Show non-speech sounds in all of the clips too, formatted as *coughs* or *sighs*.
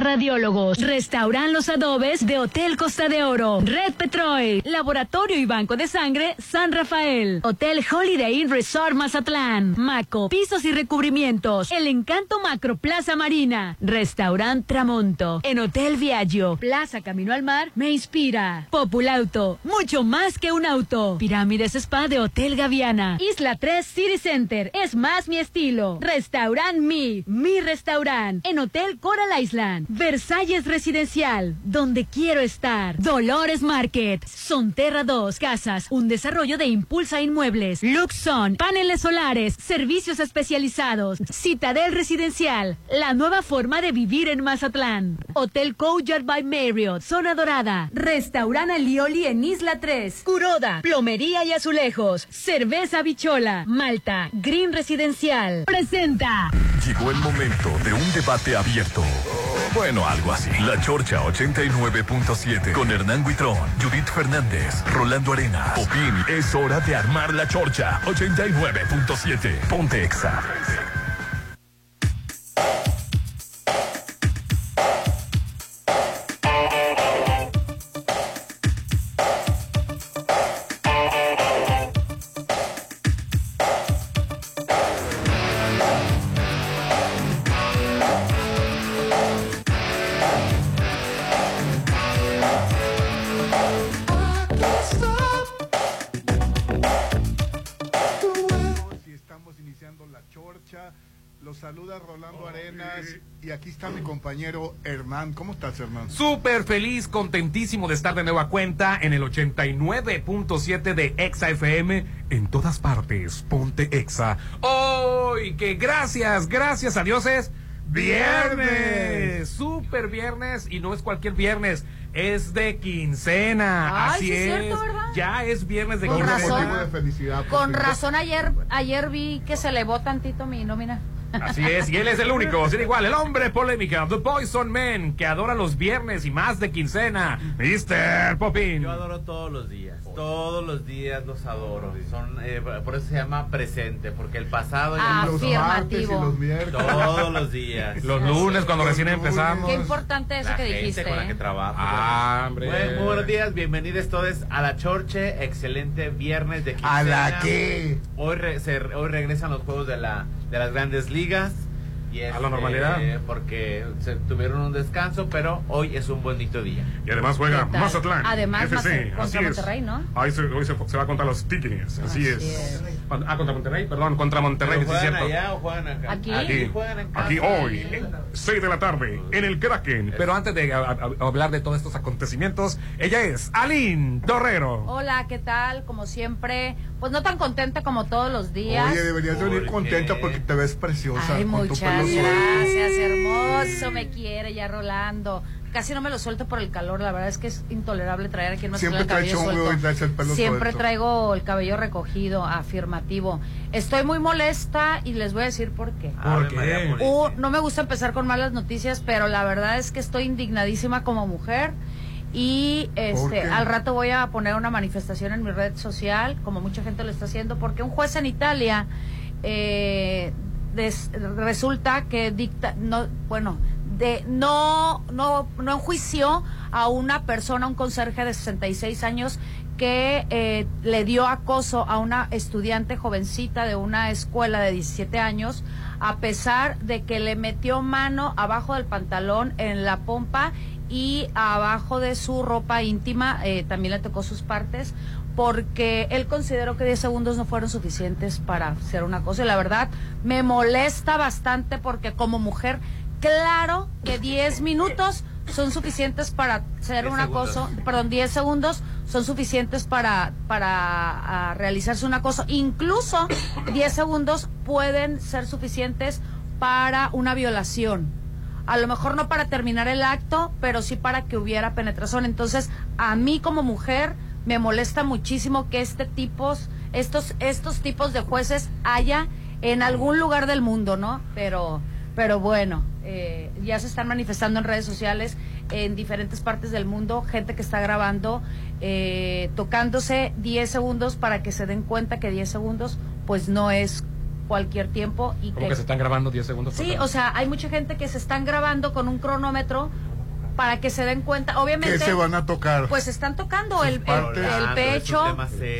radiólogos. Restauran los adobes de Hotel Costa de Oro. Red Petrol. Laboratorio y Banco de Sangre San Rafael. Hotel Holiday Inn Resort Mazatlán. Maco. Pisos y recubrimientos. El Encanto Macro Plaza Marina. Restaurant Tramonto. En Hotel Viaggio. Plaza Camino al Mar. Me inspira. Populauto. Mucho más que un auto. Pirámides Spa de Hotel Gaviana. Isla 3 City Center. Es más mi estilo. Restaurant Mi. Mi Restaurant. En Hotel Coral Island. Versalles Residencial. Donde quiero estar. Dolores Market. Sonterra 2. Casas. Un desarrollo de Impulsa Inmuebles. Luxon. Paneles solares. Servicios especializados. Citadel Residencial. La nueva forma de vivir en Mazatlán. Hotel Courtyard by Marriott. Zona Dorada. Restaurant Alioli en Isla 3. Curoda. Plomería y azulejos. Cerveza Bichola. Malta. Green Residencial. Presenta. Llegó el momento de un debate abierto. Bueno, algo así. La Chorcha 89.7 con Hernán Guitrón, Judith Fernández, Rolando Arena. Popín, es hora de armar la Chorcha 89.7. Ponte Exa. Aquí está mi compañero Hernán. ¿Cómo estás, Hernán? Súper feliz, contentísimo de estar de nueva cuenta en el 89.7 de Exa FM. En todas partes, ponte Exa. ¡Hoy! que gracias, gracias a Dios es viernes. Súper viernes y no es cualquier viernes. Es de quincena. Ay, Así sí es es. cierto, ¿verdad? Ya es viernes de Con quincena. razón. Motivo de felicidad. por Con razón ayer ayer vi que se elevó tantito mi nómina. Así es, y él es el único, sin igual, el hombre polémica, The Poison Man, que adora los viernes y más de quincena, Mr. Popin. Yo adoro todos los días, todos los días los adoro. Son, eh, por eso se llama presente, porque el pasado ya Los Afirmativo. martes y los miércoles. todos los días. *laughs* Los lunes cuando Los recién lunes. empezamos. Qué importante eso La que gente dijiste. con la que ¿eh? trabajo. Ah, hombre. Bueno, muy buenos días, bienvenidos todos a la Chorche, excelente viernes de quincena. ¿A la qué? Hoy, re- se- hoy regresan los juegos de, la, de las grandes ligas. Y A la este, normalidad. Porque se tuvieron un descanso, pero hoy es un bonito día. Y además juega. Mazatlán. Además, FC, Mazatlán contra así es. Monterrey, ¿no? Hoy se, hoy se, se va contra los Tigres, así, Así es. es. Ah, contra Monterrey, perdón, contra Monterrey, ¿Pero sí es juegan cierto. allá o juegan acá? Aquí. Aquí, juegan en casa. aquí hoy, 6 de la tarde, en el Kraken. Pero antes de a- a- hablar de todos estos acontecimientos, ella es Aline Torrero. Hola, ¿qué tal? Como siempre, pues no tan contenta como todos los días. Oye, deberías de venir ¿Por contenta porque te ves preciosa. Ay, con tu muchas pelo suelto. gracias, hermoso, me quiere ya Rolando. Casi no me lo suelto por el calor, la verdad es que es intolerable traer aquí en Siempre el cabello suelto. y traes el pelo Siempre traigo el cabello recogido, afirmativo. Estoy muy molesta y les voy a decir por qué. Uh, no me gusta empezar con malas noticias, pero la verdad es que estoy indignadísima como mujer y ¿Por este al rato voy a poner una manifestación en mi red social, como mucha gente lo está haciendo, porque un juez en Italia eh, des- resulta que dicta, no, bueno, no no no enjuició a una persona, un conserje de 66 años que eh, le dio acoso a una estudiante jovencita de una escuela de 17 años, a pesar de que le metió mano abajo del pantalón en la pompa y abajo de su ropa íntima, eh, también le tocó sus partes, porque él consideró que 10 segundos no fueron suficientes para hacer una cosa. Y la verdad, me molesta bastante porque como mujer, claro que 10 minutos son suficientes para hacer 10 una segundos. cosa, perdón, 10 segundos son suficientes para, para ah, realizarse una cosa. Incluso *coughs* 10 segundos pueden ser suficientes para una violación. A lo mejor no para terminar el acto, pero sí para que hubiera penetración. Entonces, a mí como mujer me molesta muchísimo que este tipos, estos, estos tipos de jueces haya en algún lugar del mundo, ¿no? Pero, pero bueno, eh, ya se están manifestando en redes sociales en diferentes partes del mundo, gente que está grabando, eh, tocándose 10 segundos para que se den cuenta que 10 segundos, pues no es cualquier tiempo y Como que que se están grabando 10 segundos. por Sí, o sea, hay mucha gente que se están grabando con un cronómetro para que se den cuenta. ¿Qué Obviamente, se van a tocar? pues están tocando el, el, el pecho.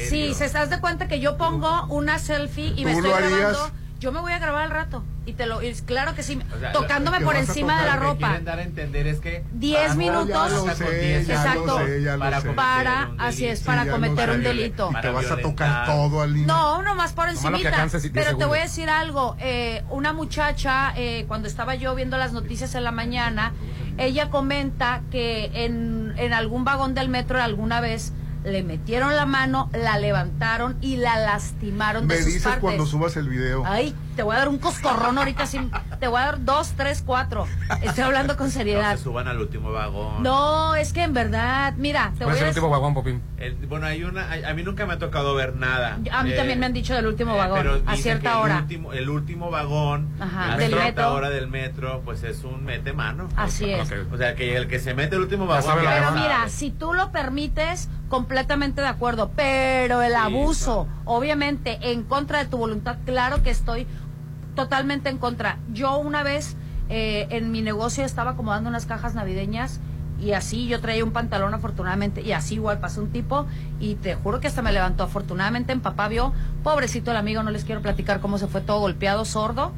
Sí, se estás de cuenta que yo pongo una selfie y me ¿Tú estoy lo harías? grabando. Yo me voy a grabar al rato. Y te lo, y claro que sí, O sea, tocándome ¿qué por encima de la que ropa. quieren dar a entender es que 10 para- minutos. Ya lo Con sé, 10 ya Exacto. sé, para así es, delito. para cometer un delito. Y te vas a tocar todo al. No, nomás por que encimita. 10 Pero te voy a decir algo. eh, una muchacha, eh, cuando estaba yo viendo las noticias en la mañana, ella comenta que en, en algún vagón del metro alguna vez le metieron la mano, la levantaron y la lastimaron Me de sus dices partes. cuando subas el video. Ay, te voy a dar un coscorrón ahorita. sin- te voy a dar dos, tres, cuatro. Estoy hablando con No seriedad. se suban al último vagón. No, es que en verdad, mira, te ¿Cuál voy es a el último vagón, Popín? El- bueno, hay una. hay- a mí nunca me ha tocado ver nada. A mí Eh, también me han dicho del último eh, vagón, pero a cierta el hora. Último, el último vagón, Ajá, a del cierta metro. hora del metro, pues es un mete mano. Así es. O sea, que el que se mete el último vagón. Pero mira, si tú lo permites, completamente de acuerdo. Pero el abuso, obviamente, en contra de tu voluntad, claro que estoy totalmente en contra. Yo una vez eh, en mi negocio estaba acomodando unas cajas navideñas y así yo traía un pantalón afortunadamente y así igual pasó un tipo y te juro que hasta me levantó. Afortunadamente en papá vio, pobrecito el amigo, no les quiero platicar cómo se fue todo golpeado, sordo,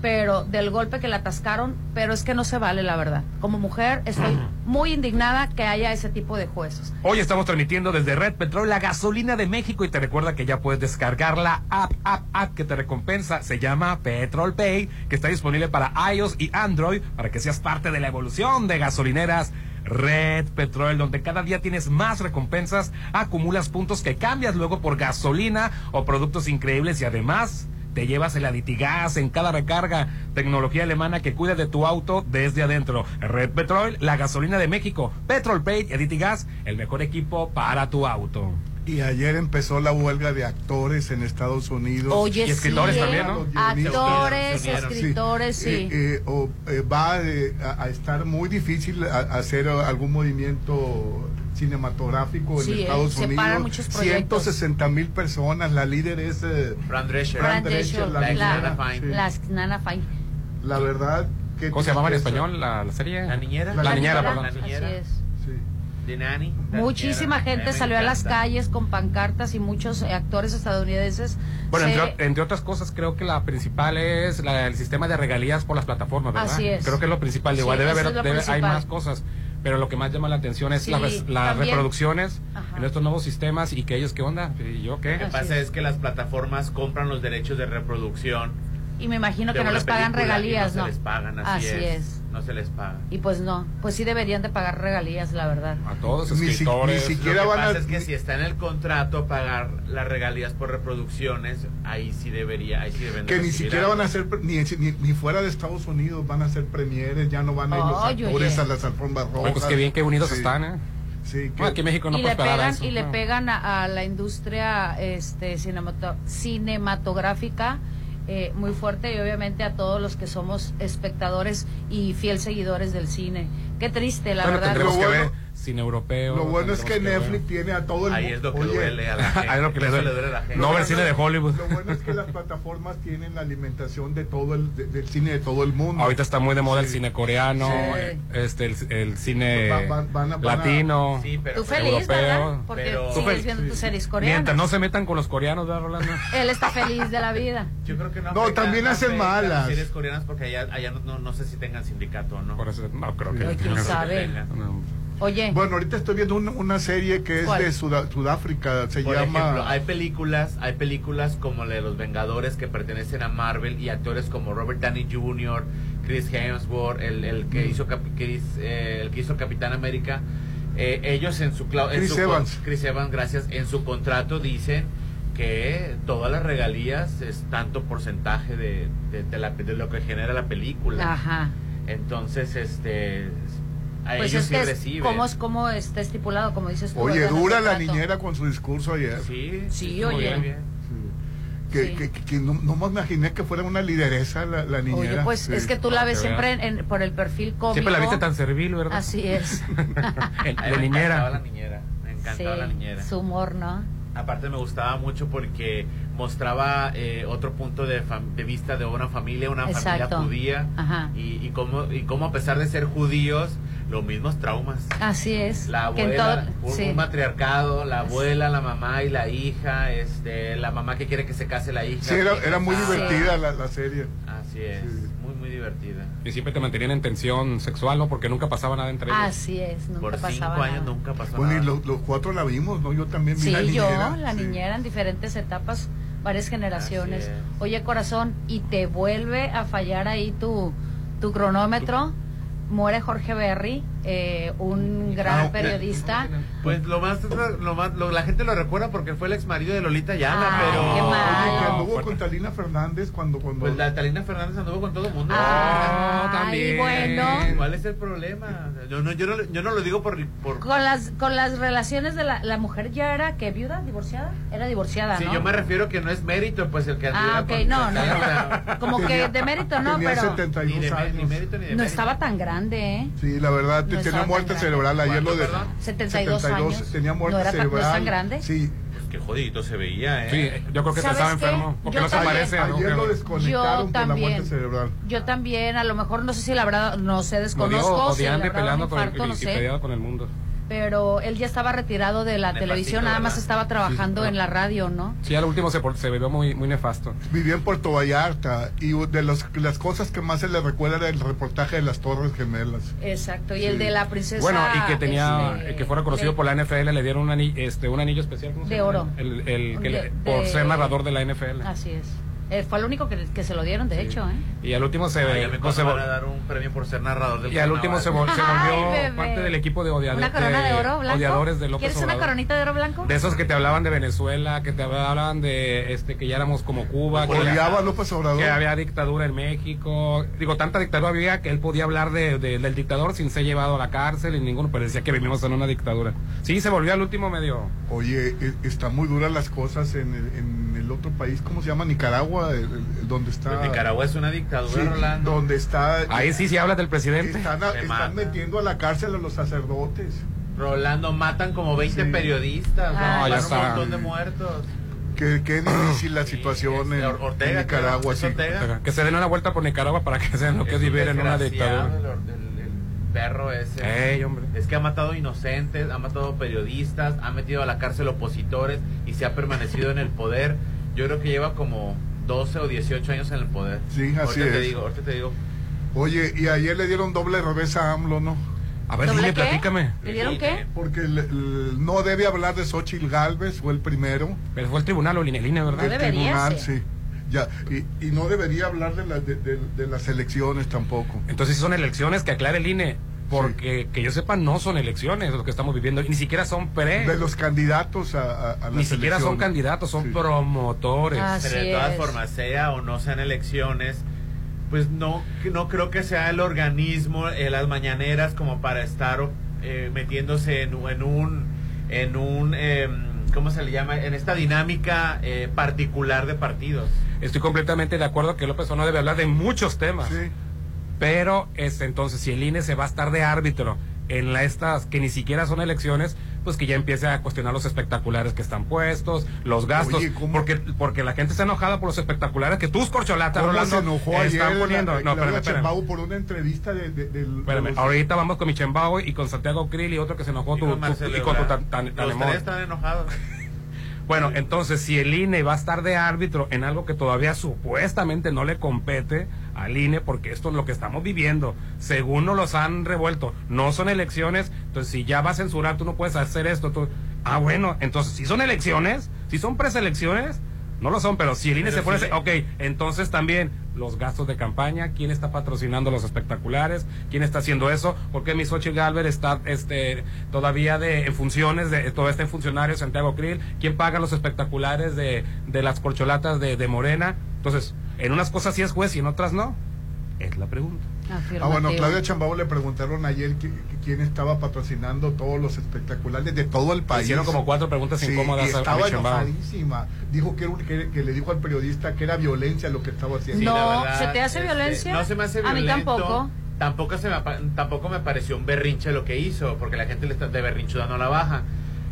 pero del golpe que le atascaron, pero es que no se vale la verdad. Como mujer estoy muy indignada que haya ese tipo de jueces. Hoy estamos transmitiendo desde Red Petrol la gasolina de México y te recuerda que ya puedes descargar la app, app, app que te recompensa. Se llama Petrol Pay, que está disponible para iOS y Android para que seas parte de la evolución de gasolineras. Red Petrol, donde cada día tienes más recompensas, acumulas puntos que cambias luego por gasolina o productos increíbles y además te llevas el aditigas en cada recarga. Tecnología alemana que cuida de tu auto desde adentro. Red Petrol, la gasolina de México. Petrol Pay, Aditigas, el mejor equipo para tu auto. Y ayer empezó la huelga de actores en Estados Unidos. Oye, Y escritores sí, también, ¿eh? ¿no? Actores, escritores, sí. Eh, eh, eh, va eh, a, a estar muy difícil a- a hacer algún movimiento cinematográfico Sí, en eh, Estados se Unidos. paran muchos proyectos. 160 mil personas. La líder es, eh, Fran Drescher. Fran Drescher, la la la- Nana Fine. sí. Las Nana Fine. la verdad. que ¿Cómo se llamaba en español la, la serie? La niñera. La niñera, niñera, perdón. La niñera. Así es. Sí. De. La Muchísima niñera. gente salió a las calles con pancartas y muchos eh, actores estadounidenses. Bueno, se- entre, entre otras cosas, creo que la principal es la- el sistema de regalías por las plataformas, ¿verdad? Así es. Creo que es lo principal. Digo, Sí, debe haber, debe- hay más cosas. Pero lo que más llama la atención es Sí, las reproducciones Ajá. en estos nuevos sistemas y que ellos, ¿qué onda? ¿Y yo qué? Lo que Así pasa es. es que las plataformas compran los derechos de reproducción. y me imagino que no les pagan regalías, no ¿no? se les pagan, así, Así es. es. No se les paga. Y pues no, pues sí deberían de pagar regalías, la verdad. A todos, Ni si- escritores. ni siquiera- Lo que van a- pasa es que si está en el contrato pagar las regalías por reproducciones, ahí sí debería, ahí sí deben de Que ni siquiera algo. van a ser, ni, ni, ni fuera de Estados Unidos van a ser premieres, ya no van a ir los Ay, actores a las alfombras rojas. Oye, pues qué bien, qué unidos Sí, están, ¿eh? Sí, que- Bueno, aquí en México no y le a pegan eso, y le no. pegan a, a la industria este cinemato- cinematográfica eh, muy fuerte y obviamente a todos los que somos espectadores y fiel seguidores del cine. Qué triste, la Bueno, verdad. tendremos Lo que bueno- ver cine europeo. Lo bueno es que tendremos ver. Netflix tiene a todo el Ahí mu- es lo que Oye, duele a la gente. *laughs* Ahí es lo que le Eso duele. a la gente. No ver cine de Hollywood. Lo bueno es que las plataformas tienen la alimentación de todo el de- del cine de todo el mundo. Ahorita está muy de moda el Sí. cine coreano, Sí. este el, el cine van van a- latino. Sí, pero Tú feliz, europeo, ¿verdad? Porque pero- sigues viendo tus series Mientras coreanas. no se metan con los coreanos, ¿verdad, Rolando? *laughs* Él está feliz de la vida. Yo creo que no. No, también no hacen a las malas. series coreanas porque allá, allá no, no, no sé si tengan sindicato o no. Por eso no creo que. No sabe. Oye, Bueno, ahorita estoy viendo una, una serie que es ¿Cuál? de Suda- Sudáfrica, se Por llama ejemplo, hay películas, hay películas como la de los Vengadores que pertenecen a Marvel y actores como Robert Downey Jr., Chris Hemsworth, el, el que hizo Cap- Chris, eh, el que hizo Capitán América. eh, ellos en su, clau- en Chris su Evans. Chris Evans, gracias, en su contrato dicen que todas las regalías es tanto porcentaje de, de, de la- de lo que genera la película. ajá. Entonces, este, a Pues ellos es sí que es reciben. como, es como está estipulado, como dices tú. Oye, dura la niñera con su discurso ayer. Sí, Sí, muy oye. bien. Que, Sí. que, que- que no, no me imaginé que fuera una lideresa la, la niñera. Oye, pues Sí. es que tú la ves que siempre en- en- por el perfil cómico. Siempre la viste tan servil, ¿verdad? Así es. *laughs* El- A *laughs* mí de me encantaba la niñera. niñera. Me Sí, encantaba la niñera. su humor, ¿no? Aparte me gustaba mucho porque mostraba eh, otro punto de, fam- de vista de una familia, una familia Exacto. judía Ajá. y, y cómo y cómo a pesar de ser judíos los mismos traumas. Así es. La que en abuela, todo- un, sí. un matriarcado, la abuela, la mamá y la hija, este, la mamá que quiere que se case la hija. Sí, era, muy divertida la, la serie. Así es, Sí. muy muy divertida. Y siempre te mantenían en tensión sexual, ¿no? Porque nunca pasaba nada entre ellos. Así es, nunca Por pasaba cinco años nada. nunca pasó Bueno, y los, los cuatro la vimos, ¿no? Yo también vi Sí, la niñera. yo, la sí. niñera en diferentes etapas, varias generaciones. Oye, corazón, y te vuelve a fallar ahí tu, tu cronómetro. Muere Jorge Berry, eh, un gran Ah, periodista. Pues lo más, lo más lo- la gente lo recuerda porque fue el ex marido de Lolita Ay, pero qué mal. Oye, que anduvo con Talina Fernández cuando... cuando pues la Talina Fernández anduvo con todo el mundo. Ah, también. bueno. ¿Cuál es el problema? Yo no, yo no, yo no lo digo por, por Con las, con las relaciones de la, la mujer ya era que viuda, divorciada, era divorciada, Sí, ¿no? yo me refiero que no es mérito, pues el que Ah, ok, con- no, no. Como que de mérito no, tenía pero 72 Ni, de, años. ni mérito ni de no mérito. estaba tan grande, ¿eh? Sí, la verdad, No tenía tan muerte grande. cerebral. Ayer lo de... ¿Cuánto, perdón? 72 años. Tenía muerte ¿No era tan- no es cerebral. tan grande? Sí, Pues qué jodidito se veía, ¿eh? Sí, yo creo que te ¿Sabes estaba enfermo. No se también. parece a lo ayer que- lo desconectaron Yo por la también. muerte cerebral. Yo también, a lo mejor no sé si la verdad, no sé, Lo desconozco digo si peleando el, infarto, no y con el mundo. Pero él ya estaba retirado de la televisión, nada más estaba trabajando Sí, en la radio, ¿no? Sí, al último se, por- se vio muy, muy nefasto. Vivía en Puerto Vallarta y de los- las cosas que más se le recuerda era el reportaje de las Torres Gemelas. Exacto, y el de la princesa Bueno, y que tenía, este, que fuera conocido de- por la NFL, le dieron un anillo, este, un anillo especial. ¿cómo se De llama? oro. El, el que le- por de- ser narrador de la NFL. Así es. Eh, fue el único que, que se lo dieron, de Sí. hecho, ¿eh? Y al último se, Ay, a se van dar un premio por ser narrador del y al último se, vol- se Ay, volvió bebé. parte del equipo de, odia- ¿Una corona de oro blanco? odiadores de López ¿Quieres una Obrador. coronita de oro blanco? De esos que te hablaban de Venezuela, que te hablaban de este que ya éramos como Cuba, que, Odiaba a ya- López Obrador. que había dictadura en México. Digo, tanta dictadura había que él podía hablar de, de- del dictador sin ser llevado a la cárcel y ninguno, pero decía que vivimos en una dictadura. Sí, se volvió al último medio. Oye, e- están muy duras las cosas en el, en el otro país, ¿cómo se llama? Nicaragua, el- el- donde está... Pues Nicaragua es una Sí, dictadura, Rolando. donde está... Ahí sí se habla del presidente. Están, están metiendo a la cárcel a los sacerdotes. Rolando, matan como 20 Sí. periodistas, Ah, ¿no? ya está. un montón de muertos. Qué, qué difícil la situación en, Or- Ortega, en Nicaragua. ¿es sí. Ortega? Que se den una vuelta por Nicaragua para que sean lo que es vivir en una dictadura. El, el- el perro ese. Ey, hombre. Es que ha matado inocentes, ha matado periodistas, ha metido a la cárcel opositores y se ha permanecido en el poder. Yo creo que lleva como 12 o 18 años en el poder. Sí, así ahorita Te es. digo, ahorita te digo. Oye, y ayer le dieron doble revés a AMLO, ¿no? A ver, ¿Doble dime, qué? platícame. ¿Le dieron qué? Porque el- el- no debe hablar de Xochitl Galvez, fue el primero. Pero fue el tribunal o el INE, ¿verdad? No debería tribunal, ser. sí. Ya, y, y no debería hablar de, la- de- de- de las elecciones tampoco. Entonces, si son elecciones, que aclare el INE. Porque que yo sepa, no son elecciones lo que estamos viviendo. Ni siquiera son pre. De los candidatos a, a- a Ni siquiera son candidatos, son Sí. promotores. Pero de todas es. formas, sea o no sean elecciones, pues no, no creo que sea el organismo, eh, las mañaneras, como para estar eh, metiéndose en, en un, en un, em, ¿cómo se le llama? En esta dinámica eh, particular de partidos. Estoy completamente de acuerdo que López no debe hablar de muchos temas. Sí. Pero este, entonces, si el INE se va a estar de árbitro en la, estas que ni siquiera son elecciones, pues que ya empiece a cuestionar los espectaculares que están puestos, los gastos, Oye, ¿cómo? porque porque la gente está enojada por los espectaculares que tus corcholatas, ¿Cómo Rolando, se enojó están ayer poniendo. la- no, espérame, espérame. Por una entrevista de, de- del- de Espérame, los- ahorita vamos con Michembao y con Santiago Krill y otro que se enojó Y tu- con tu- y con tu tan- tan- Los Talemón. tres están enojados. *laughs* Bueno, entonces, si el INE va a estar de árbitro en algo que todavía supuestamente no le compete al INE, porque esto es lo que estamos viviendo, según nos los han revuelto, no son elecciones, entonces si ya va a censurar, tú no puedes hacer esto, tú... Ah, bueno, entonces, si son elecciones, si son preselecciones, no lo son, pero si el INE Pero se pone... sí. Ok, entonces también los gastos de campaña, quién está patrocinando los espectaculares, quién está haciendo eso, por qué mi Xochitl Galvez está este, todavía de, en funciones, de, todavía está en funcionario Santiago Krill, quién paga los espectaculares de, de las corcholatas de, de Morena. Entonces, en unas cosas sí es juez y en otras no. Es la pregunta. Ah, bueno. Claudia Chambao le preguntaron ayer que- que quién estaba patrocinando todos los espectaculares de todo el país. Hicieron como cuatro preguntas Sí, incómodas y a- a estaba enojadísima. Dijo que, era un- que, que le dijo al periodista que era violencia lo que estaba haciendo. Sí, No, verdad, ¿se te hace este, violencia? No se me hace A mí violento. tampoco. Tampoco, se me, tampoco me pareció un berrinche lo que hizo, porque la gente le está, de berrinchuda no la baja.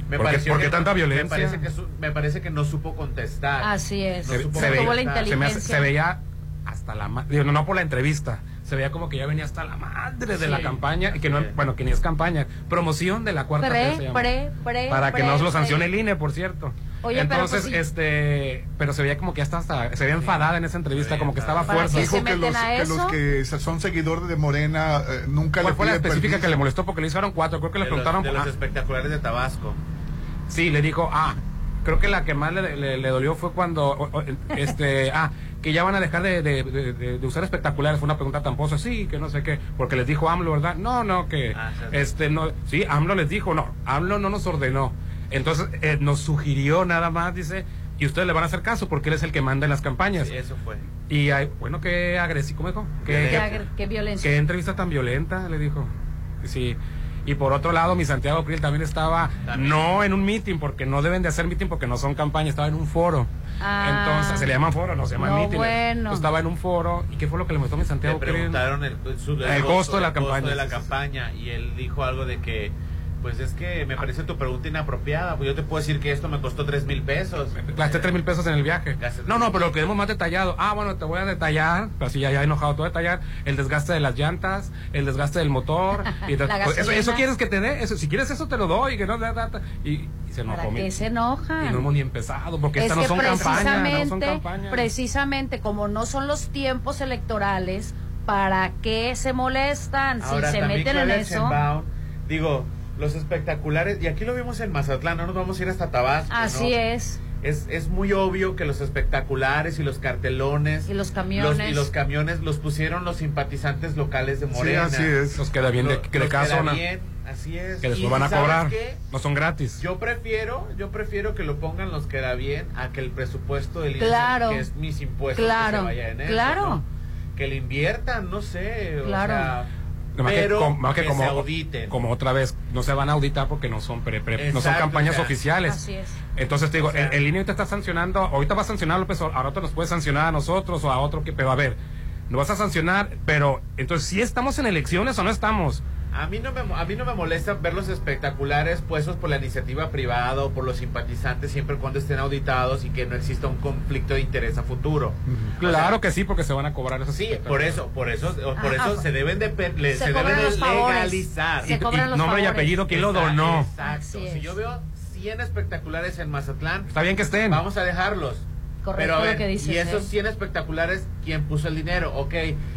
Me ¿Por qué- pareció por qué que- tanta Me violencia? parece, que su- me parece que no supo contestar. Así es. No se, supo se veía, la contestar. se me hace- inteligencia. se veía hasta la digo, no, no por la entrevista se veía como que ya venía hasta la madre de la campaña y que no bueno que ni es campaña promoción de la cuarta se Pre, llama. pre, pre. para que no lo pre. sancione el INE por cierto Oye, pero entonces pues sí. este pero se veía como que ya está hasta se veía enfadada en esa entrevista como que estaba fuerza ¿Para qué se Dijo que los, que los son seguidores de Morena eh, nunca ¿Cuál le fue la específica que le molestó? Porque le hicieron cuatro. Creo que le de los, preguntaron. de los ah, espectaculares de Tabasco. sí, le dijo, ah, creo que la que más le, le- le dolió fue cuando, este, *laughs* ah, que ya van a dejar de, de- de- de- de usar espectaculares. Fue una pregunta tamposa, sí, que no sé qué. Porque les dijo AMLO, ¿verdad? No, no, que, Ah, sí, este, no, sí, AMLO les dijo, no, AMLO no nos ordenó. Entonces, eh, nos sugirió nada más, dice, y ustedes le van a hacer caso porque él es el que manda en las campañas. Sí, eso fue. Y hay, bueno, qué agresivo, ¿cómo dijo? Qué, Que, agre- qué violencia. Qué entrevista tan violenta, le dijo. Sí. Y por otro lado, mi Santiago Priel también estaba, También. no en un meeting, porque no deben de hacer meeting porque no son campaña, estaba en un foro. Ah. Entonces, se le llaman foro, no se llaman No, meeting. bueno. Estaba en un foro. ¿Y qué fue lo que le mostró mi Le Santiago Priel? preguntaron el, su- El costo de la costo de campaña y él dijo algo de que pues es que me parece tu pregunta inapropiada pues yo te puedo decir que esto me costó tres mil pesos Gasté tres mil pesos en el viaje. No, 3,000 no, pero lo queremos más detallado. Ah, bueno, te voy a detallar, así ya, ya enojado, te voy a detallar el desgaste de las llantas, el desgaste del motor. *laughs* y te- La pues, eso, eso quieres que te dé, eso, si quieres eso te lo doy, que no, da, da, da. y, y se enojó. ¿Para qué se Y enojan? no hemos ni empezado, porque es estas no que son campañas, no son precisamente, campañas. precisamente como no son los tiempos electorales, ¿para qué se molestan ahora si se meten en eso? Sheinbaum, digo los espectaculares y aquí lo vimos en Mazatlán no nos vamos a ir hasta Tabasco Así ¿no? es. es es muy obvio que los espectaculares y los cartelones Y los camiones. los- y los camiones los pusieron los simpatizantes locales de Sí, Morena así es. Nos queda bien de, Lo- de los cada queda bien, así es Que Y después van a ¿sabes cobrar. qué? No son gratis. Yo prefiero, yo prefiero que lo pongan los que da bien a que el presupuesto del Claro. que es mis impuestos, Claro, que se vaya en eso, claro. ¿no? Que le inviertan, no sé, Claro. o sea, Que pero com- más que, que como, se auditen. como otra vez, no se van a auditar porque no son pre- pre- no son campañas oficiales. Así es. Entonces te digo, O sea- el, el INE te está sancionando, ahorita va a sancionar a López, Obrador, ahora otro nos puede sancionar a nosotros o a otro que, pero a ver, no vas a sancionar, pero entonces si estamos en elecciones o no estamos. A mí no me a mí no me molesta ver los espectaculares puestos por la iniciativa privada o por los simpatizantes siempre y cuando estén auditados y que no exista un conflicto de interés a futuro. O Claro sea, que sí, porque se van a cobrar esos Sí, por eso, por eso, por Ajá. eso se deben de le- Se deben de legalizar. Se Y- cobran y los nombre y apellido, ¿quién lo donó? Exacto. Si yo veo 100 espectaculares en Mazatlán, Está bien que estén. vamos a dejarlos. Correcto Pero a ver, lo que dices, y esos ¿eh? 100 espectaculares, ¿quién puso el dinero? Ok,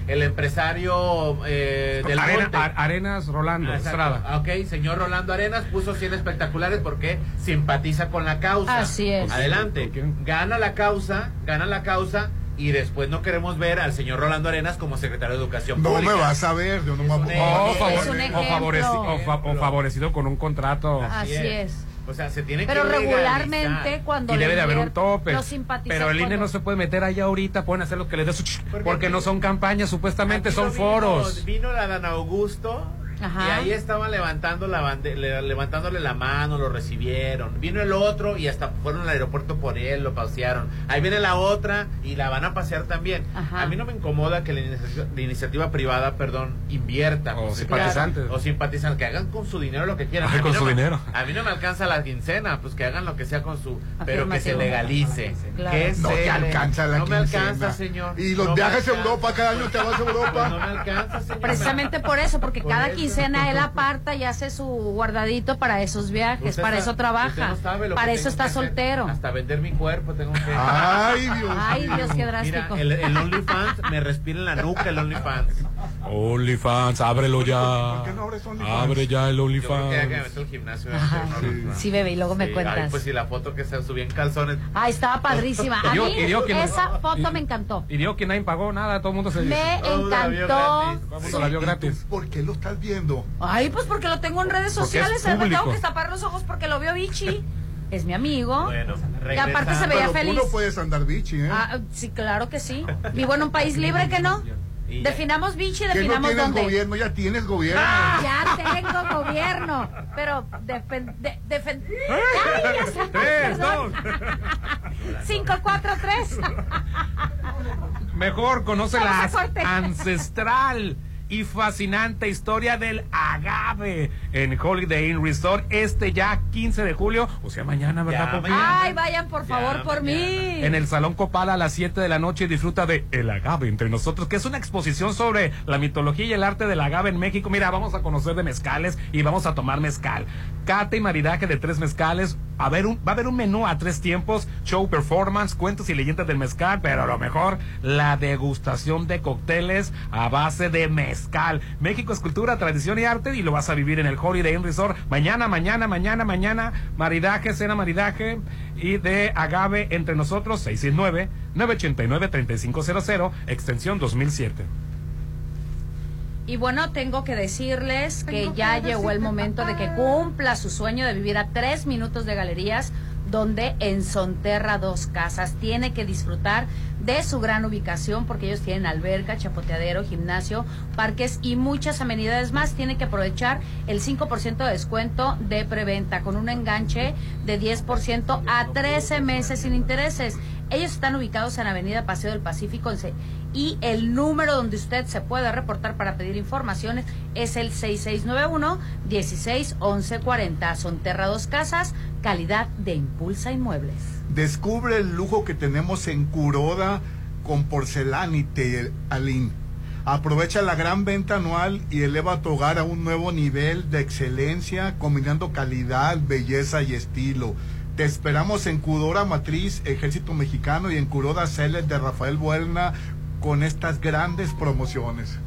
el empresario eh, del Arena- monte. Ar- Arenas Rolando, exacto. Estrada. Ok, señor Rolando Arenas puso 100 espectaculares porque simpatiza con la causa. Así es. Adelante. ¿Por quién? Gana la causa, gana la causa y después no queremos ver al señor Rolando Arenas como secretario de Educación No Pública. me vas a ver, yo no me Es un voy a- O, Es favor- un o ejemplo. favoreci- o fa- o favorecido con un contrato. Así es. O sea, se tiene Pero que regularmente legalizar. cuando Y debe de haber un tope. los simpatizantes Pero el INE cuando- no se puede meter allá ahorita, pueden hacer lo que les dé su... ch- Porque Porque no son campañas, supuestamente son vimos, foros. Vino la Dan Augusto Ajá. y ahí estaban levantando la bande- le- levantándole la mano, lo recibieron. Vino el otro y hasta fueron al aeropuerto por él, lo pasearon. Ahí viene la otra y la van a pasear también. Ajá. A mí no me incomoda que la iniciativa, la iniciativa privada, perdón, invierta. O simpatizantes. claro, O simpatizantes, que hagan con su dinero lo que quieran. Ay, A mí con no su me- dinero. A mí no me alcanza la quincena, pues que hagan lo que sea con su... Pero que se legalice. Claro. Que No te se- alcanza la No me quincena. alcanza, señor. Y los No viajes a. Europa, cada año te vas a Pues no Europa. me alcanza, señor. Precisamente por eso, porque Por cada eso. Quincena él aparta y hace su guardadito para esos viajes, Usted para sa- eso trabaja, no sabe lo para que eso está soltero. Hasta vender mi cuerpo tengo que. Ay, Dios Ay. Dios, qué Mira, drástico. el, el OnlyFans me respira en la nuca el OnlyFans. OnlyFans, ábrelo ya. ¿Por qué no abres OnlyFans? Abre ya el Yo creo que ya que me OnlyFans. meto al gimnasio. Sí, bebé, y luego me Sí, cuentas. ay, pues si la foto que se subí en calzones. Ay, estaba padrísima. A Y digo- mí y digo que no- esa foto y- me encantó. Y digo que nadie pagó nada, todo el mundo se Me Todo la vio encantó. gratis. El mundo la vio gratis. ¿Por qué lo estás viendo? Ay, pues porque lo tengo en redes sociales. Me tengo que tapar los ojos porque lo vio Vichy. Es mi amigo. Bueno, y aparte se veía Pero feliz. tú no puedes andar bichi, ¿eh? Ah, sí, claro que sí. Vivo en un país libre que no. Definamos no definamos tienes dónde. gobierno, ya tienes gobierno. Ya *laughs* tengo gobierno, pero defen- de- defen- Ay, ya Tres, perdón. dos. Cinco, cuatro, tres. Mejor conoce la ancestral y fascinante historia del agave en Holiday Inn Resort este ya 15 de julio, o sea, mañana, ¿verdad, Ya, Popi? mañana. Ay, vayan por Ya, favor por mañana. mí. En el Salón Copala a las 7 de la noche y disfruta de El Agave entre nosotros, que es una exposición sobre la mitología y el arte del agave en México. Mira, vamos a conocer de mezcales y vamos a tomar mezcal. Cata y maridaje de tres mezcales. A ver un, va a haber un menú a tres tiempos, show performance, cuentos y leyendas del mezcal, pero a lo mejor la degustación de cócteles a base de mezcal. México es cultura, tradición y arte y lo vas a vivir en el Holiday Inn Resort mañana, mañana, mañana, mañana. Maridaje, cena maridaje y de agave entre nosotros 669-989-3500, extensión 2007. Y bueno, tengo que decirles que ya llegó el momento de que cumpla su sueño de vivir a tres minutos de galerías, donde en Sonterra Dos Casas tiene que disfrutar de su gran ubicación porque ellos tienen alberca, chapoteadero, gimnasio, parques y muchas amenidades más. Tiene que aprovechar el 5% de descuento de preventa con un enganche de 10% a 13 meses sin intereses. Ellos están ubicados en Avenida Paseo del Pacífico y el número donde usted se puede reportar para pedir informaciones es el 6691-161140. Son Terra Dos Casas, calidad de Impulsa Inmuebles. Descubre el lujo que tenemos en Curoda con Porcelanite Alin. Aprovecha la gran venta anual y eleva tu hogar a un nuevo nivel de excelencia, combinando calidad, belleza y estilo. Te esperamos en Cudora Matriz, Ejército Mexicano, y en Curoda Celes de Rafael Buelna con estas grandes promociones.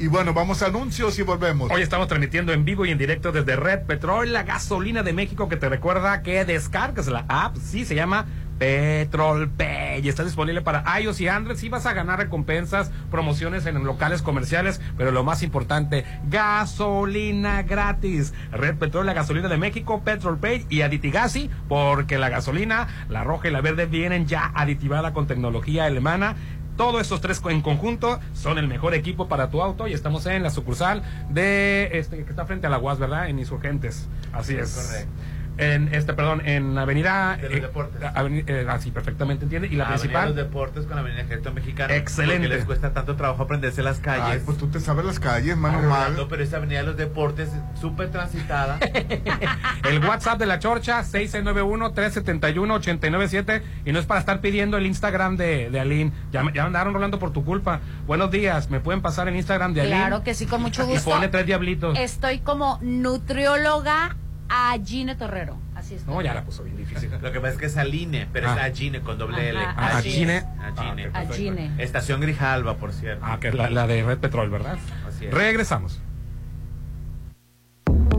Y bueno, vamos a anuncios y volvemos. Hoy estamos transmitiendo en vivo y en directo desde Red Petrol, la gasolina de México que te recuerda que descargas la app, sí, se llama Petrol Pay está disponible para iOS y Android. Sí vas a ganar recompensas, promociones en locales comerciales, pero lo más importante, gasolina gratis. Red Petrol, la gasolina de México, Petrol Pay y Aditigasi, porque la gasolina, la roja y la verde vienen ya aditivada con tecnología alemana. Todos estos tres en conjunto son el mejor equipo para tu auto y estamos en la sucursal de este que está frente a la UAS, ¿verdad? En Insurgentes. Así es. Correcto. En este, perdón, en Avenida De los eh, Deportes. aveni- eh, ah, sí, perfectamente entiende. Y la Avenida principal. Los Deportes con la Avenida Ejército Mexicano. Excelente. Porque les cuesta tanto trabajo aprenderse las calles. Ay, pues tú te sabes las calles, mano mal. pero esa Avenida de los Deportes súper transitada. *laughs* El WhatsApp de la Chorcha, 691-371-897. Y no es para estar pidiendo el Instagram de, de Aline. Ya, ya andaron rolando por tu culpa. Buenos días, ¿me pueden pasar el Instagram de Aline? Claro que sí, con mucho Y gusto. pone tres diablitos. Estoy como nutrióloga a Gine Torrero. Así es. No, ya la puso bien difícil. Lo que pasa es que es Aline, pero Ah. es Agine con doble L. Ajá, Ah, así Gine. es. Agine. Ah. Agine. Estación Grijalva, por cierto. Ah, que es la, la de Red Petrol, ¿verdad? Así es. Regresamos.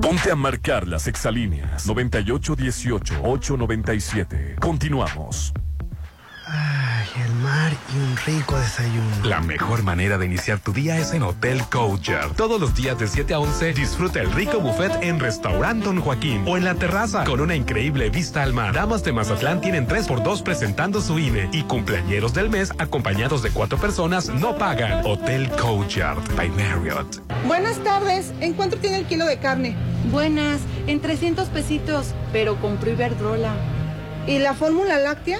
Ponte a marcar las exalíneas 9818-897. Continuamos. El mar y un rico desayuno. La mejor manera de iniciar tu día es en Hotel Courtyard. Todos los días de 7 a 11 disfruta el rico buffet en Restaurant Don Joaquín o en la terraza con una increíble vista al mar. Damas de Mazatlán tienen 3x2 presentando su INE y cumpleañeros del mes acompañados de cuatro personas no pagan. Hotel Courtyard by Marriott. Buenas tardes. ¿En cuánto tiene el kilo de carne? Buenas, en 300 pesitos, pero compró Iberdrola. ¿Y la fórmula láctea?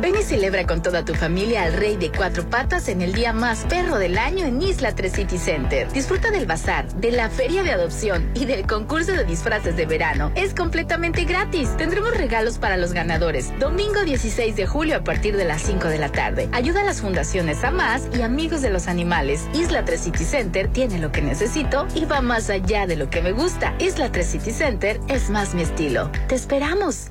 Ven y celebra con toda tu familia al Rey de Cuatro Patas en el día más perro del año en Isla 3 City Center. Disfruta del bazar, de la feria de adopción y del concurso de disfraces de verano. Es completamente gratis. Tendremos regalos para los ganadores. Domingo 16 de julio a partir de las 5 de la tarde. Ayuda a las fundaciones AMAS y Amigos de los Animales. Isla 3 City Center tiene lo que necesito y va más allá de lo que me gusta. Isla 3 City Center es más mi estilo. Te esperamos.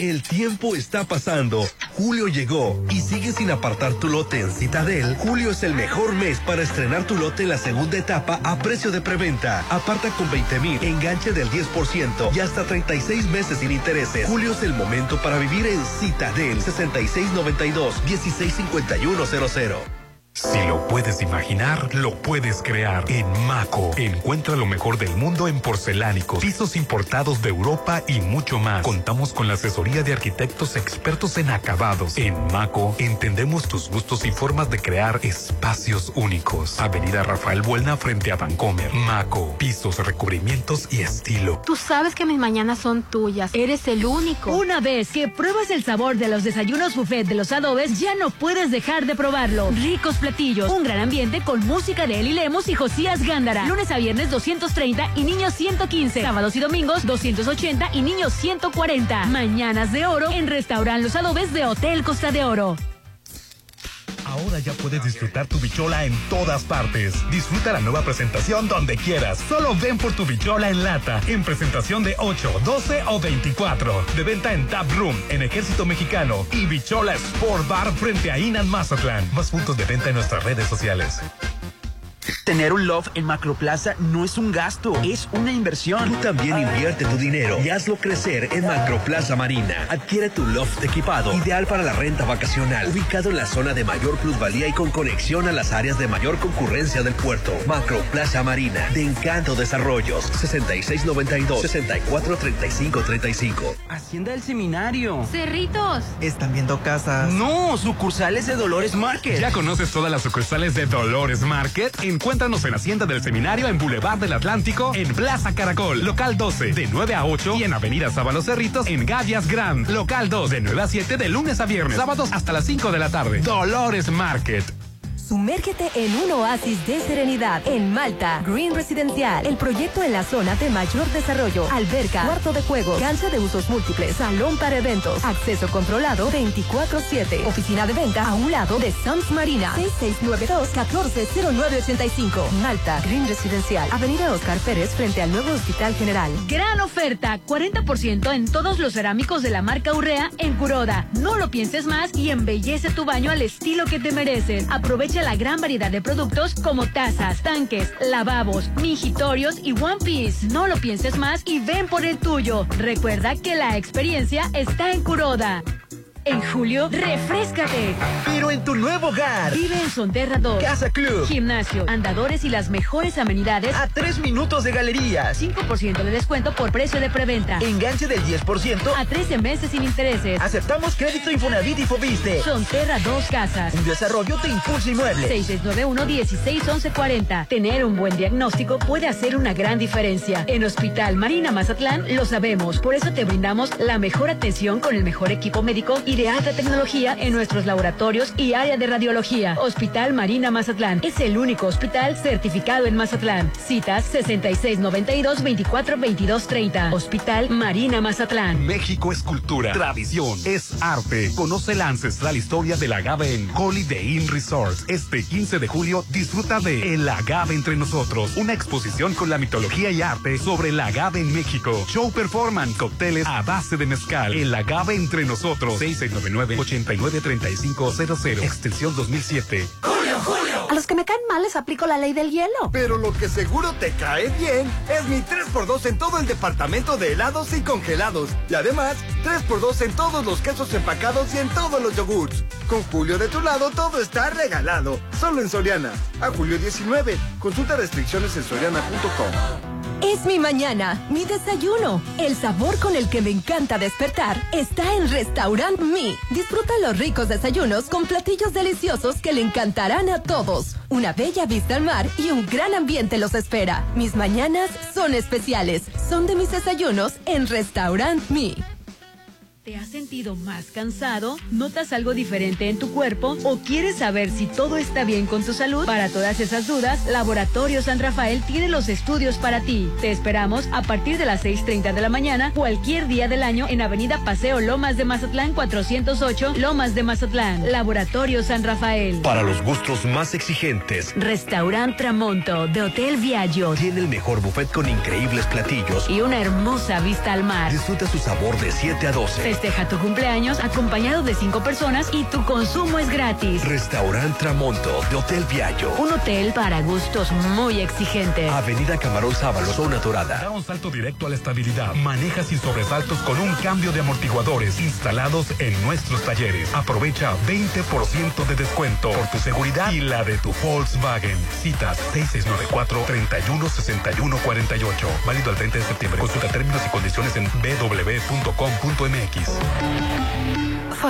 El tiempo está pasando. Julio llegó y sigue sin apartar tu lote en Citadel. Julio es el mejor mes para estrenar tu lote en la segunda etapa a precio de preventa. Aparta con 20 mil, enganche del 10% y hasta 36 meses sin intereses. Julio es el momento para vivir en Citadel 6692 165100. Si lo puedes imaginar, lo puedes crear. En Maco, encuentra lo mejor del mundo en porcelánicos, pisos importados de Europa y mucho más. Contamos con la asesoría de arquitectos expertos en acabados. En Maco, entendemos tus gustos y formas de crear espacios únicos. Avenida Rafael Buelna frente a Vancomer. Maco, pisos, recubrimientos y estilo. Tú sabes que mis mañanas son tuyas. Eres el único. Una vez que pruebas el sabor de los desayunos buffet de los adobes, ya no puedes dejar de probarlo. Ricos un gran ambiente con música de Eli Lemos y Josías Gándara. Lunes a viernes 230 y niños 115. Sábados y domingos 280 y niños 140. Mañanas de oro en Restaurant Los Adobes de Hotel Costa de Oro. Ahora ya puedes disfrutar tu bichola en todas partes. Disfruta la nueva presentación donde quieras. Solo ven por tu bichola en lata, en presentación de 8, 12 o 24. De venta en Tap Room, en Ejército Mexicano y Bichola Sport Bar frente a Inan Mazatlán. Más puntos de venta en nuestras redes sociales. Tener un loft en Macroplaza no es un gasto, es una inversión. Tú también invierte tu dinero y hazlo crecer en Macroplaza Marina. Adquiere tu loft equipado, ideal para la renta vacacional, ubicado en la zona de mayor plusvalía y con conexión a las áreas de mayor concurrencia del puerto. Macroplaza Marina, de Encanto Desarrollos, 6692-643535. Hacienda del Seminario. Cerritos. ¿Están viendo casas? No, sucursales de Dolores Market. ¿Ya conoces todas las sucursales de Dolores Market? Encuéntranos en Hacienda del Seminario en Boulevard del Atlántico, en Plaza Caracol, local 12, de 9 a 8 y en Avenida Sábalo Cerritos, en Gavias Grand, local 2, de 9 a 7 de lunes a viernes, sábados hasta las 5 de la tarde. Dolores Market. Sumérgete en un oasis de serenidad en Malta. Green Residencial, el proyecto en la zona de mayor desarrollo. Alberca, cuarto de juego, cancha de usos múltiples, salón para eventos, acceso controlado 24-7. Oficina de venta a un lado de Sams Marina. 6692-140985. Malta, Green Residencial, Avenida Oscar Pérez frente al nuevo Hospital General. Gran oferta, 40% en todos los cerámicos de la marca Urrea en Curoda. No lo pienses más y embellece tu baño al estilo que te mereces. Aprovecha la gran variedad de productos como tazas, tanques, lavabos, mingitorios y One Piece. No lo pienses más y ven por el tuyo. Recuerda que la experiencia está en Curoda. En julio, refrescate. Pero en tu nuevo hogar. Vive en Sonterra 2. Casa Club. Gimnasio, andadores y las mejores amenidades. A tres minutos de galerías. 5% de descuento por precio de preventa. Enganche del 10%. A 13 meses sin intereses. Aceptamos crédito Infonavit y Fobiste. Sonterra 2 Casas. Un desarrollo de Impulso Inmueble. 6691-161140. Tener un buen diagnóstico puede hacer una gran diferencia. En Hospital Marina Mazatlán lo sabemos. Por eso te brindamos la mejor atención con el mejor equipo médico y de alta tecnología en nuestros laboratorios y área de radiología. Hospital Marina Mazatlán es el único hospital certificado en Mazatlán. Citas 6692-242230. Hospital Marina Mazatlán. México es cultura, tradición, es arte. Conoce la ancestral historia del agave en Holiday Inn Resort. Este 15 de julio disfruta de El agave entre nosotros, una exposición con la mitología y arte sobre el agave en México. Show performance, cócteles a base de mezcal. El agave entre nosotros. 6699-893500. Extensión 2007. ¡Julio, Julio! A los que me caen mal les aplico la ley del hielo. Pero lo que seguro te cae bien es mi 3x2 en todo el departamento de helados y congelados. Y además, 3x2 en todos los quesos empacados y en todos los yogurts. Con Julio de tu lado todo está regalado. Solo en Soriana. A julio 19. Consulta restricciones en soriana.com. Es mi mañana, mi desayuno. El sabor con el que me encanta despertar está en Restaurant Me. Disfruta los ricos desayunos con platillos deliciosos que le encantarán a todos. Una bella vista al mar y un gran ambiente los espera. Mis mañanas son especiales. Son de mis desayunos en Restaurant Me. ¿Te has sentido más cansado? ¿Notas algo diferente en tu cuerpo? ¿O quieres saber si todo está bien con tu salud? Para todas esas dudas, Laboratorio San Rafael tiene los estudios para ti. Te esperamos a partir de las 6.30 de la mañana, cualquier día del año, en Avenida Paseo Lomas de Mazatlán 408, Lomas de Mazatlán. Laboratorio San Rafael. Para los gustos más exigentes, Restaurant Tramonto de Hotel Viaggio. Tiene el mejor buffet con increíbles platillos y una hermosa vista al mar. Disfruta su sabor de 7 a 12. Festeja tu cumpleaños acompañado de cinco personas y tu consumo es gratis. Restaurant Tramonto de Hotel Viallo. Un hotel para gustos muy exigentes. Avenida Camarón Sábalo, zona dorada. Da un salto directo a la estabilidad. Maneja sin sobresaltos con un cambio de amortiguadores instalados en nuestros talleres. Aprovecha 20% de descuento por tu seguridad y la de tu Volkswagen. Citas 6694-316148. Válido al 30 de septiembre. Consulta términos y condiciones en www.com.mx.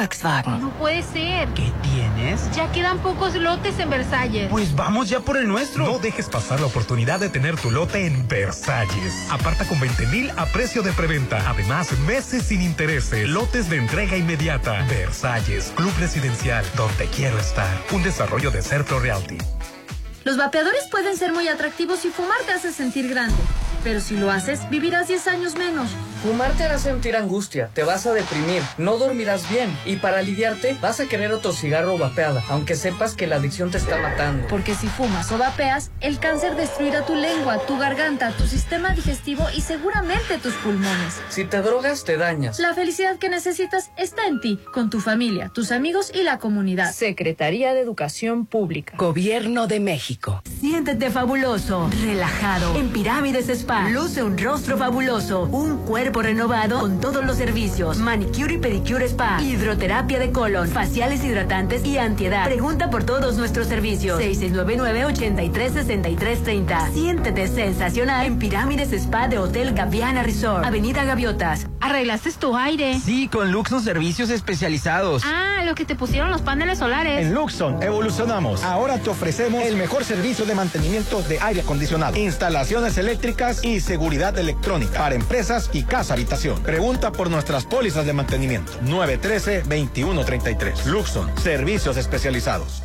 Volkswagen. No puede ser. ¿Qué tienes? Ya quedan pocos lotes en Versalles. Pues vamos ya por el nuestro. No dejes pasar la oportunidad de tener tu lote en Versalles. Aparta con 20 mil a precio de preventa. Además, meses sin intereses. Lotes de entrega inmediata. Versalles, Club Residencial, donde quiero estar. Un desarrollo de Serpro Realty. Los vapeadores pueden ser muy atractivos y fumar te hace sentir grande. Pero si lo haces, vivirás 10 años menos. Fumar te hará sentir angustia, te vas a deprimir, no dormirás bien y para aliviarte vas a querer otro cigarro o vapeada, aunque sepas que la adicción te está matando. Porque si fumas o vapeas, el cáncer destruirá tu lengua, tu garganta, tu sistema digestivo y seguramente tus pulmones. Si te drogas, te dañas. La felicidad que necesitas está en ti, con tu familia, tus amigos y la comunidad. Secretaría de Educación Pública. Gobierno de México. Siéntete fabuloso, relajado. En Pirámides Spa, luce un rostro fabuloso, un cuerpo renovado con todos los servicios. Manicure y pedicure spa, hidroterapia de colon, faciales hidratantes y antiedad. Pregunta por todos nuestros servicios. 6699-836330. Siéntete sensacional en Pirámides Spa de Hotel Gaviana Resort, Avenida Gaviotas. ¿Arreglaste tu aire? Sí, con Luxon Servicios Especializados. Ah, lo que te pusieron los paneles solares. En Luxon evolucionamos. Ahora te ofrecemos el mejor servicio de mantenimiento de aire acondicionado, instalaciones eléctricas y seguridad electrónica para empresas y habitación. Pregunta por nuestras pólizas de mantenimiento. 913-2133. Luxon, servicios especializados.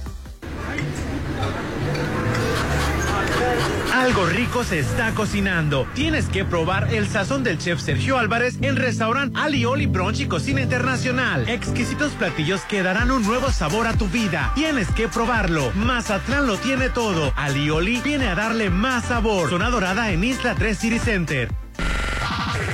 Algo rico se está cocinando. Tienes que probar el sazón del chef Sergio Álvarez en restaurante Alioli Brunch y Cocina Internacional. Exquisitos platillos que darán un nuevo sabor a tu vida. Tienes que probarlo. Mazatlán lo tiene todo. Alioli viene a darle más sabor. Zona Dorada en Isla 3 City Center.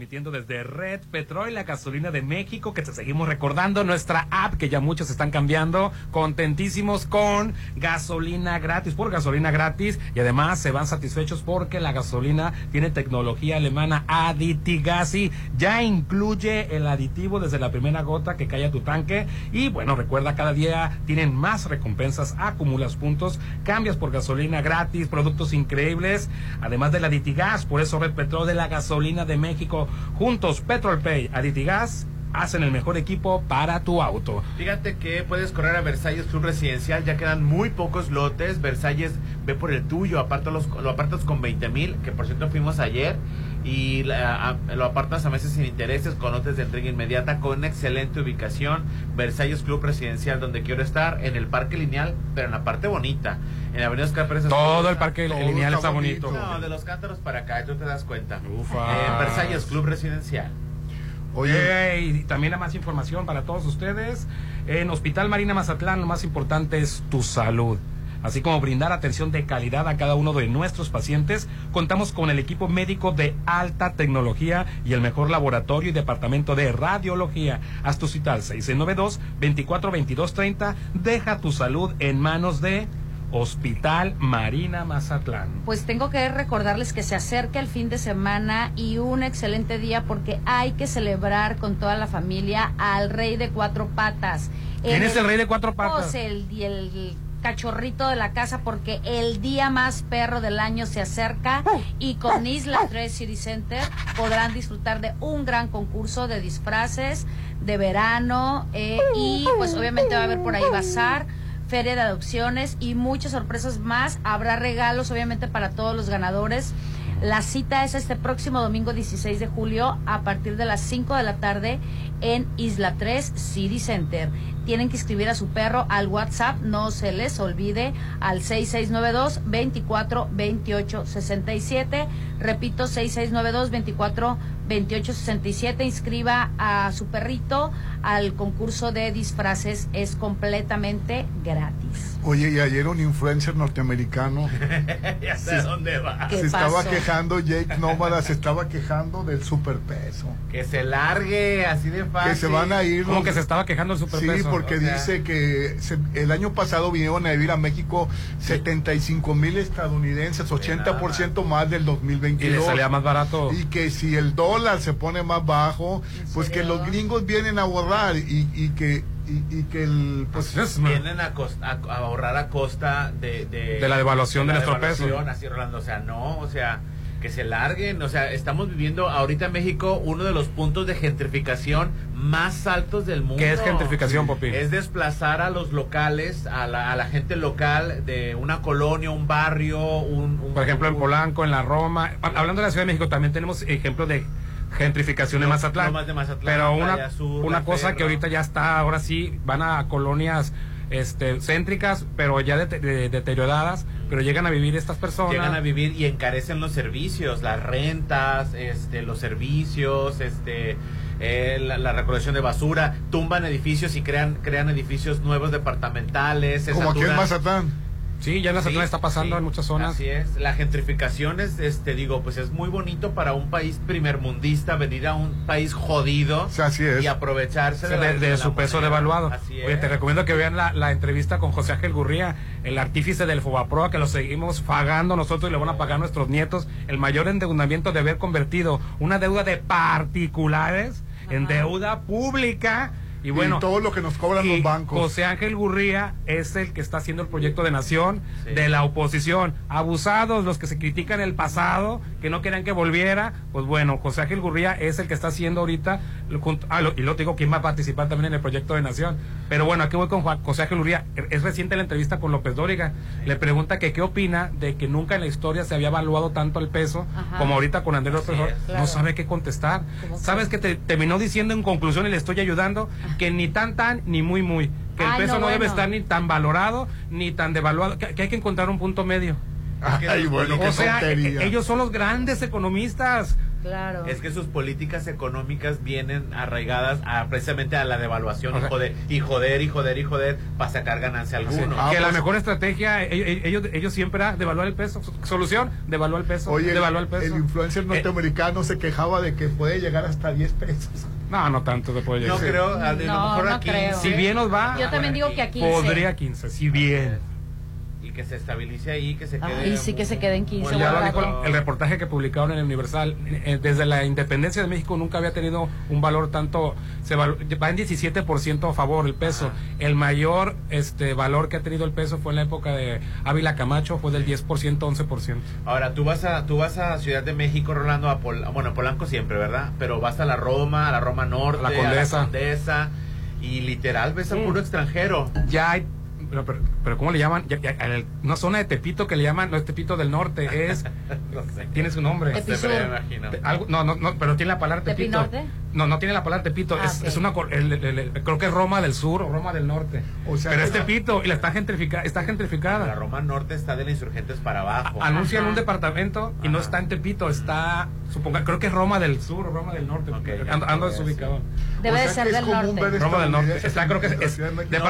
transmitiendo desde Red Petrol, la gasolina de México, que te seguimos recordando nuestra app que ya muchos están cambiando, contentísimos con gasolina gratis, por gasolina gratis y además se van satisfechos porque la gasolina tiene tecnología alemana Aditigasi, ya incluye el aditivo desde la primera gota que cae a tu tanque y bueno, recuerda cada día tienen más recompensas, acumulas puntos, cambias por gasolina gratis, productos increíbles, además del Aditigas, por eso Red Petrol de la gasolina de México. Juntos, Petrolpay, Aditigas, hacen el mejor equipo para tu auto. Fíjate que puedes correr a Versalles Club Residencial, ya quedan muy pocos lotes. Versalles ve por el tuyo, los, lo apartas con 20 mil, que por cierto fuimos ayer. Y la, a, lo apartas a meses sin intereses, con lotes de entrega inmediata, con excelente ubicación. Versalles Club Residencial, donde quiero estar, en el Parque Lineal, pero en la parte bonita. En la Avenida Oscar Pérez. Todo el Parque Lineal está bonito. No, de los cántaros para acá, tú te das cuenta. Ufa. Eh, Versalles Club Residencial. Oye, y también a más información para todos ustedes. En Hospital Marina Mazatlán, lo más importante es tu salud. Así como brindar atención de calidad a cada uno de nuestros pacientes, contamos con el equipo médico de alta tecnología y el mejor laboratorio y departamento de radiología. Haz tu cita al 692-242230. Deja tu salud en manos de Hospital Marina Mazatlán. Pues tengo que recordarles que se acerca el fin de semana y un excelente día porque hay que celebrar con toda la familia al Rey de Cuatro Patas. ¿Quién es el Rey de Cuatro Patas? Pues el, el cachorrito de la casa porque el día más perro del año se acerca y con Isla 3 City Center podrán disfrutar de un gran concurso de disfraces de verano eh, y pues obviamente va a haber por ahí bazar feria de adopciones y muchas sorpresas más. Habrá regalos, obviamente, para todos los ganadores La cita es este próximo domingo 16 de julio a partir de las 5 de la tarde en Isla 3 City Center. Tienen que escribir a su perro al WhatsApp, no se les olvide, al 6692 24 28 67. Repito, 6692 24 28 67. Inscriba a su perrito al concurso de disfraces, es completamente gratis. Oye, y ayer un influencer norteamericano *laughs* ya sé a dónde va. se estaba quejando, Jake Nómada se estaba quejando del superpeso. Que se largue así de fácil. Que se van a ir. Como los- que se estaba quejando el superpeso. Sí, porque O sea, dice que se- el año pasado vinieron a vivir a México 75 mil estadounidenses, 80% más del 2022. Y le salía más barato. Y que si el dólar se pone más bajo, pues que los gringos vienen a ahorrar y, y que y, y que el pues vienen a, cos- a- a ahorrar a costa de, de, De la devaluación de nuestro peso. devaluación, Así, Rolando, o sea, no, o sea, que se larguen, o sea, estamos viviendo ahorita en México uno de los puntos de gentrificación más altos del mundo. ¿Qué es gentrificación, Popi? Es desplazar a los locales, a la, a la gente local de una colonia, un barrio, un... un- Por ejemplo, en un- Polanco, en la Roma. Ha- Hablando de la Ciudad de México, también tenemos ejemplos de gentrificación en Los- Mazatlán. Lomas de Mazatlán, Pero una, Sur, una cosa Ferro. que ahorita ya está, ahora sí, van a colonias este, céntricas, pero ya de- de- deterioradas, pero llegan a vivir estas personas. llegan a vivir y encarecen los servicios, las rentas, este, los servicios, este, eh, la, la recolección de basura, tumban edificios y crean, crean edificios nuevos departamentales. como aquí en Mazatlán. Sí, ya en Mazatlán Sí, está pasando sí, en muchas zonas. Así es. La gentrificación es, este, digo, pues es muy bonito para un país primermundista venir a un país jodido y aprovecharse de, de, la- de de la su peso devaluado. Así Oye, es. te recomiendo que vean la, la entrevista con José Ángel Gurría, el artífice del Fobaproa, que lo seguimos pagando nosotros y le van a pagar nuestros nietos. El mayor endeudamiento de haber convertido una deuda de particulares en deuda pública. Y bueno, Y todo lo que nos cobran los bancos. José Ángel Gurría es el que está haciendo el proyecto de nación de la oposición. Abusados los que se critican el pasado, que no querían que volviera. Pues bueno, José Ángel Gurría es el que está haciendo ahorita. junto- ah, lo- y lo digo, quién va a participar también en el proyecto de nación. Pero bueno, aquí voy con Juan- José Ángel Gurría. Es reciente la entrevista con López Dóriga. Le pregunta que qué opina de que nunca en la historia se había evaluado tanto el peso Ajá. como ahorita con Andrés López es. No sabe qué contestar. ¿Cómo ¿Sabes que te terminó diciendo en conclusión y le estoy ayudando? Que ni tan tan ni muy muy. Que el Ay, peso no, no, debe bueno. estar ni tan valorado ni tan devaluado. Que, que hay que encontrar un punto medio. Ay, bueno, qué o sea, tontería. e- ellos son los grandes economistas. Claro. Es que sus políticas económicas vienen arraigadas a, precisamente a la devaluación O y, joder, y joder y joder y joder para sacar ganancia alguno. Ah, que la pues- mejor estrategia, e- e- ellos, ellos siempre era devaluar el peso. Solución, devaluar el peso. Oye, el, devaluar el peso. el influencer Eh, norteamericano se quejaba de que puede llegar hasta 10 pesos. No, no tanto se puede No llegar. creo, a, de lo No, mejor no aquí. creo. Si bien nos va, Yo también digo que a 15. podría 15, si bien. Y que se estabilice ahí, que se quede. Ay, sí que se quede en 15. Pues ya lo guardado. dijo el, reportaje que publicaron en el Universal. eh, desde la independencia de México nunca había tenido un valor tanto. Se valu- va en 17% a favor el peso. El mayor este valor que ha tenido el peso fue en la época de Ávila Camacho, fue del 10%, 11%. Ahora, tú vas a tú vas a Ciudad de México, Rolando, a Pol- bueno, a Polanco siempre, ¿verdad? Pero vas a la Roma, a la Roma Norte, A la Condesa. Condesa, y literal ves a Mm. puro extranjero. Ya hay. Pero, pero, pero ¿cómo le llaman? Ya- ya- el- una zona de Tepito que le llaman, no es Tepito del Norte, *laughs* es. no sé. tiene su nombre. Imagino. Te- algo- no, no, no, pero tiene la palabra Tepito. ¿Tepinorte? No, no tiene la palabra Tepito. Ah, es, es una. cor- el- el- el- creo que es Roma del Sur o Roma del Norte. O sea, pero es Tepito y la está gentrificada. Está La gentrificada. Roma Norte está de la Insurgentes para abajo. Anuncian Ajá. un departamento y no está en Tepito, está. Suponga, creo que es Roma del Sur o Roma del Norte. Ok, ando ando desubicado. Debe O de sea ser que es del norte. Roma del Norte. Está, creo que es, en es de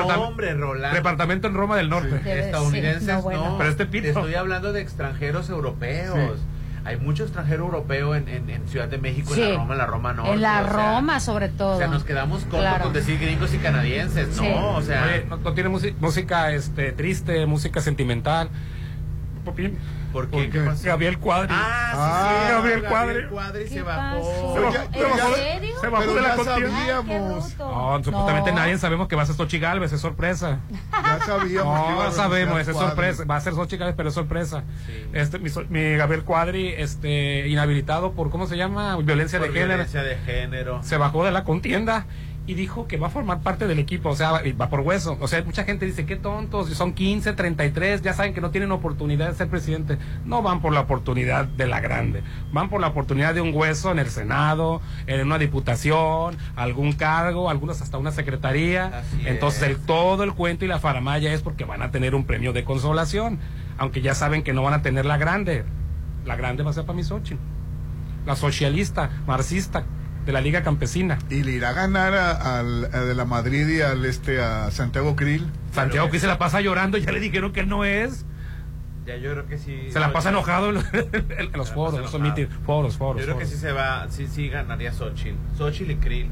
departamento en Roma del Norte. Debe- estadounidenses sí, no, bueno. no. Pero es Tepito. Estoy hablando de extranjeros europeos. Sí. Hay mucho extranjero europeo en, en, en Ciudad de México, Sí. en la Roma, en la Roma Norte. En la o sea, Roma, sobre todo. O sea, nos quedamos cortos Claro. con decir gringos y canadienses, ¿no? Sí. O sea, Oye, no, no tiene música este, triste, música sentimental. ¿Por qué? ¿por ¿por qué? qué? Gabriel Cuadri. Ah, sí, Ah, sí, Gabriel Gabriel Cuadri. Cuadri ¿Qué se bajó. Pero ya- ¿En pero ya- serio? Se bajó Pero de la sabíamos. bruto. No, supuestamente No. nadie sabemos que va a ser Xochitl Galvez, es sorpresa. Ya sabíamos. No sabemos, es sorpresa. Va a ser Xochitl Galvez, pero es sorpresa. Sí. Este, mi, so- mi Gabriel Cuadri, este, inhabilitado por, ¿cómo se llama? Violencia Por de género. violencia de género. Se bajó de la contienda. Y dijo que va a formar parte del equipo, o sea, va, por hueso. O sea, mucha gente dice, qué tontos, son 15, 33, ya saben que no tienen oportunidad de ser presidente. No van por la oportunidad de la grande, van por la oportunidad de un hueso en el Senado, en una diputación, algún cargo, algunos hasta una secretaría. Así Entonces, el, todo el cuento y la faramaya es porque van a tener un premio de consolación, aunque ya saben que no van a tener la grande. La grande va a ser para mi. La socialista, marxista, de la Liga Campesina. Y le irá a ganar a, al- a de la Madrid y al este a Santiago Krill. Santiago que se la pasa llorando, ya le dijeron que no es. Ya yo creo que sí. Se la pasa enojado en los, foros, los foros, foros. Yo creo que sí se va, sí, sí ganaría Xochitl. Xochitl y Krill.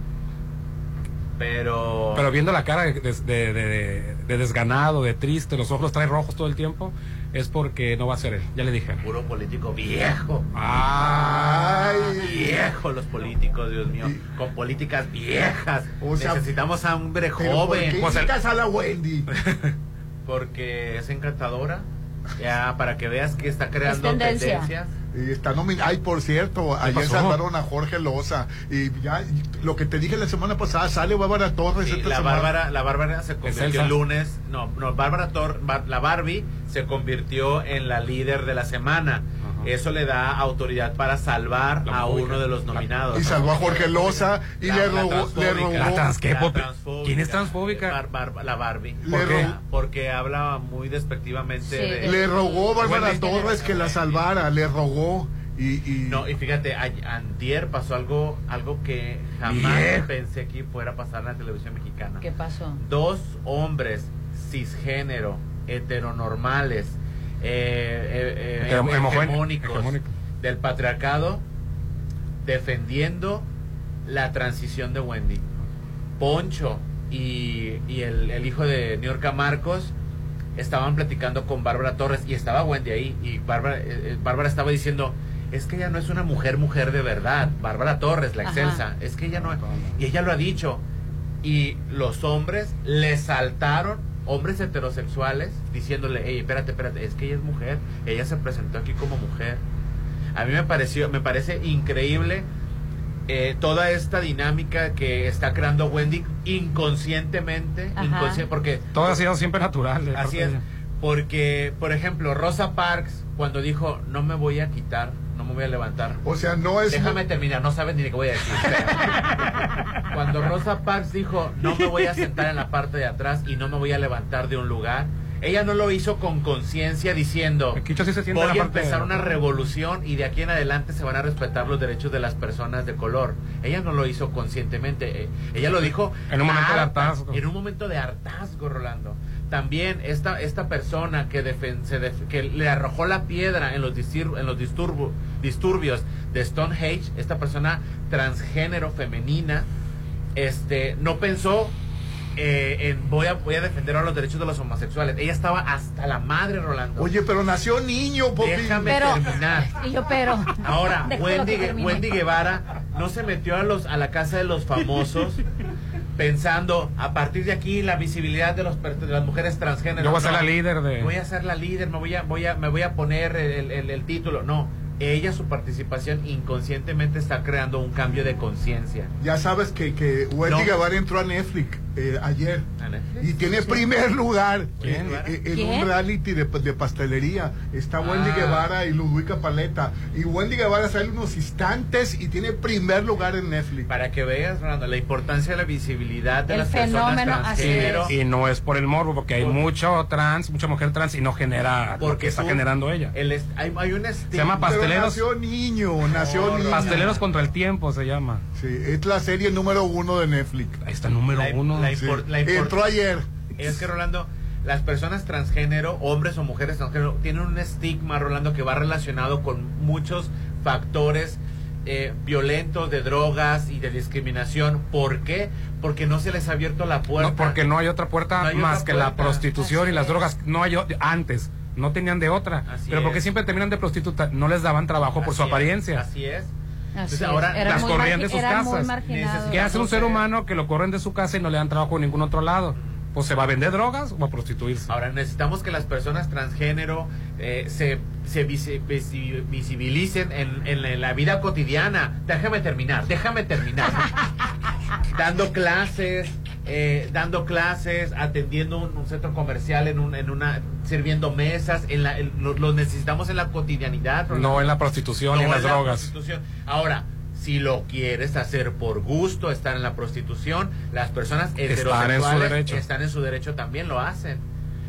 Pero. Pero viendo la cara de, de- de- de- de desganado, de triste, los ojos los trae rojos todo el tiempo, es porque no va a ser él. Ya le dije. Puro político viejo. Ay. Viejo los políticos, Dios mío. Con políticas viejas. O sea, Necesitamos a un hombre Pero ¿por joven. qué Pues el- a la Wendy? *laughs* porque es encantadora. Ya, para que veas que está creando tendencia. tendencias. Y está nominada. Ay, por cierto, ayer pasó? salvaron a Jorge Loza. Y ya, y lo que te dije la semana pasada, sale Bárbara Torres Sí, esta la semana. Bárbara, la Bárbara se convirtió el lunes, no, no, Bárbara Tor, Bar- la Barbie se convirtió en la líder de la semana. Eso le da autoridad para salvar a uno de los nominados. Y salvó a Jorge Loza y La- le la robó. Le transfóbica. robó La trans- ¿qué? La Pope? transfóbica. ¿Quién es transfóbica? Bar- Bar- la Barbie. ¿Por qué? Porque habla muy despectivamente Sí, de... Le rogó Bárbara. Torres que la salvara. Le rogó. Y, y No, y fíjate, a- antier pasó algo, algo que jamás pensé que fuera a pasar en la televisión mexicana. ¿Qué pasó? dos hombres cisgénero, heteronormales, eh, eh, eh, hegemónicos hegemónico. del patriarcado, defendiendo la transición de Wendy. Poncho y, y el, el hijo de New York Marcos estaban platicando con Bárbara Torres y estaba Wendy ahí y Bárbara, eh, eh, Bárbara estaba diciendo es que ella no es una mujer mujer de verdad Bárbara Torres la Ajá. excelsa es que ella no y ella lo ha dicho y los hombres le saltaron hombres heterosexuales diciéndole hey espérate espérate es que ella es mujer ella se presentó aquí como mujer a mí me pareció me parece increíble eh, toda esta dinámica que está creando Wendy inconscientemente, porque Todo ha sido siempre natural. parte así es, porque por ejemplo Rosa Parks cuando dijo no me voy a quitar, no me voy a levantar, O sea, no es. déjame terminar, no sabes ni de qué voy a decir. *laughs* cuando Rosa Parks dijo no me voy a sentar en la parte de atrás y no me voy a levantar de un lugar, ella no lo hizo con conciencia diciendo sí se voy a empezar de- una revolución y de aquí en adelante se van a respetar los derechos de las personas de color. Ella no lo hizo conscientemente, eh, ella lo dijo En un momento de harta- hartazgo. En un momento de hartazgo, Rolando. También esta, esta persona que, defen- se def- que le arrojó la piedra en los, distir- en los disturbo- disturbios de Stonehenge, esta persona transgénero femenina, este, no pensó eh, en voy a, voy a defender ahora los derechos de los homosexuales. Ella estaba hasta la madre, Rolando. Oye, pero nació niño, Popi. Déjame Pero- terminar. *laughs* Y yo, pero. Ahora, Wendy. Wendy Guevara no se metió a los a la casa de los famosos pensando a partir de aquí la visibilidad de los de las mujeres transgénero. Yo voy a ser No. la líder de- Voy a ser la líder, me voy a voy a me voy a poner el, el- el título. No, ella su participación inconscientemente está creando un cambio de conciencia. Ya sabes que, que Wendy No. Guevara entró a Netflix eh, ayer. Y tiene primer lugar ¿Quién? en, en- un reality de, de pastelería. Está Wendy Ah. Guevara y Ludwika Paleta. Y Wendy Guevara sale unos instantes y tiene primer lugar en Netflix. Para que veas, la importancia de la visibilidad de El las personas fenómeno, así transgénero. es. Y no es por el morbo, porque hay Por- mucho trans, mucha mujer trans y no genera lo Porque que está generando ella. el est- hay, hay un Se llama. Pero Pasteleros. nació niño, nació niño. Pasteleros contra el tiempo se llama. Sí, es la serie número uno de Netflix. Ahí está número La- uno. la Sí. la impor- Entró ayer. Es que Rolando, las personas transgénero, hombres o mujeres transgénero, tienen un estigma, Rolando, que va relacionado con muchos factores eh, violentos de drogas y de discriminación. ¿Por qué? Porque no se les ha abierto la puerta. No, porque no hay otra puerta No hay más otra que la prostitución Así y las es. drogas. No hay antes, no tenían de otra. Así pero porque es. siempre terminan de prostituta, no les daban trabajo por su es, apariencia. Así es. Entonces, ahora Eran las muy corrían de sus eran muy casas. marginados. ¿Qué hace un ser humano que lo corren de su casa y no le dan trabajo en ningún otro lado? Pues se va a vender drogas o a prostituirse. Ahora necesitamos que las personas transgénero eh, se, se visi- visi- visibilicen en, en la- en la vida cotidiana. Déjame terminar, déjame terminar. *laughs* dando clases, eh, dando clases, atendiendo un, un centro comercial en, un, en una, sirviendo mesas, en la, en- lo, lo necesitamos en la cotidianidad. No en la prostitución No y en las en la drogas. Ahora, si lo quieres hacer por gusto, estar en la prostitución, las personas Están en su heterosexuales derecho. están en su derecho también lo hacen.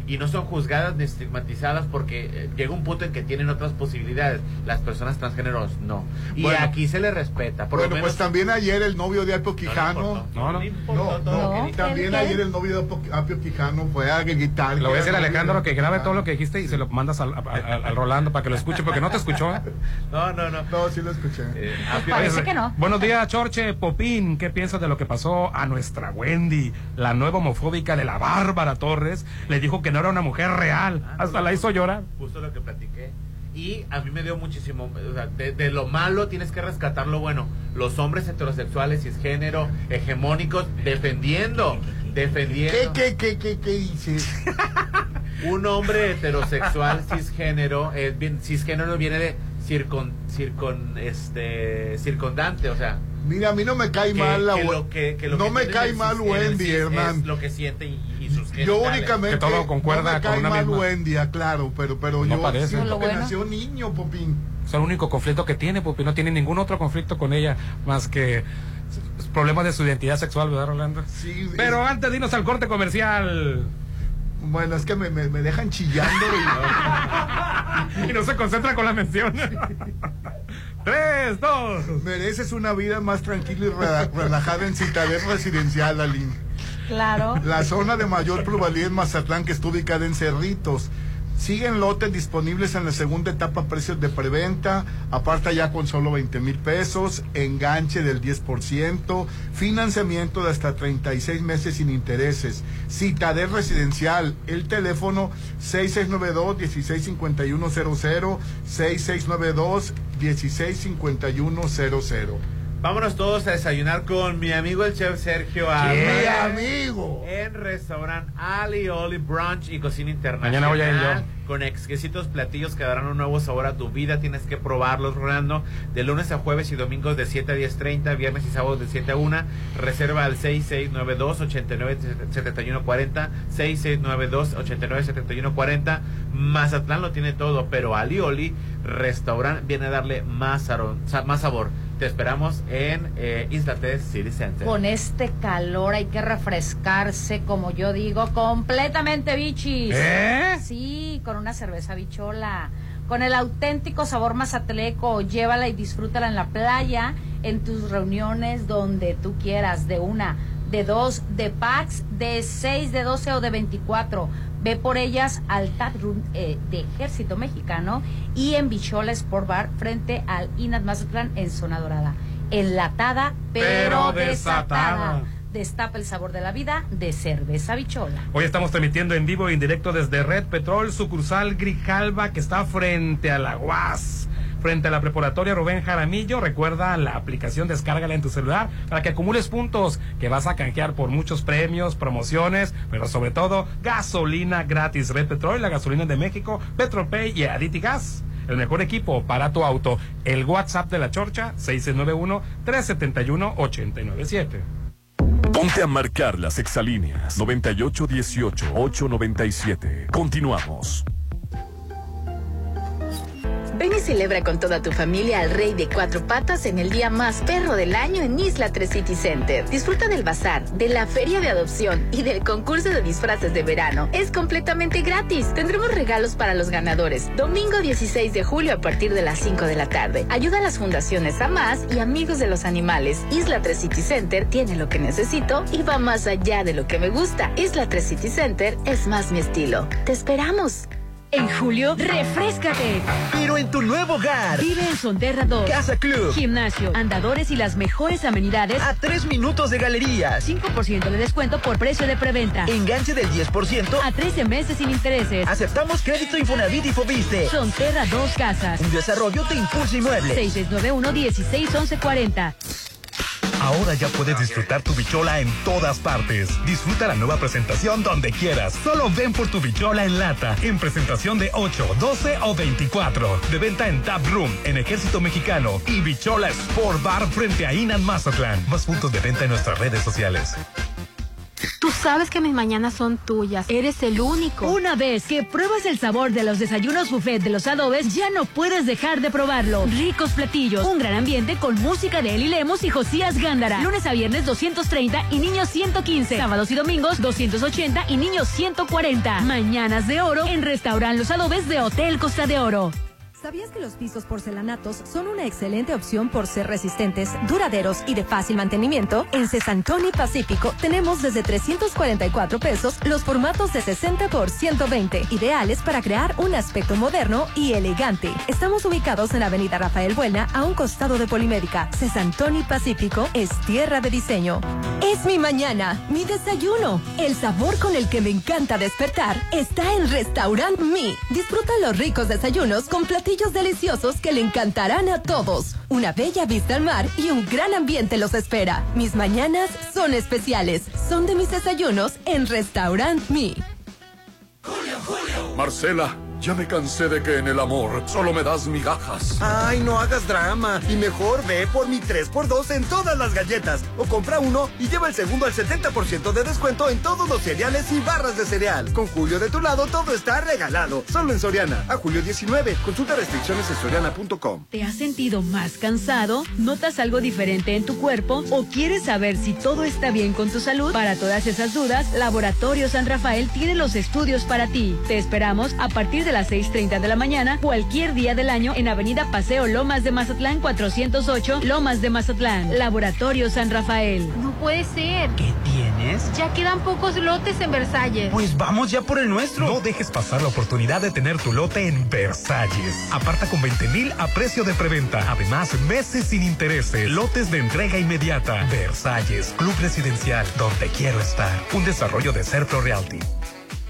Y no son juzgadas ni estigmatizadas porque eh, llega un punto en que tienen otras posibilidades. Las personas transgéneros no. Y Bueno. aquí se les respeta. Por lo Bueno, pues también ayer el novio de Apio Quijano. No, no. No, lo también ayer el novio de Apio- Apio Quijano fue a gritar. Le voy a decir a Alejandro que grabe todo lo que dijiste y se lo mandas al, al Rolando para que lo escuche, porque no te escuchó. ¿eh? *laughs* No, no, no. No, sí lo escuché. *laughs* Parece que no. Buenos días, Chorche Popín. ¿Qué piensas de lo que pasó a nuestra Wendy, la nueva homofóbica de la Bárbara Torres? Le dijo que no era una mujer real. Hasta la hizo llorar. Justo lo que platiqué. Y a mí me dio muchísimo, o sea, de, de lo malo tienes que rescatar lo bueno. Los hombres heterosexuales, cisgénero, hegemónicos, defendiendo, defendiendo. ¿Qué, qué, qué, qué, qué hice? *laughs* Un hombre heterosexual, cisgénero, es bien, cisgénero viene de circun, circun, este, circundante, o sea. Mira, a mí no me cae que- mal la que lo que- que lo No que me cae mal Wendy, Hernán. Lo que siente y, y Yo genitales. únicamente. Que todo concuerda no me con una mal misma. Claro, pero, pero No yo parece. siento que bueno. nació niño, Popín. Es el único conflicto que tiene, Popín. No tiene ningún otro conflicto con ella más que problemas de su identidad sexual, ¿verdad, Rolando? Sí, Pero antes, dinos al corte comercial. Bueno, es que me, me- me dejan chillando Y no *laughs* se concentra con la mención. *laughs* Tres, dos. mereces una vida más tranquila y rela- relajada en Citadel Residencial, Aline. Claro. La zona de mayor pluralidad en Mazatlán que está ubicada en Cerritos. Siguen lotes disponibles en la segunda etapa, precios de preventa, aparta ya con solo 20 mil pesos, enganche del 10%, financiamiento de hasta 36 meses sin intereses. Citadel Residencial, el teléfono 6692-165100, 6692-165100. Vámonos todos a desayunar con mi amigo el chef Sergio ¡Mi Álvarez. amigo! En restaurante Ali Oli Brunch y Cocina Internacional. Mañana voy a ir yo. Con exquisitos platillos que darán un nuevo sabor a tu vida. Tienes que probarlos, Rolando. De lunes a jueves y domingos de 7 a 10.30. Viernes y sábados de 7 a 1. Reserva al 6692-897140. 6692-897140. Mazatlán lo tiene todo, pero Ali Oli Restaurant viene a darle más, más sabor. Te esperamos en eh, Isla T City Center. Con este calor hay que refrescarse, como yo digo, completamente bichis. ¿Eh? Sí, con una cerveza bichola. Con el auténtico sabor mazatleco, llévala y disfrútala en la playa, en tus reuniones, donde tú quieras, de una, de dos, de packs, de seis, de doce o de veinticuatro. Ve por ellas al Tap Room eh, de Ejército Mexicano y en Bichola Sport Bar frente al Inat Mazatlán en Zona Dorada. Enlatada, pero, Pero desatada. desatada. Destapa el sabor de la vida de cerveza bichola. Hoy estamos transmitiendo en vivo e indirecto desde Red Petrol, sucursal Grijalva, que está frente a la UAS, frente a la preparatoria Rubén Jaramillo. Recuerda la aplicación, descárgala en tu celular para que acumules puntos que vas a canjear por muchos premios, promociones, pero sobre todo gasolina gratis. Red Petrol, la gasolina de México, Petropay y Aditi Gas. El mejor equipo para tu auto. El WhatsApp de la Chorcha, 691-371-897. Ponte a marcar las exalíneas 9818-897. Continuamos. Ven y celebra con toda tu familia al Rey de Cuatro Patas en el día más perro del año en Isla 3 City Center. Disfruta del bazar, de la feria de adopción y del concurso de disfraces de verano. Es completamente gratis. Tendremos regalos para los ganadores. Domingo 16 de julio a partir de las 5 de la tarde. Ayuda a las fundaciones AMAS y Amigos de los Animales. Isla 3 City Center tiene lo que necesito y va más allá de lo que me gusta. Isla 3 City Center es más mi estilo. Te esperamos. En julio, refrescate. Pero en tu nuevo hogar. Vive en Sonterra 2. Casa Club. Gimnasio, andadores y las mejores amenidades. A tres minutos de galerías. 5% de descuento por precio de preventa. Enganche del 10%. A 13 meses sin intereses. Aceptamos crédito Infonavit y Fobiste. Sonterra 2 Casas. Un desarrollo de Impulso Inmueble. 6691 161140. Ahora ya puedes disfrutar tu bichola en todas partes. Disfruta la nueva presentación donde quieras. Solo ven por tu bichola en lata, en presentación de 8, 12 o 24. De venta en Tap Room, en Ejército Mexicano y Bichola Sport Bar frente a Inan Mazatlán. Más puntos de venta en nuestras redes sociales. Tú sabes que mis mañanas son tuyas. Eres el único. Una vez que pruebas el sabor de los desayunos buffet de los adobes, ya no puedes dejar de probarlo. Ricos platillos, un gran ambiente con música de Eli Lemos y Josías Gándara. Lunes a viernes 230 y niños 115. Sábados y domingos 280 y niños 140. Mañanas de oro en Restaurant Los Adobes de Hotel Costa de Oro. ¿Sabías que los pisos porcelanatos son una excelente opción por ser resistentes, duraderos y de fácil mantenimiento? En Cesantoni Pacífico tenemos desde 344 pesos los formatos de 60 por 120, ideales para crear un aspecto moderno y elegante. Estamos ubicados en Avenida Rafael Buena, a un costado de Polimédica. Cesantoni Pacífico es tierra de diseño. Es mi mañana, mi desayuno. El sabor con el que me encanta despertar está en Restaurant Mi. Disfruta los ricos desayunos con platillos deliciosos que le encantarán a todos. Una bella vista al mar y un gran ambiente los espera. Mis mañanas son especiales. Son de mis desayunos en Restaurant Mi. Marcela, ya me cansé de que en el amor solo me das migajas. Ay, no hagas drama. Y mejor ve por mi 3x2 en todas las galletas. O compra uno y lleva el segundo al 70% de descuento en todos los cereales y barras de cereal. Con Julio de tu lado todo está regalado. Solo en Soriana. A julio 19. Consulta restricciones en soriana.com. ¿Te has sentido más cansado? ¿Notas algo diferente en tu cuerpo? ¿O quieres saber si todo está bien con tu salud? Para todas esas dudas, Laboratorio San Rafael tiene los estudios para ti. Te esperamos a partir de las 6.30 de la mañana, cualquier día del año, en Avenida Paseo Lomas de Mazatlán 408, Lomas de Mazatlán. Laboratorio San Rafael. No puede ser. ¿Qué tienes? Ya quedan pocos lotes en Versalles. Pues vamos ya por el nuestro. No dejes pasar la oportunidad de tener tu lote en Versalles. Aparta con 20 mil a precio de preventa. Además, meses sin intereses. Lotes de entrega inmediata. Versalles, Club Residencial, donde quiero estar. Un desarrollo de Serpro Realty.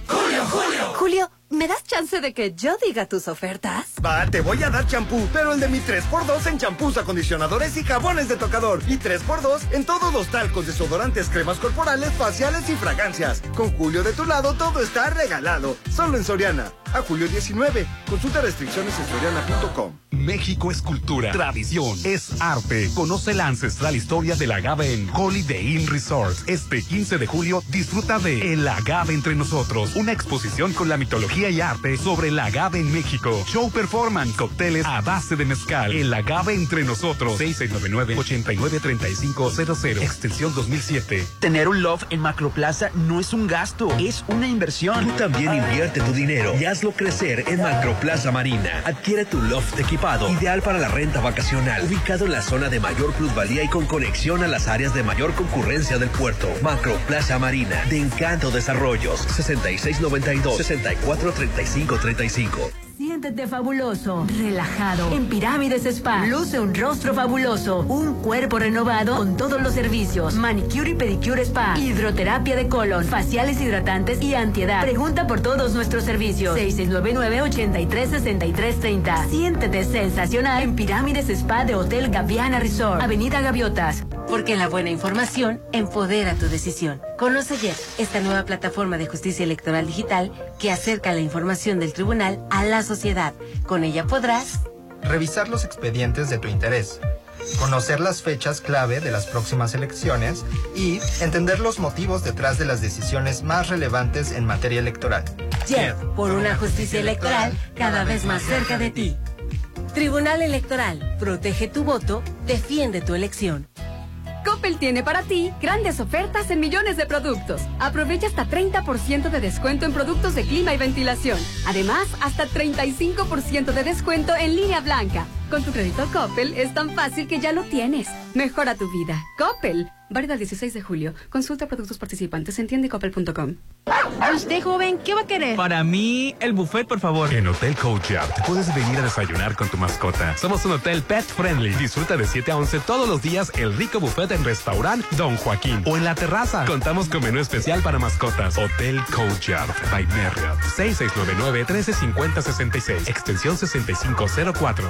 Julio, Julio. Julio, ¿me das chance de que yo diga tus ofertas? Va, te voy a dar champú, pero el de mi 3x2 en champús, acondicionadores y jabones de tocador. Y 3x2 en todos los talcos, desodorantes, cremas corporales, faciales y fragancias. Con Julio de tu lado todo está regalado. Solo en Soriana. A julio 19. Consulta restricciones en soriana.com. México es cultura, tradición, es arte. Conoce la ancestral historia del agave en Holiday Inn Resort. Este 15 de julio disfruta de El agave entre nosotros, una exposición con la mitología y arte sobre el agave en México. Show performance, cócteles a base de mezcal. El agave entre nosotros. 6699-893500, extensión 2007. Tener un loft en Macroplaza no es un gasto, es una inversión. Tú también invierte tu dinero y hazlo crecer en Macroplaza Marina. Adquiere tu loft equipado, ideal para la renta vacacional, ubicado en la zona de mayor plusvalía y con conexión a las áreas de mayor concurrencia del puerto. Macroplaza Marina, de Encanto Desarrollos, 6692-643535. Siéntete fabuloso, relajado. En Pirámides Spa, luce un rostro fabuloso, un cuerpo renovado con todos los servicios. Manicure y pedicure spa, hidroterapia de colon, faciales hidratantes y antiedad. Pregunta por todos nuestros servicios. 6699-836330. Siéntete sensacional en Pirámides Spa de Hotel Gaviana Resort, Avenida Gaviotas. Porque la buena información empodera tu decisión. Conoce ayer esta nueva plataforma de justicia electoral digital que acerca la información del tribunal a la sociedad. Con ella podrás revisar los expedientes de tu interés, conocer las fechas clave de las próximas elecciones y entender los motivos detrás de las decisiones más relevantes en materia electoral. JET, por una justicia electoral cada vez más cerca de ti. Tribunal Electoral, protege tu voto, defiende tu elección. Coppel tiene para ti grandes ofertas en millones de productos. Aprovecha hasta 30% de descuento en productos de clima y ventilación. Además, hasta 35% de descuento en línea blanca. Con tu crédito Coppel es tan fácil que ya lo tienes. Mejora tu vida. Coppel. Válida el 16 de julio. Consulta productos participantes en tiendecoppel.com. ¿Y usted, joven, qué va a querer? Para mí, el buffet, por favor. En Hotel Courtyard puedes venir a desayunar con tu mascota. Somos un hotel pet friendly. Disfruta de 7 a 11 todos los días el rico buffet en restaurant Don Joaquín o en la terraza. Contamos con menú especial para mascotas. Hotel Courtyard by Marriott. 6699-135066. Extensión 6504.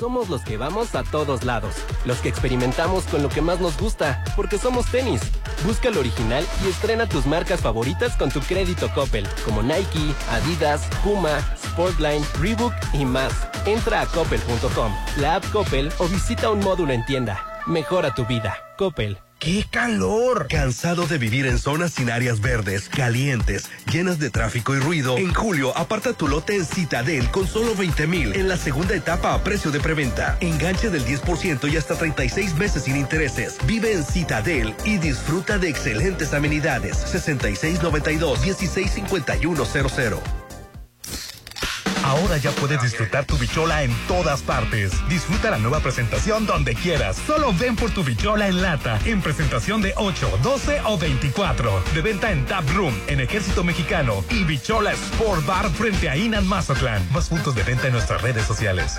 Somos los que vamos a todos lados, los que experimentamos con lo que más nos gusta, porque somos tenis. Busca lo original y estrena tus marcas favoritas con tu crédito Coppel, como Nike, Adidas, Puma, Sportline, Reebok y más. Entra a coppel.com, la app Coppel o visita un módulo en tienda. Mejora tu vida. Coppel. ¡Qué calor! ¿Cansado de vivir en zonas sin áreas verdes, calientes, llenas de tráfico y ruido? En julio, aparta tu lote en Citadel con solo 20 mil en la segunda etapa a precio de preventa. Enganche del 10% y hasta 36 meses sin intereses. Vive en Citadel y disfruta de excelentes amenidades. 6692-165100. Ahora ya puedes disfrutar tu bichola en todas partes. Disfruta la nueva presentación donde quieras. Solo ven por tu bichola en lata, en presentación de 8, 12 o 24. De venta en Tap Room, en Ejército Mexicano y Bichola Sport Bar frente a Inan Mazatlán. Más puntos de venta en nuestras redes sociales.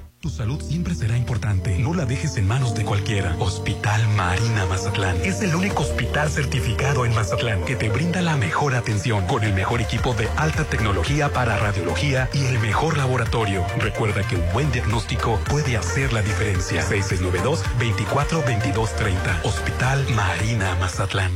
Tu salud siempre será importante. No la dejes en manos de cualquiera. Hospital Marina Mazatlán es el único hospital certificado en Mazatlán que te brinda la mejor atención con el mejor equipo de alta tecnología para radiología y el mejor laboratorio. Recuerda que un buen diagnóstico puede hacer la diferencia. 6692-242230. Hospital Marina Mazatlán.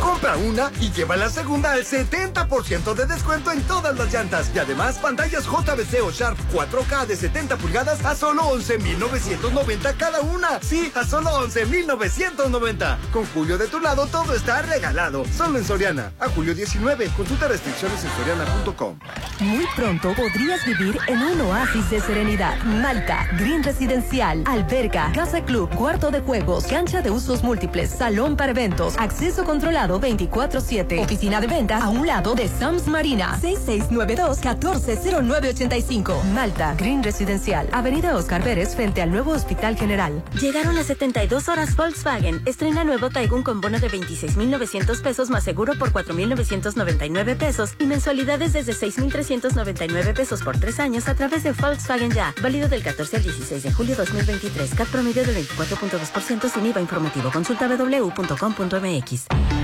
Compra una y lleva la segunda al 70% de descuento en todas las llantas. Y además, pantallas JBC o Sharp 4K de 70 pulgadas a solo 11,990 cada una. Sí, a solo 11,990. Con Julio de tu lado, todo está regalado. Solo en Soriana. A julio 19. Consulta restricciones en soriana.com. Muy pronto podrías vivir en un oasis de serenidad. Malta, Green Residencial, alberca, casa club, cuarto de juegos, cancha de usos múltiples, salón para eventos, acceso controlado 24-7, oficina de venta a un lado de Sams Marina, 6692-140985. Malta, Green Residencial, Avenida Oscar Pérez frente al nuevo Hospital General. Llegaron las 72 horas Volkswagen. Estrena nuevo Taigun con bono de 26,900 pesos más seguro por 4,999 pesos y mensualidades desde 6,399 pesos por tres años a través de Volkswagen Ya. Válido del 14 al 16 de julio 2023. CAT promedio del 24.2% sin IVA informativo. Consulta www.com.mx.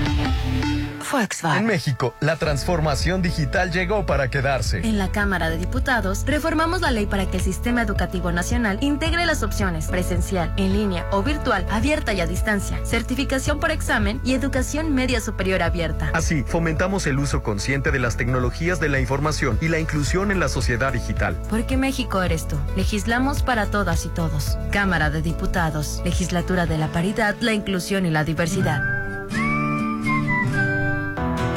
En México, la transformación digital llegó para quedarse. En la Cámara de Diputados, reformamos la ley para que el Sistema Educativo Nacional integre las opciones presencial, en línea o virtual, abierta y a distancia, certificación por examen y educación media superior abierta. Así, fomentamos el uso consciente de las tecnologías de la información y la inclusión en la sociedad digital. Porque México eres tú. Legislamos para todas y todos. Cámara de Diputados, Legislatura de la Paridad, la Inclusión y la Diversidad.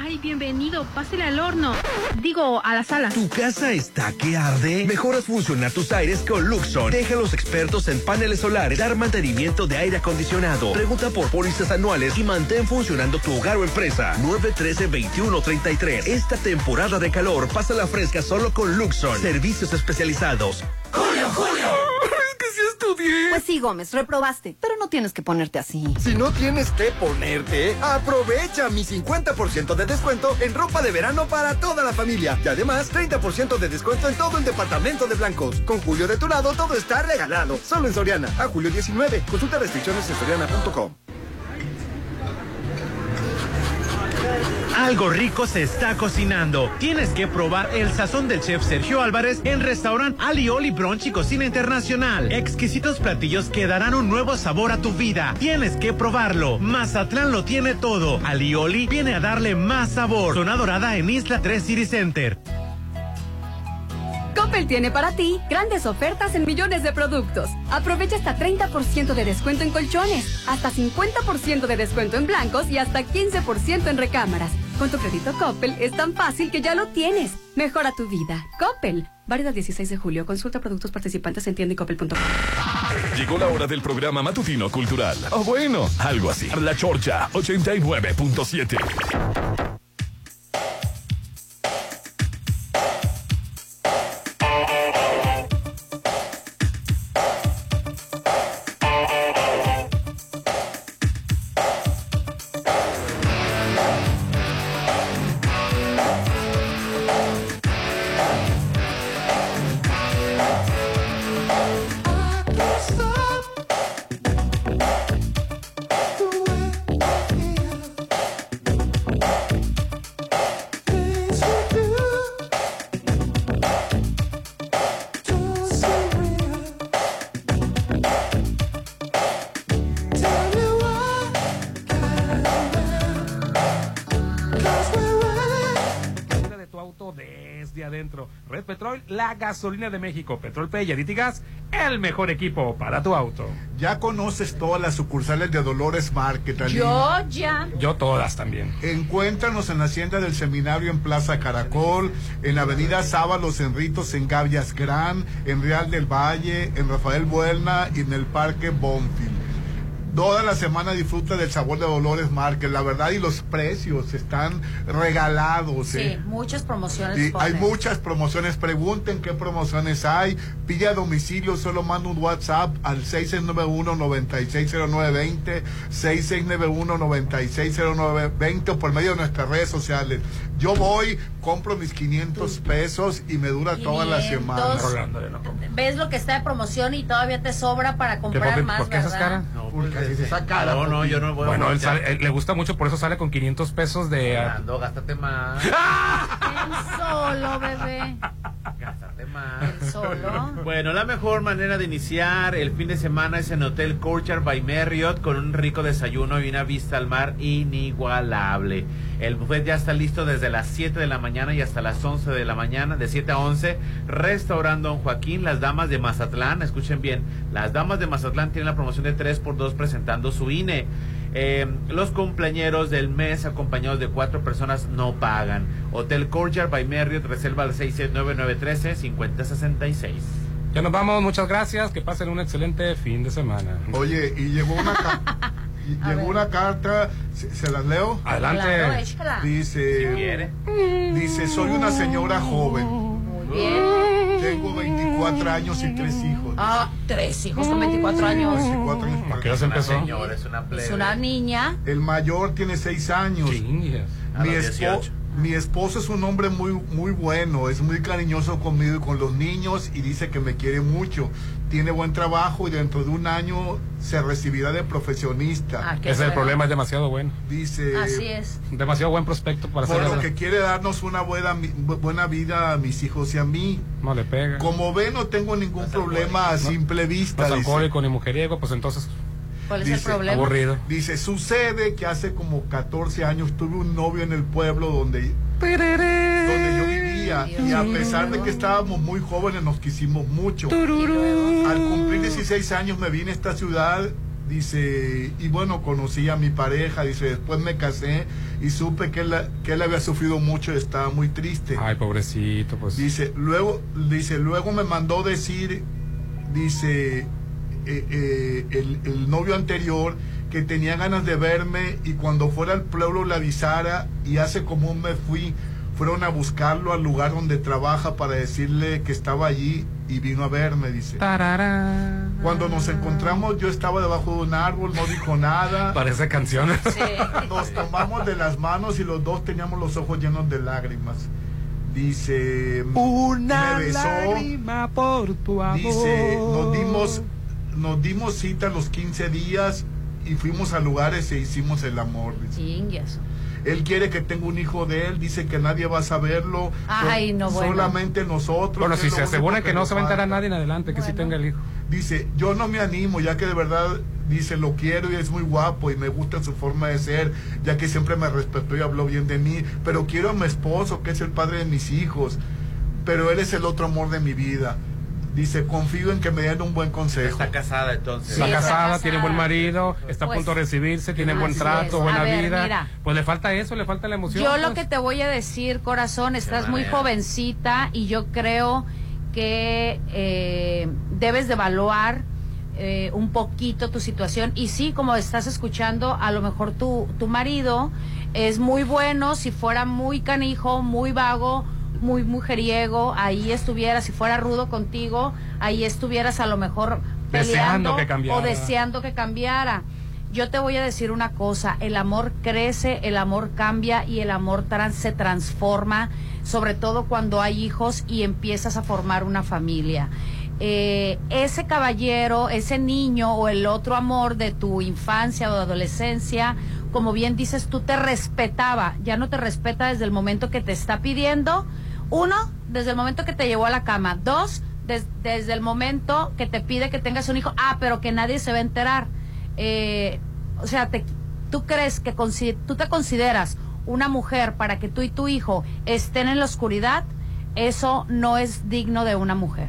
Ay, bienvenido. Pásele al horno. Digo, a la sala. ¿Tu casa está que arde? Mejoras funcionar tus aires con Luxon. Deja a los expertos en paneles solares dar mantenimiento de aire acondicionado. Pregunta por pólizas anuales y mantén funcionando tu hogar o empresa. 913-2133. Esta temporada de calor, pasa la fresca solo con Luxon. Servicios especializados. ¡Julio, Julio! ¡Es que sí estudié! Pues sí, Gómez, reprobaste. Pero no tienes que ponerte así. Si no tienes que ponerte, aprovecha mi 50% de descuento en ropa de verano para toda la familia. Y además, 30% de descuento en todo el departamento de blancos. Con Julio de tu lado, todo está regalado. Solo en Soriana. A julio 19. Consulta restricciones en soriana.com. Algo rico se está cocinando. Tienes que probar el sazón del chef Sergio Álvarez en restaurante Alioli Brunch y Cocina Internacional. Exquisitos platillos que darán un nuevo sabor a tu vida. Tienes que probarlo. Mazatlán lo tiene todo. Alioli viene a darle más sabor. Zona Dorada en Isla 3 City Center. Coppel tiene para ti grandes ofertas en millones de productos. Aprovecha hasta 30% de descuento en colchones, hasta 50% de descuento en blancos y hasta 15% en recámaras. Con tu crédito Coppel es tan fácil que ya lo tienes. Mejora tu vida. Coppel. Válido el 16 de julio. Consulta productos participantes en tienda. Llegó la hora del programa matutino cultural. O bueno, algo así. La Chorcha 89.7. gasolina de México. Petrol Pay y Gas, el mejor equipo para tu auto. Ya conoces todas las sucursales de Dolores Market. Yo ya. Yo todas también. Encuéntranos en la Hacienda del Seminario en Plaza Caracol, en Avenida Sábalos en Ritos en Gavias Gran, en Real del Valle, en Rafael Buelna y en el Parque Bonfil. Toda la semana disfruta del sabor de Dolores Market, la verdad, y los precios están regalados. Sí, ¿eh? muchas promociones. Y hay muchas promociones. Pregunten qué promociones hay. Pide a domicilio, solo manda un WhatsApp al 6691-960920, 6691-960920 o por medio de nuestras redes sociales. Yo voy, compro mis 500 pesos y me dura toda la 500. semana. Ves lo que está de promoción y todavía te sobra para comprar más, ¿Por qué haces ¿verdad? cara? Porque así está cara. No, no, yo no voy a Bueno, él sale- él le gusta mucho, por eso sale con 500 pesos de... Fernando, gástate más. El *laughs* solo, bebé. El solo. *laughs* Bueno, la mejor manera de iniciar el fin de semana es en Hotel Courtyard by Marriott con un rico desayuno y una vista al mar inigualable. El buffet ya está listo desde las 7 de la mañana y hasta las 11 de la mañana, de 7 a 11. Restaurando Don Joaquín, las damas de Mazatlán, escuchen bien, las damas de Mazatlán tienen la promoción de 3x2 presentando su INE. Eh, los cumpleañeros del mes acompañados de cuatro personas no pagan. Hotel Courtyard by Marriott reserva al 679-913-5066. Ya nos vamos, muchas gracias, que pasen un excelente fin de semana. Oye, y llegó una, ca- *laughs* y llegó una carta, ¿se, se las leo? Adelante. Dice, Si quiere. dice, soy una señora joven. Bien. Tengo 24 años y tres hijos. Ah, tres hijos con 24 años. 24 años. ¿A qué hora se Una empezó? señora, es una plebe. Es una niña. El mayor tiene 6 años. A Mi, los espo- 18. Mi esposo es un hombre muy, muy bueno, es muy cariñoso conmigo y con los niños y dice que me quiere mucho. Tiene buen trabajo y dentro de un año se recibirá de profesionista. Ah, Ese es el problema, es demasiado bueno. Dice, Así es. Demasiado buen prospecto para por hacer lo que quiere darnos una buena, buena vida a mis hijos y a mí. No le pega. Como ve, no tengo ningún problema a simple No vista. es dice. alcohólico ni mujeriego, pues entonces ¿Cuál es el Dice, problema? aburrido. Dice, sucede que hace como 14 años tuve un novio en el pueblo donde, donde yo vivía y a pesar de que estábamos muy jóvenes nos quisimos mucho. Al cumplir 16 años me vine a esta ciudad, dice, y bueno, conocí a mi pareja, dice, después me casé y supe que él, que él había sufrido mucho y estaba muy triste. Ay, pobrecito, pues. Dice, luego, dice, luego me mandó decir, dice, eh, eh, el, el novio anterior que tenía ganas de verme y cuando fuera al pueblo le avisara y hace como un mes fui, fueron a buscarlo al lugar donde trabaja para decirle que estaba allí y vino a verme, dice. Tarará. Cuando nos encontramos yo estaba debajo de un árbol, no dijo nada. *laughs* Parece canción. Sí. Nos tomamos de las manos y los dos teníamos los ojos llenos de lágrimas. Dice, me besó, por tu Dice, nos dimos, nos dimos cita a los 15 días y fuimos a lugares e hicimos el amor. dice. Él quiere que tenga un hijo de él, dice que nadie va a saberlo. Ay, no, bueno. Solamente nosotros. Bueno, si se asegura que no se va a enterar falta. nadie en adelante, que sí tenga el hijo. Dice, yo no me animo, ya que de verdad, dice, lo quiero y es muy guapo y me gusta su forma de ser, ya que siempre me respetó y habló bien de mí, pero quiero a mi esposo, que es el padre de mis hijos, pero él es el otro amor de mi vida. Dice, confío en que me den un buen consejo. Está casada entonces. Está casada, tiene buen marido, está a Pues, punto de recibirse, tiene buen trato, es. buena ver, vida. mira. Pues le falta eso, le falta la emoción. Yo lo pues. que te voy a decir, corazón, estás muy jovencita y yo creo que eh, debes de evaluar eh, un poquito tu situación. Y sí, como estás escuchando, a lo mejor tu, tu marido es muy bueno, si fuera muy canijo, muy vago, muy mujeriego, ahí estuvieras, si fuera rudo contigo, ahí estuvieras a lo mejor Deseando peleando que cambiara. o deseando que cambiara. Yo te voy a decir una cosa, el amor crece, el amor cambia y el amor trans se transforma, sobre todo cuando hay hijos y empiezas a formar una familia. Eh, ese caballero, ese niño o el otro amor de tu infancia o adolescencia, como bien dices, tú te respetaba, ya no te respeta desde el momento que te está pidiendo, uno, desde el momento que te llevó a la cama, dos, des- desde el momento que te pide que tengas un hijo, ah, pero que nadie se va a enterar. Eh, o sea, te- tú crees que tú te consideras una mujer para que tú y tu hijo estén en la oscuridad, eso no es digno de una mujer.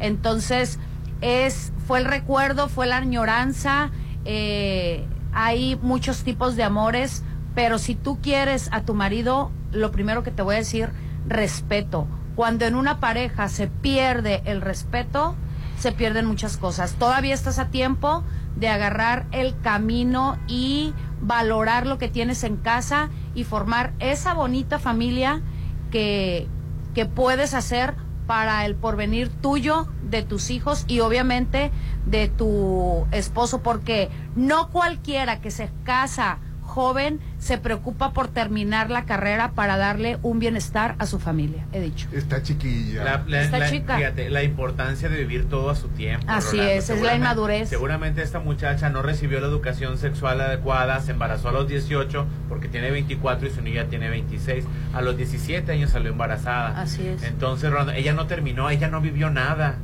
Entonces, es, fue el recuerdo, fue la añoranza, eh, hay muchos tipos de amores, pero si tú quieres a tu marido, lo primero que te voy a decir, respeto. Cuando en una pareja se pierde el respeto, se pierden muchas cosas. Todavía estás a tiempo de agarrar el camino y valorar lo que tienes en casa y formar esa bonita familia que, que puedes hacer para el porvenir tuyo, de tus hijos y obviamente de tu esposo, porque no cualquiera que se casa joven se preocupa por terminar la carrera para darle un bienestar a su familia, he dicho. Está chiquilla. La, la- chica. Fíjate, la importancia de vivir todo a su tiempo. Así Rolando. es, es la Seguramente- inmadurez. Seguramente esta muchacha no recibió la educación sexual adecuada, se embarazó a los 18 porque tiene 24 y su niña tiene 26. A los 17 años salió embarazada. Así es. Entonces, Rolando, ella no terminó, ella no vivió nada.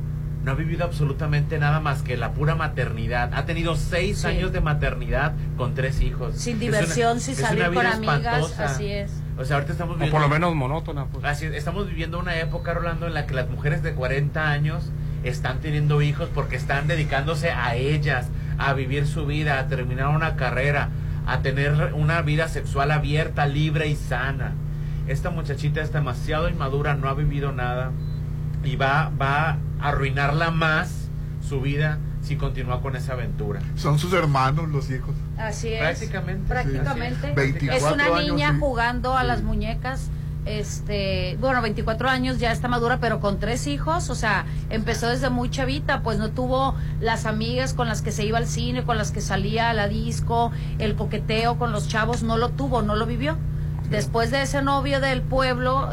No ha vivido absolutamente nada más que la pura maternidad. Ha tenido seis Sí. años de maternidad con tres hijos. Sin diversión, una- sin es una salir con amigas, espantosa. así es. O sea, ahorita estamos O viviendo... por lo menos monótona. Pues. Así es, estamos viviendo una época, Rolando, en la que las mujeres de 40 años están teniendo hijos porque están dedicándose a ellas, a vivir su vida, a terminar una carrera, a tener una vida sexual abierta, libre y sana. Esta muchachita es demasiado inmadura, no ha vivido nada y va, va a arruinarla más su vida si continúa con esa aventura. Son sus hermanos los hijos. Así es. Prácticamente. Prácticamente. Sí. 24 es una años, niña sí. jugando a Sí. las muñecas. Este, bueno, 24 años ya está madura, pero con tres hijos, o sea, empezó desde muy chavita, pues no tuvo las amigas con las que se iba al cine, con las que salía a la disco, el coqueteo con los chavos, no lo tuvo, no lo vivió. Después de ese novio del pueblo,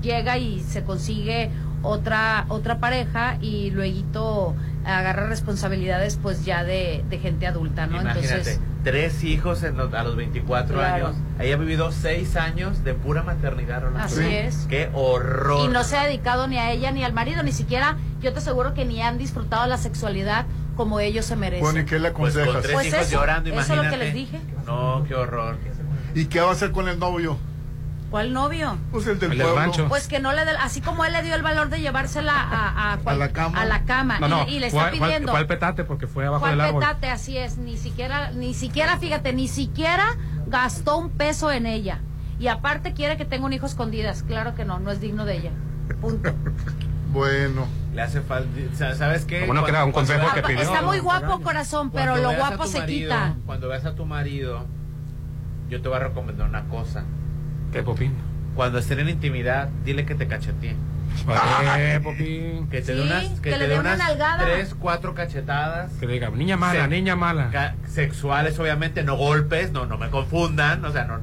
llega y se consigue otra otra pareja y luego agarra responsabilidades pues ya de, de gente adulta, ¿no? Imagínate, Entonces, tres hijos en los- a los 24 Claro. años. Ella ha vivido seis años de pura maternidad, Rolando. Así es. Qué horror. y no se ha dedicado ni a ella ni al marido, ni siquiera, yo te aseguro que ni han disfrutado la sexualidad como ellos se merecen. Bueno, ¿y qué le Pues aconsejas? con tres Pues hijos eso, llorando, eso es lo imagínate. que les dije. No, qué horror. ¿Y qué va a hacer con el novio? ¿Cuál novio? Pues el del El del pueblo. rancho. Pues que no le dé, así como él le dio el valor de llevársela a, a, A la cama. a la cama, No, y- no, y, le está pidiendo. al petate porque fue abajo ¿Cuál del árbol. petate? Así es, ni siquiera, ni siquiera, fíjate, ni siquiera gastó un peso en ella. Y aparte quiere que tenga un hijo a escondidas. Claro que no, no es digno de ella. Punto. *laughs* Bueno. Le hace falta. ¿Sabes qué? Bueno que era un consejo que pidió. Está muy guapo, corazón, pero cuando lo a guapo se marido- quita. Cuando veas a tu marido, yo te voy a recomendar una cosa. ¿Qué, Popín? Cuando estén en intimidad, dile que te cachetee. ¿Qué, Popín? Que te Sí, dé unas, que te dé dé una unas nalgada. tres, cuatro cachetadas. Que diga, niña mala, Se- niña mala. Ca- sexuales obviamente no golpes no no me confundan o sea no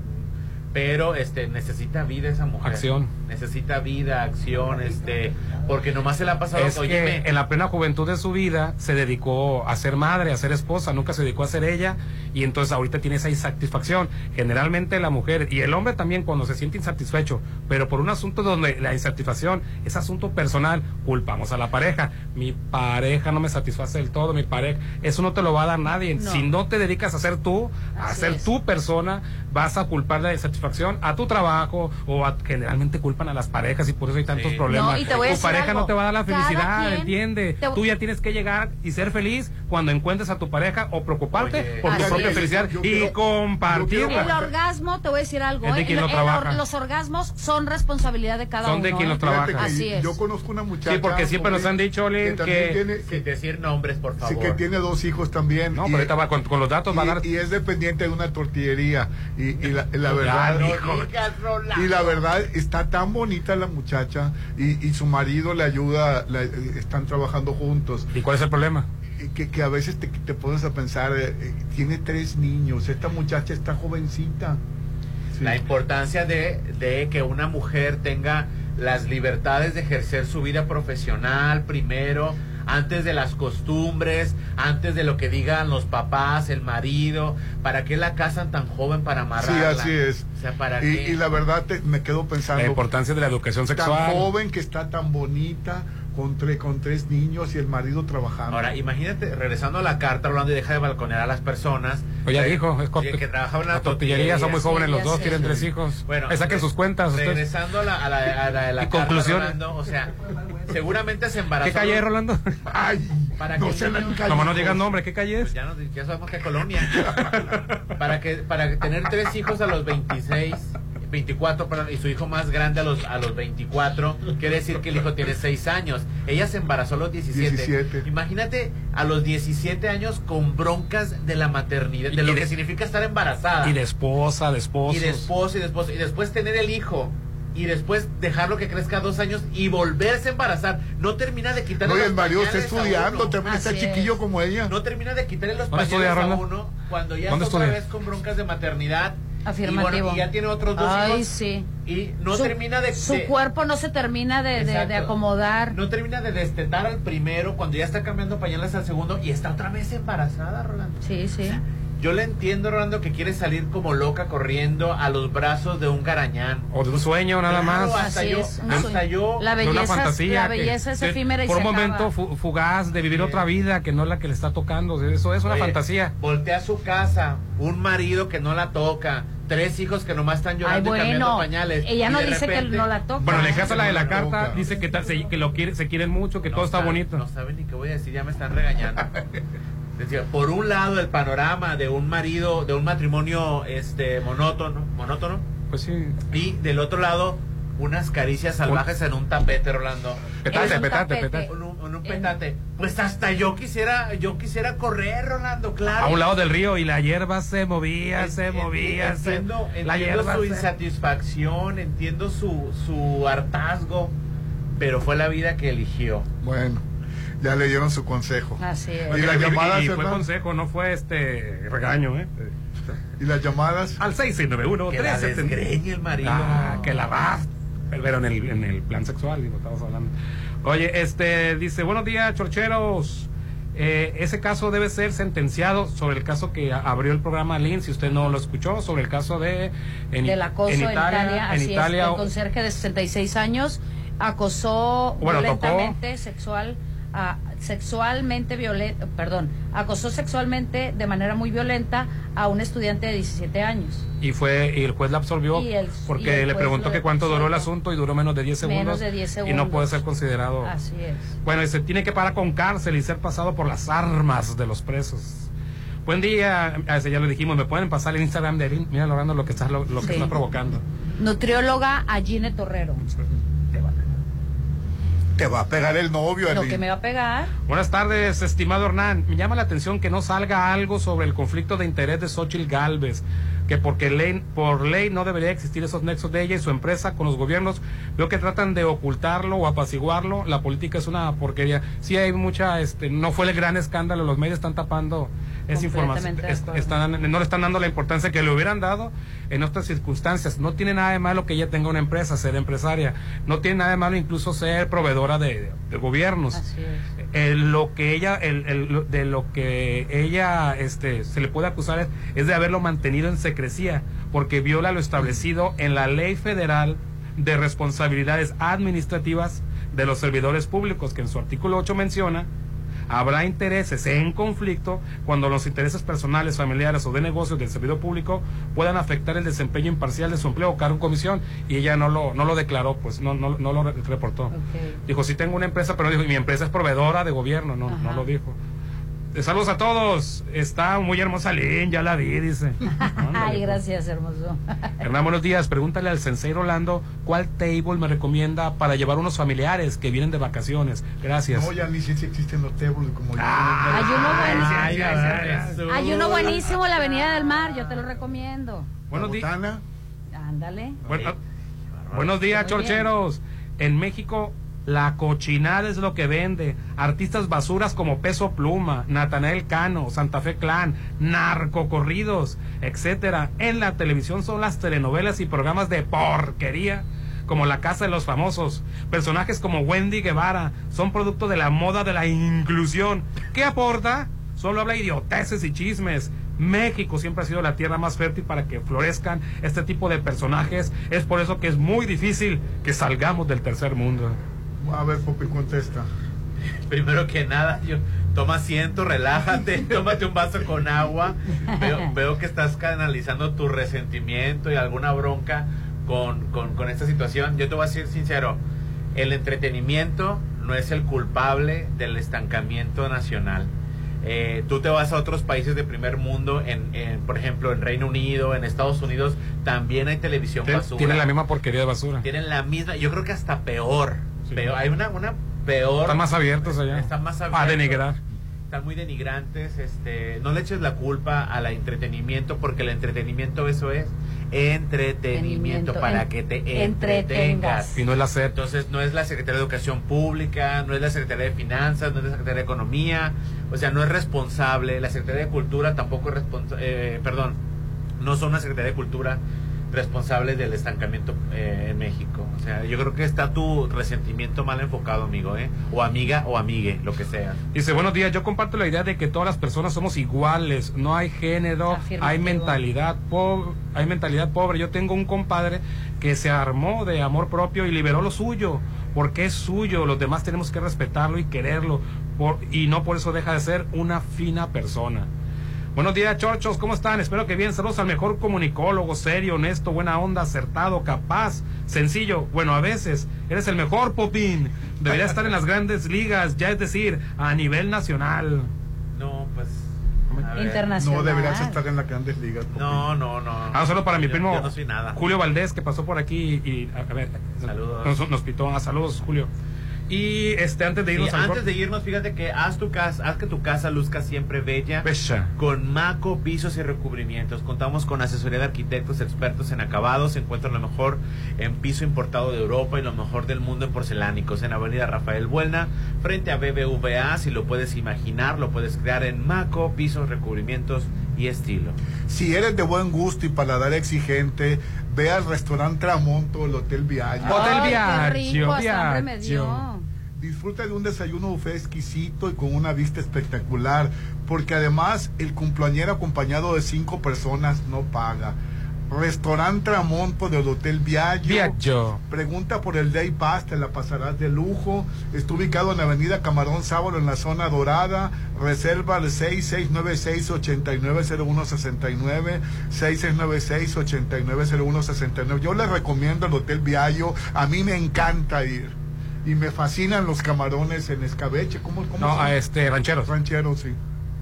pero este necesita vida esa mujer Acción. Necesita vida, acción, este, porque nomás se le ha pasado, Es que en la plena juventud de su vida se dedicó a ser madre, a ser esposa, nunca se dedicó a ser ella y entonces ahorita tiene esa insatisfacción. Generalmente la mujer y el hombre también cuando se siente insatisfecho, pero por un asunto donde la insatisfacción es asunto personal, culpamos a la pareja. Mi pareja no me satisface del todo, mi pareja, eso no te lo va a dar nadie. No. Si no te dedicas a ser tú, a Así ser es. tu persona, vas a culpar la insatisfacción a tu trabajo o a- generalmente culpan a las parejas y por eso hay tantos problemas. No, y te voy a tu pareja algo. no te va a dar la felicidad, quien- entiende. te- Tú ya tienes que llegar y ser feliz cuando encuentres a tu pareja o preocuparte Oye, por tu propia es. felicidad Yo y quiero- compartirla. El orgasmo, te voy a decir algo. Es de ¿eh? quien lo El- trabaja. los orgasmos son responsabilidad de cada Son uno. de quien ¿eh? lo trabaja. Que Así es. Yo conozco una muchacha. Sí, porque siempre nos han dicho, Oli, también que- tiene, sin decir nombres, por favor. sí, que tiene dos hijos también. No, y, pero ahorita va con, con los datos va a dar. y- es dependiente de una tortillería. Y, y la, la verdad. hijo. Y la verdad está tan bonita la muchacha y, y su marido le ayuda, la- están trabajando juntos. ¿Y cuál es el problema? Y Que, que a veces te, te pones a pensar, eh, eh, tiene tres niños, esta muchacha está jovencita. Sí. La importancia de, de que una mujer tenga las libertades de ejercer su vida profesional primero, antes de las costumbres, antes de lo que digan los papás, el marido. ¿Para qué la casan tan joven para Sí, amarrarla? así es. O sea, ¿para y, qué? y la verdad te- me quedo pensando. La importancia de la educación tan sexual. joven que está tan bonita con, tre- con tres niños y el marido trabajando. Ahora, imagínate, regresando a la carta, hablando y deja de balconear a las personas. Ya Eh, dijo, es que, que trabajaban en la las tortillería, son muy jóvenes los ya dos, tienen tres hijos. Bueno, Eh, saquen sus cuentas. ustedes. Regresando a la, a la, a la, a la Y carta, conclusión. Rolando, o sea, seguramente se embarazó. ¿Qué calle es, Rolando? Ay, Para no que se el le niño- cae Como no hijos. diga el nombre, ¿qué calle es? Ya, no, ya sabemos qué colonia. *laughs* para que para tener tres hijos a los 26, 24, perdón, y su hijo más grande a los a los 24, quiere decir que el hijo tiene 6 años. Ella se embarazó a los 17. 17. Imagínate a los 17 años con broncas de la maternidad, de Y lo de- que significa estar embarazada. Y de esposa, de esposos. y de esposo y de esposo y después tener el hijo y después dejarlo que crezca dos años y volverse a embarazar no termina de quitarle No, los el marido está estudiando, también está chiquillo es. como ella. no termina de quitarle los ¿Dónde pañales a uno cuando ya ¿Dónde está otra vez con broncas de maternidad Afirmativo. y, bueno, y ya tiene otros dos Ay, hijos sí. y no Su- termina de, Su de- cuerpo no se termina de, de- de Exacto. acomodar. no termina de destetar al primero cuando ya está cambiando pañales al segundo y está otra vez embarazada Rolando Sí, sí. Yo le entiendo Rolando que quiere salir como loca corriendo a los brazos de un garañán O de un sueño nada Claro, más. hasta Así yo, es, un hasta sueño. yo La de una belleza, fantasía. la que- belleza es que efímera y Por se un momento acaba. fugaz de vivir Sí. otra vida que no es la que le está tocando. Eso es una Oye, fantasía. Voltea a su casa, un marido que no la toca, tres hijos que nomás están Ay, llorando y cambiando bueno. pañales. Ella no dice que no la toca. Bueno, en el caso de la de la carta, dice que, tal- se, que lo quiere, se quieren mucho, que No todo está bonito. No saben ni qué voy a decir, ya me están regañando. *laughs* Decía, por un lado el panorama de un marido, de un matrimonio este monótono, monótono, Pues sí. y del otro lado unas caricias salvajes en un tapete, Rolando. Petate, un petate, tapete. petate. En un, en un En- petate. Pues hasta yo quisiera, yo quisiera correr, Rolando, claro. A un lado del río y la hierba se movía, se En- movía. en- se- Entiendo, la entiendo hierba su se- insatisfacción, entiendo su, su hartazgo, pero fue la vida que eligió. Bueno, ya le dieron su consejo. Así es. ¿Y las Y- llamadas, y fue Hernán? consejo, no fue este regaño, ¿eh? ¿Y las llamadas? Al 691 Que la 370. desgreñe el marido. Ah, que la va. Pero en el, en el plan sexual, digo, estamos hablando. Oye, este, dice, buenos días, chorcheros. Eh, ese caso debe ser sentenciado sobre el caso que abrió el programa Lin, si usted no lo escuchó, sobre el caso de... En, del acoso en Italia, en así Italia, es, el conserje de 66 años acosó Bueno, tocó. violentamente sexual a- sexualmente violenta, perdón, acosó sexualmente de manera muy violenta a un estudiante de 17 años. y fue y el juez la absolvió el- porque le preguntó que cuánto duró el asunto y duró menos de 10 segundos. Menos de 10 Y no puede ser considerado... Así es. Bueno, y se tiene que parar con cárcel y ser pasado por las armas de los presos. Buen día, a ese ya lo dijimos, me pueden pasar el Instagram de Erin, mira logrando lo que está lo, lo que Sí. está provocando. Nutrióloga Agine Torrero. Te va a pegar el novio, Lo que me va a pegar. Buenas tardes, estimado Hernán. Me llama la atención que no salga algo sobre el conflicto de interés de Xochitl Galvez, que porque ley, por ley no debería existir esos nexos de ella y su empresa con los gobiernos. Veo que tratan de ocultarlo o apaciguarlo. La política es una porquería. Sí hay mucha, este, no fue el gran escándalo, los medios están tapando es información, es- están- no le están dando la importancia que le hubieran dado en otras circunstancias. No tiene nada de malo que ella tenga una empresa, ser empresaria. No tiene nada de malo incluso ser proveedora de, de gobiernos. Así es. Eh, lo que ella, el, el- de lo que ella este, se le puede acusar es, es de haberlo mantenido en secrecía, porque viola lo establecido en la ley federal de responsabilidades administrativas de los servidores públicos, que en su artículo 8 menciona habrá intereses en conflicto cuando los intereses personales, familiares o de negocios del servidor público puedan afectar el desempeño imparcial de su empleo o cargo en comisión y ella no lo no lo declaró, pues no no, no lo re- reportó. Dijo, sí tengo una empresa, pero dijo, y mi empresa es proveedora de gobierno, no no lo dijo. Eh, Saludos a todos. Está muy hermosa Lynn, ya la vi, dice. *laughs* Ay, gracias, hermoso. *laughs* Hernán, buenos días. Pregúntale al sensei Rolando cuál table me recomienda para llevar unos familiares que vienen de vacaciones. Gracias. No, ya ni si existen los tables como yo. Hay uno buenísimo. Hay uno la Avenida del Mar, yo te lo recomiendo. Buenos días. Ándale. Bueno, buenos días, chorcheros. En México, la cochinada es lo que vende. Artistas basuras como Peso Pluma, Natanael Cano, Santa Fe Clan, narcocorridos, etcétera. En la televisión son las telenovelas y programas de porquería como La Casa de los Famosos. Personajes como Wendy Guevara son producto de la moda de la inclusión. ¿Qué aporta? Solo habla idioteces y chismes. México siempre ha sido la tierra más fértil para que florezcan este tipo de personajes. Es por eso que es muy difícil que salgamos del tercer mundo. A ver, Popi, contesta. Primero que nada, yo toma asiento, relájate, *laughs* tómate un vaso con agua. Veo, veo que estás canalizando tu resentimiento y alguna bronca con, con, con esta situación. Yo te voy a ser sincero, el entretenimiento no es el culpable del estancamiento nacional. Eh, tú te vas a otros países de primer mundo, en, en, por ejemplo, en Reino Unido, en Estados Unidos, también hay televisión basura. Tienen la misma porquería de basura. Tienen la misma, yo creo que hasta peor. Peor. Hay una, una peor. Están más abiertos allá. Están más A abiertos. denigrar. Están muy denigrantes. Este, no le eches la culpa al entretenimiento porque el entretenimiento eso es entretenimiento para en- que te entretengas. Y no es la SEP. Entonces no es la Secretaría de Educación Pública, no es la Secretaría de Finanzas, no es la Secretaría de Economía, o sea, no es responsable. La Secretaría de Cultura tampoco es responsable, perdón, no son una Secretaría de Cultura responsable del estancamiento eh, en México. O sea, yo creo que está tu resentimiento mal enfocado, amigo, ¿eh? O amiga o amigue, lo que sea. Dice, buenos días, yo comparto la idea de que todas las personas somos iguales, no hay género, Afirmativo. hay mentalidad pobre, hay mentalidad pobre. Yo tengo un compadre que se armó de amor propio y liberó lo suyo, porque es suyo, los demás tenemos que respetarlo y quererlo, por- y no por eso deja de ser una fina persona. Buenos días, chorchos, ¿cómo están? Espero que bien. Saludos al mejor comunicólogo, serio, honesto, buena onda, acertado, capaz, sencillo. Bueno, a veces eres el mejor, Popín. Debería estar en las grandes ligas, ya es decir, a nivel nacional. No, pues. ver. Internacional. No deberías estar en las grandes ligas. No, no, no. Ah, solo para mi Yo- primo Yo no soy nada. Julio Valdés, que pasó por aquí y, a, a ver, Saludos. Nos, nos pitó. Ah, saludos, Julio. Y este, antes de Sí, irnos al antes de irnos, fíjate que haz tu casa, haz que tu casa luzca siempre bella. Bella. Con Maco Pisos y Recubrimientos. Contamos con asesoría de arquitectos expertos en acabados. Encuentra lo mejor en piso importado de Europa y lo mejor del mundo en porcelánicos. En Avenida Rafael Buelna, frente a BBVA. Si lo puedes imaginar, lo puedes crear en Maco Pisos, Recubrimientos y Estilo. Si eres de buen gusto y paladar exigente, ve al restaurante Tramonto, el Hotel Viaggio. Hotel Ay, qué Viaggio, rico, hasta hambre me Viaggio. Disfruta de un desayuno buffet exquisito y con una vista espectacular, porque además el cumpleañero acompañado de cinco personas no paga. Restaurante Tramonto del Hotel Viaggio. Viaggio. Pregunta por el Day Pass, te la pasarás de lujo. Está ubicado en la avenida Camarón Sábalo, en la zona dorada. Reserva al 6696-890169. 6696-890169. Yo les recomiendo el Hotel Viaggio. A mí me encanta ir. Y me fascinan los camarones en escabeche. ¿Cómo, cómo No, son? a este, rancheros. Rancheros, sí.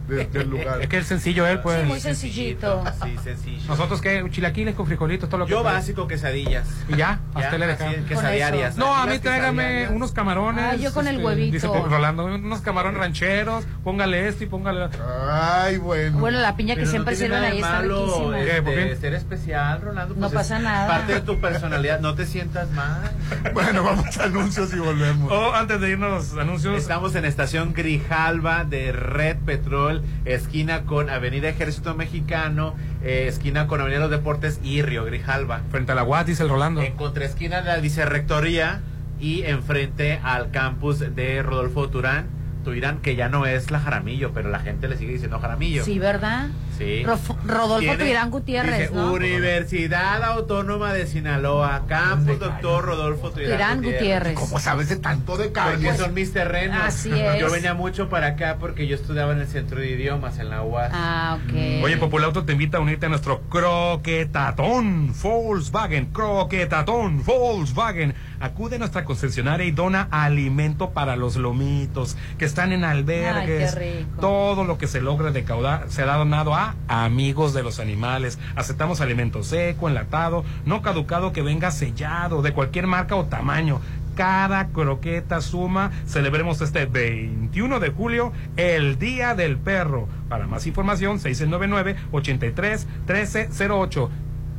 De- del lugar. Es que es sencillo él, pues. Sí, muy sencillito. Sí, sencillo. Nosotros que chilaquiles con frijolitos, todo lo que Yo básico, quesadillas. Y ya, a Ya, usted le quesadiarias. No, a mí tráigame quesadillas. unos camarones. este, Ah, yo con el huevito. Dice Rolando, unos camarones rancheros, póngale esto y póngale. Ay, bueno. Bueno, la piña que Pero siempre no sirven ahí está riquísima. este, ¿Qué? ¿Por qué? ser especial, Rolando. No pues es pasa nada. Parte de tu personalidad, no te sientas mal. *laughs* Bueno, vamos a anuncios y volvemos. Oh, antes de irnos, anuncios. Estamos en estación Grijalva de Red Petrol Mall, esquina con Avenida Ejército Mexicano, eh, esquina con Avenida Los Deportes y Río Grijalba. Frente a la UAT, dice el Rolando. En contraesquina de la vicerrectoría y enfrente al campus de Rodolfo Turán, Tuirán, que ya no es la Jaramillo, pero la gente le sigue diciendo Jaramillo. Sí, ¿verdad? Sí. Rodolfo Tiene- Tuirán Gutiérrez, dice, ¿no? Universidad Autónoma de Sinaloa, campus doctor Rodolfo Tuirán, Tuirán Gutiérrez. ¿Cómo sabes de tanto de Porque son mis terrenos. Así *laughs* es. Yo venía mucho para acá porque yo estudiaba en el centro de idiomas en la UAS. Ah, ok. Oye, Populauto te invita a unirte a nuestro croquetatón Volkswagen. Croquetatón Volkswagen. Acude a nuestra concesionaria y dona alimento para los lomitos que están en albergues. Ay, qué rico. Todo lo que se logra recaudar será donado a amigos de los animales. Aceptamos alimento seco, enlatado, no caducado que venga sellado, de cualquier marca o tamaño. Cada croqueta suma. Celebremos este 21 de julio, el Día del Perro. Para más información, 699-83-1308.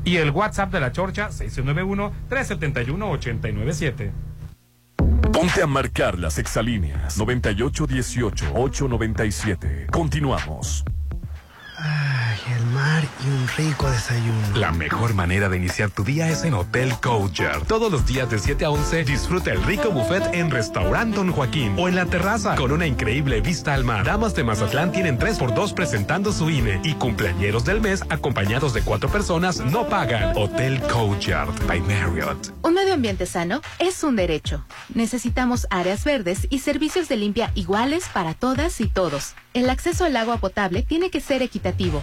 Y el WhatsApp de la Chorcha, 691-371-897. Ponte a marcar las exalíneas 9818-897. Continuamos. Ah. *sighs* *sighs* El mar y un rico desayuno. La mejor manera de iniciar tu día es en Hotel Coacher. Todos los días de 7 a 11 disfruta el rico buffet en Restaurant Don Joaquín o en la terraza con una increíble vista al mar. Damas de Mazatlán tienen 3x2 presentando su INE y cumpleañeros del mes acompañados de cuatro personas no pagan. Hotel Coacher by Marriott. Un medio ambiente sano es un derecho. Necesitamos áreas verdes y servicios de limpia iguales para todas y todos. El acceso al agua potable tiene que ser equitativo,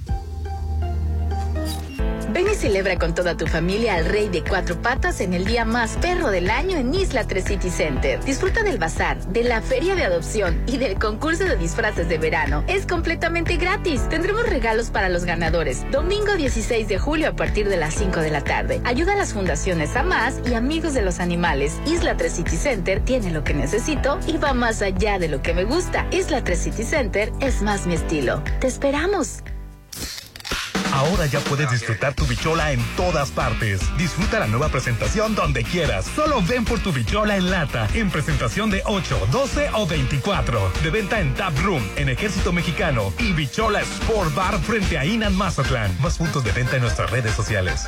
Ven y celebra con toda tu familia al Rey de Cuatro Patas en el día más perro del año en Isla 3 City Center. Disfruta del bazar, de la feria de adopción y del concurso de disfraces de verano. Es completamente gratis. Tendremos regalos para los ganadores. Domingo 16 de julio a partir de las 5 de la tarde. Ayuda a las fundaciones AMAS y Amigos de los Animales. Isla 3 City Center tiene lo que necesito y va más allá de lo que me gusta. Isla 3 City Center es más mi estilo. Te esperamos. Ahora ya puedes disfrutar tu bichola en todas partes. Disfruta la nueva presentación donde quieras. Solo ven por tu bichola en lata, en presentación de 8, 12 o 24. De venta en Tap Room, en Ejército Mexicano y Bichola Sport Bar frente a Inan Mazatlán. Más puntos de venta en nuestras redes sociales.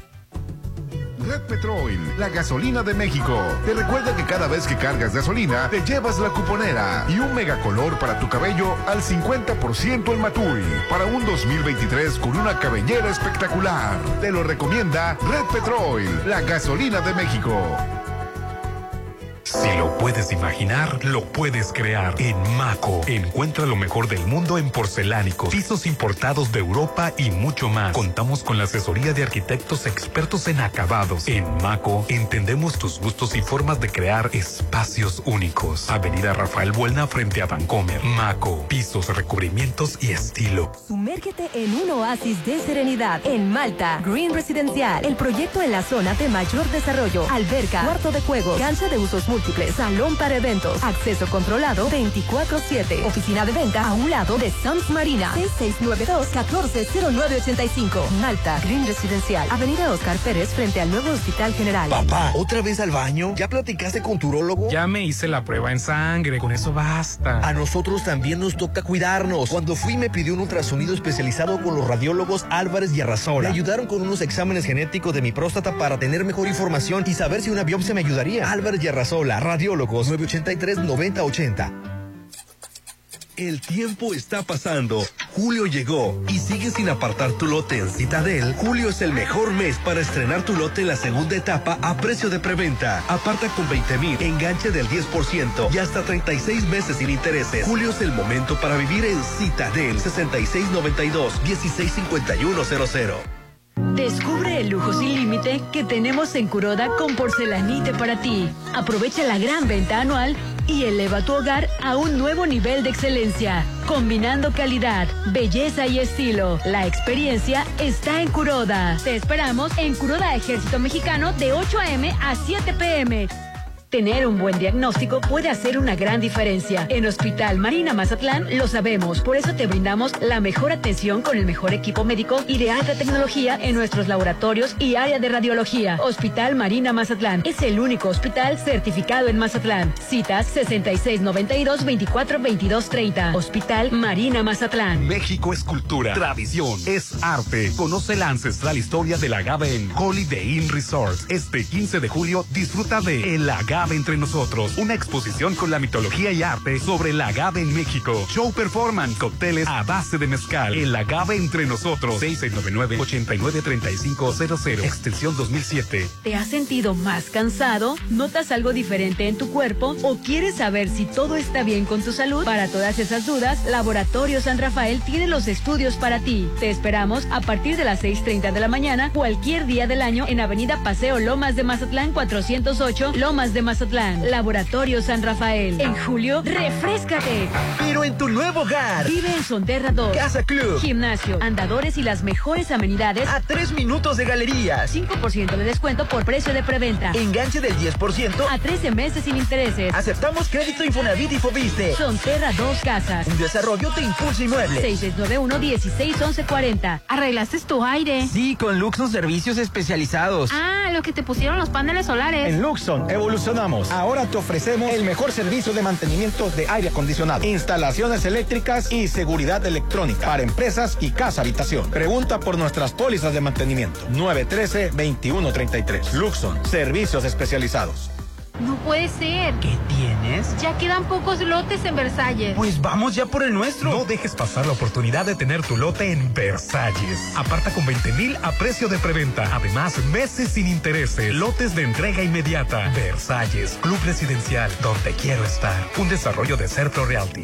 Red Petrol, la gasolina de México. Te recuerda que cada vez que cargas gasolina, te llevas la cuponera y un megacolor para tu cabello al 50% en Matui. Para un 2023 con una cabellera espectacular. Te lo recomienda Red Petrol, la gasolina de México. Si lo puedes imaginar, lo puedes crear. En Maco, encuentra lo mejor del mundo en porcelánicos, pisos importados de Europa y mucho más. Contamos con la asesoría de arquitectos expertos en acabados. En Maco, entendemos tus gustos y formas de crear espacios únicos. Avenida Rafael Buelna frente a Vancomer. Maco, pisos, recubrimientos y estilo. Sumérgete en un oasis de serenidad en Malta. Green Residencial, el proyecto en la zona de mayor desarrollo. Alberca, cuarto de juegos, cancha de usos múltiples, salón para eventos, acceso controlado 24-7. Oficina de venta a un lado de Sams Marina. 6692-140985. Malta, Green Residencial, Avenida Oscar Pérez frente al nuevo Hospital General. Papá, ¿otra vez al baño? ¿Ya platicaste con tu urólogo? Ya me hice la prueba en sangre, con eso basta. A nosotros también nos toca cuidarnos. Cuando fui me pidió un ultrasonido especializado con los radiólogos Álvarez y Arrasola. Me ayudaron con unos exámenes genéticos de mi próstata para tener mejor información y saber si una biopsia me ayudaría. Álvarez y Arrasola, radiólogos 983-9080. El tiempo está pasando. Julio llegó y sigue sin apartar tu lote en Citadel. Julio es el mejor mes para estrenar tu lote en la segunda etapa a precio de preventa. Aparta con 20 mil, enganche del 10% y hasta 36 meses sin intereses. Julio es el momento para vivir en Citadel 6692 165100. Descubre el lujo sin límite que tenemos en Curoda con porcelanite para ti. Aprovecha la gran venta anual y eleva tu hogar a un nuevo nivel de excelencia, combinando calidad, belleza y estilo. La experiencia está en Curoda. Te esperamos en Curoda Ejército Mexicano de 8 a.m. a 7 p.m. Tener un buen diagnóstico puede hacer una gran diferencia. En Hospital Marina Mazatlán lo sabemos, por eso te brindamos la mejor atención con el mejor equipo médico y de alta tecnología en nuestros laboratorios y área de radiología. Hospital Marina Mazatlán es el único hospital certificado en Mazatlán. Citas 6692-242230. Hospital Marina Mazatlán. México es cultura, tradición, es arte. Conoce la ancestral historia del agave en Holiday Inn Resort. Este 15 de julio disfruta de El Agave entre nosotros, una exposición con la mitología y arte sobre el agave en México. Show performance, cócteles a base de mezcal. El agave entre nosotros. 6699-893500. Extensión 2007. ¿Te has sentido más cansado? ¿Notas algo diferente en tu cuerpo? ¿O quieres saber si todo está bien con tu salud? Para todas esas dudas, Laboratorio San Rafael tiene los estudios para ti. Te esperamos a partir de las 6.30 de la mañana, cualquier día del año, en Avenida Paseo Lomas de Mazatlán 408, Lomas de Mazatlán. Laboratorio San Rafael. En julio, refrescate. Pero en tu nuevo hogar. Vive en Sonterra 2. Casa Club. Gimnasio, andadores y las mejores amenidades. A tres minutos de galerías. 5% de descuento por precio de preventa. Enganche del 10%. A 13 meses sin intereses. Aceptamos crédito Infonavit y Fobiste. Sonterra 2 Casas. Un desarrollo de Impulso Inmueble. 6691-161140. ¿Arreglaste tu aire? Sí, con Luxon Servicios Especializados. Ah, lo que te pusieron los paneles solares. En Luxon Ahora te ofrecemos el mejor servicio de mantenimiento de aire acondicionado, instalaciones eléctricas y seguridad electrónica para empresas y casa habitación. Pregunta por nuestras pólizas de mantenimiento. 913-2133. Luxon, servicios especializados. No puede ser. ¿Qué tienes? Ya quedan pocos lotes en Versalles. Pues vamos ya por el nuestro. No dejes pasar la oportunidad de tener tu lote en Versalles. Aparta con 20 mil a precio de preventa. Además, meses sin intereses. Lotes de entrega inmediata. Versalles, Club Residencial, donde quiero estar. Un desarrollo de Serpro Realty.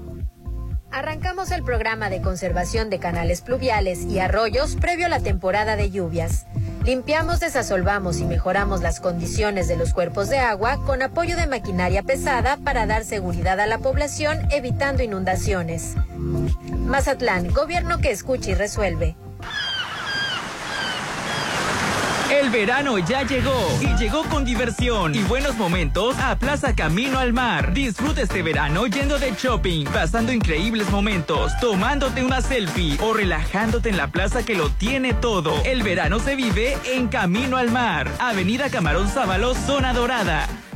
Arrancamos el programa de conservación de canales pluviales y arroyos previo a la temporada de lluvias. Limpiamos, desasolvamos y mejoramos las condiciones de los cuerpos de agua con apoyo de maquinaria pesada para dar seguridad a la población evitando inundaciones. Mazatlán, gobierno que escucha y resuelve. El verano ya llegó y llegó con diversión y buenos momentos a Plaza Camino al Mar. Disfruta este verano yendo de shopping, pasando increíbles momentos, tomándote una selfie o relajándote en la plaza que lo tiene todo. El verano se vive en Camino al Mar. Avenida Camarón Sábalo, Zona Dorada.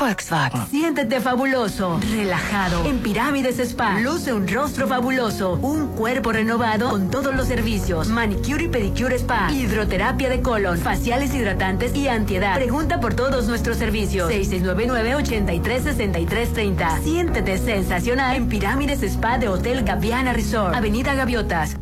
Volkswagen. Siéntete fabuloso, relajado. En Pirámides Spa. Luce un rostro fabuloso, un cuerpo renovado con todos los servicios. Manicure y pedicure spa, hidroterapia de colon, faciales hidratantes y antiedad. Pregunta por todos nuestros servicios. 6699-836330. Siéntete sensacional en Pirámides Spa de Hotel Gaviana Resort. Avenida Gaviotas.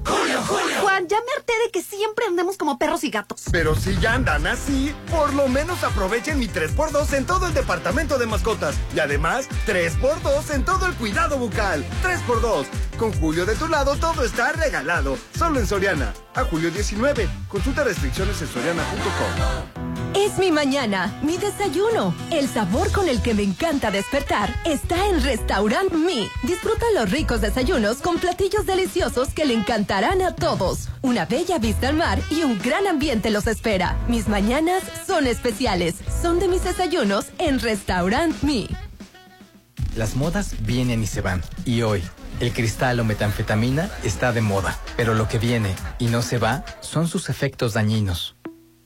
Juan, ya me harté de que siempre andemos como perros y gatos. Pero si ya andan así, por lo menos aprovechen mi 3x2 en todo el departamento de mascotas. Y además, 3x2 en todo el cuidado bucal. 3x2. Con Julio de tu lado todo está regalado. Solo en Soriana. A julio 19. Consulta restricciones en soriana.com. Es mi mañana, mi desayuno. El sabor con el que me encanta despertar está en Restaurant Mi. Disfruta los ricos desayunos con platillos deliciosos que le encantarán a todos. Una bella vista al mar y un gran ambiente los espera. Mis mañanas son especiales. Son de mis desayunos en Restaurant Mi. Las modas vienen y se van. Y hoy, el cristal o metanfetamina está de moda. Pero lo que viene y no se va son sus efectos dañinos.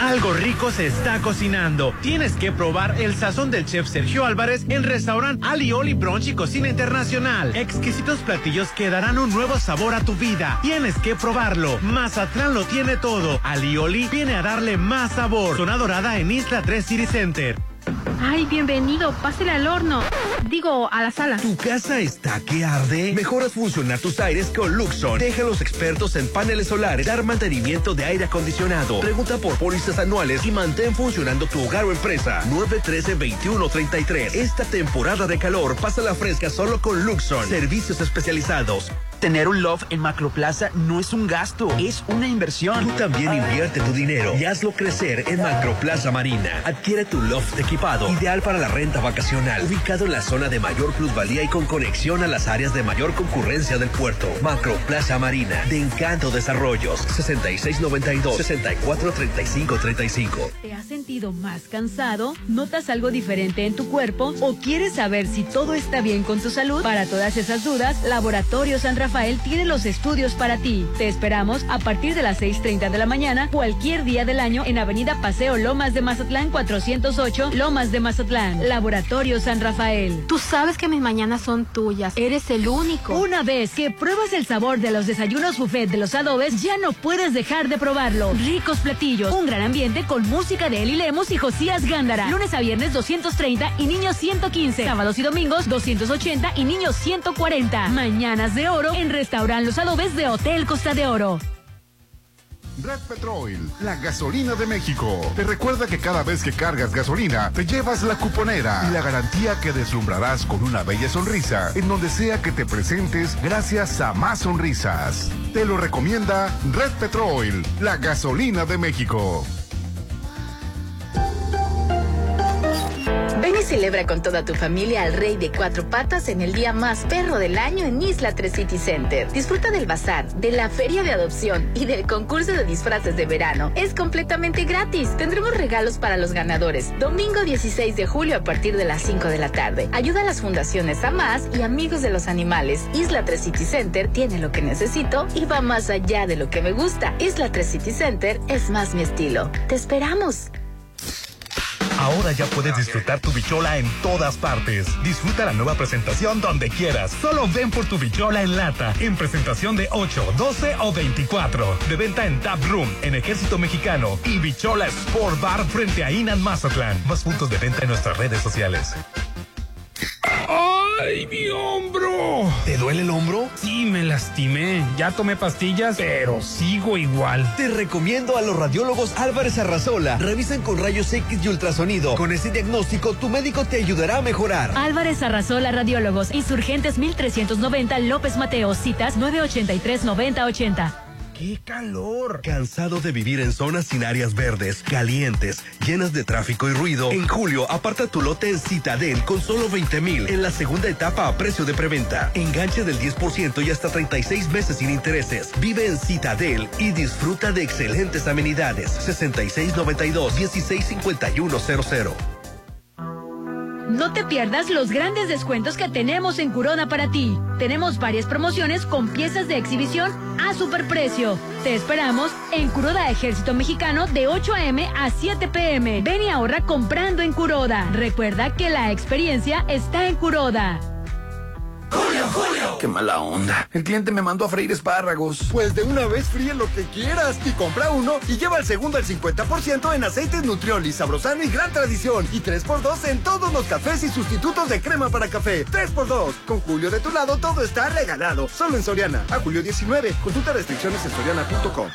Algo rico se está cocinando. Tienes que probar el sazón del chef Sergio Álvarez en restaurante Alioli Brunch y Cocina Internacional. Exquisitos platillos que darán un nuevo sabor a tu vida. Tienes que probarlo. Mazatlán lo tiene todo. Alioli viene a darle más sabor. Zona dorada en Isla 3 City Center. Ay, bienvenido. Pásele al horno. Digo, a la sala. ¿Tu casa está que arde? Mejoras funcionar tus aires con Luxon. Deja a los expertos en paneles solares dar mantenimiento de aire acondicionado. Pregunta por pólizas anuales y mantén funcionando tu hogar o empresa. 913-2133. Esta temporada de calor, pasa la fresca solo con Luxon. Servicios especializados. Tener un loft en Macroplaza no es un gasto, es una inversión. Tú también invierte tu dinero y hazlo crecer en Macroplaza Marina. Adquiere tu loft equipado, ideal para la renta vacacional, ubicado en la zona de mayor plusvalía y con conexión a las áreas de mayor concurrencia del puerto. Macroplaza Marina, de Encanto Desarrollos, 6692-643535. ¿Te has sentido más cansado? ¿Notas algo diferente en tu cuerpo? ¿O quieres saber si todo está bien con tu salud? Para todas esas dudas, Laboratorio San Rafael tiene los estudios para ti. Te esperamos a partir de las 6.30 de la mañana, cualquier día del año, en Avenida Paseo Lomas de Mazatlán 408, Lomas de Mazatlán. Laboratorio San Rafael. Tú sabes que mis mañanas son tuyas. Eres el único. Una vez que pruebas el sabor de los desayunos buffet de los adobes, ya no puedes dejar de probarlo. Ricos platillos, un gran ambiente con música de Eli Lemos y Josías Gándara. Lunes a viernes 230 y niños 115. Sábados y domingos 280 y niños 140. Mañanas de oro en Restaurant Los Adobes de Hotel Costa de Oro. Red Petrol, la gasolina de México. Te recuerda que cada vez que cargas gasolina, te llevas la cuponera y la garantía que deslumbrarás con una bella sonrisa en donde sea que te presentes gracias a más sonrisas. Te lo recomienda Red Petrol, la gasolina de México. Ven y celebra con toda tu familia al Rey de Cuatro Patas en el día más perro del año en Isla 3 City Center. Disfruta del bazar, de la feria de adopción y del concurso de disfraces de verano. Es completamente gratis. Tendremos regalos para los ganadores. Domingo 16 de julio a partir de las 5 de la tarde. Ayuda a las fundaciones AMAS y Amigos de los Animales. Isla 3 City Center tiene lo que necesito y va más allá de lo que me gusta. Isla 3 City Center es más mi estilo. Te esperamos. Ahora ya puedes disfrutar tu bichola en todas partes. Disfruta la nueva presentación donde quieras. Solo ven por tu bichola en lata, en presentación de 8, 12 o 24. De venta en Tap Room, en Ejército Mexicano y Bichola Sport Bar frente a Inan Mazatlán. Más puntos de venta en nuestras redes sociales. ¡Ay, mi hombro! ¿Te duele el hombro? Sí, me lastimé. Ya tomé pastillas, pero sigo igual. Te recomiendo a los radiólogos Álvarez Arrazola. Revisan con rayos X y ultrasonido. Con ese diagnóstico, tu médico te ayudará a mejorar. Álvarez Arrazola Radiólogos, Insurgentes 1390 López Mateo, citas 983 9080. ¡Qué calor! ¿Cansado de vivir en zonas sin áreas verdes, calientes, llenas de tráfico y ruido? En julio, aparta tu lote en Citadel con solo 20 mil en la segunda etapa a precio de preventa. Enganche del 10% y hasta 36 meses sin intereses. Vive en Citadel y disfruta de excelentes amenidades. 6692-165100. No te pierdas los grandes descuentos que tenemos en Corona para ti. Tenemos varias promociones con piezas de exhibición a superprecio. Te esperamos en Curoda Ejército Mexicano de 8 a.m. a 7 p.m. Ven y ahorra comprando en Curoda. Recuerda que la experiencia está en Curoda. Julio, Julio. qué mala onda. El cliente me mandó a freír espárragos. Pues de una vez fríe lo que quieras y compra uno y lleva el segundo al 50% en aceites Nutrioli, Sabrosano y Gran Tradición. Y 3x2 en todos los cafés y sustitutos de crema para café. 3x2. Con Julio de tu lado todo está regalado. Solo en Soriana. A julio 19. Consulta restricciones en soriana.com.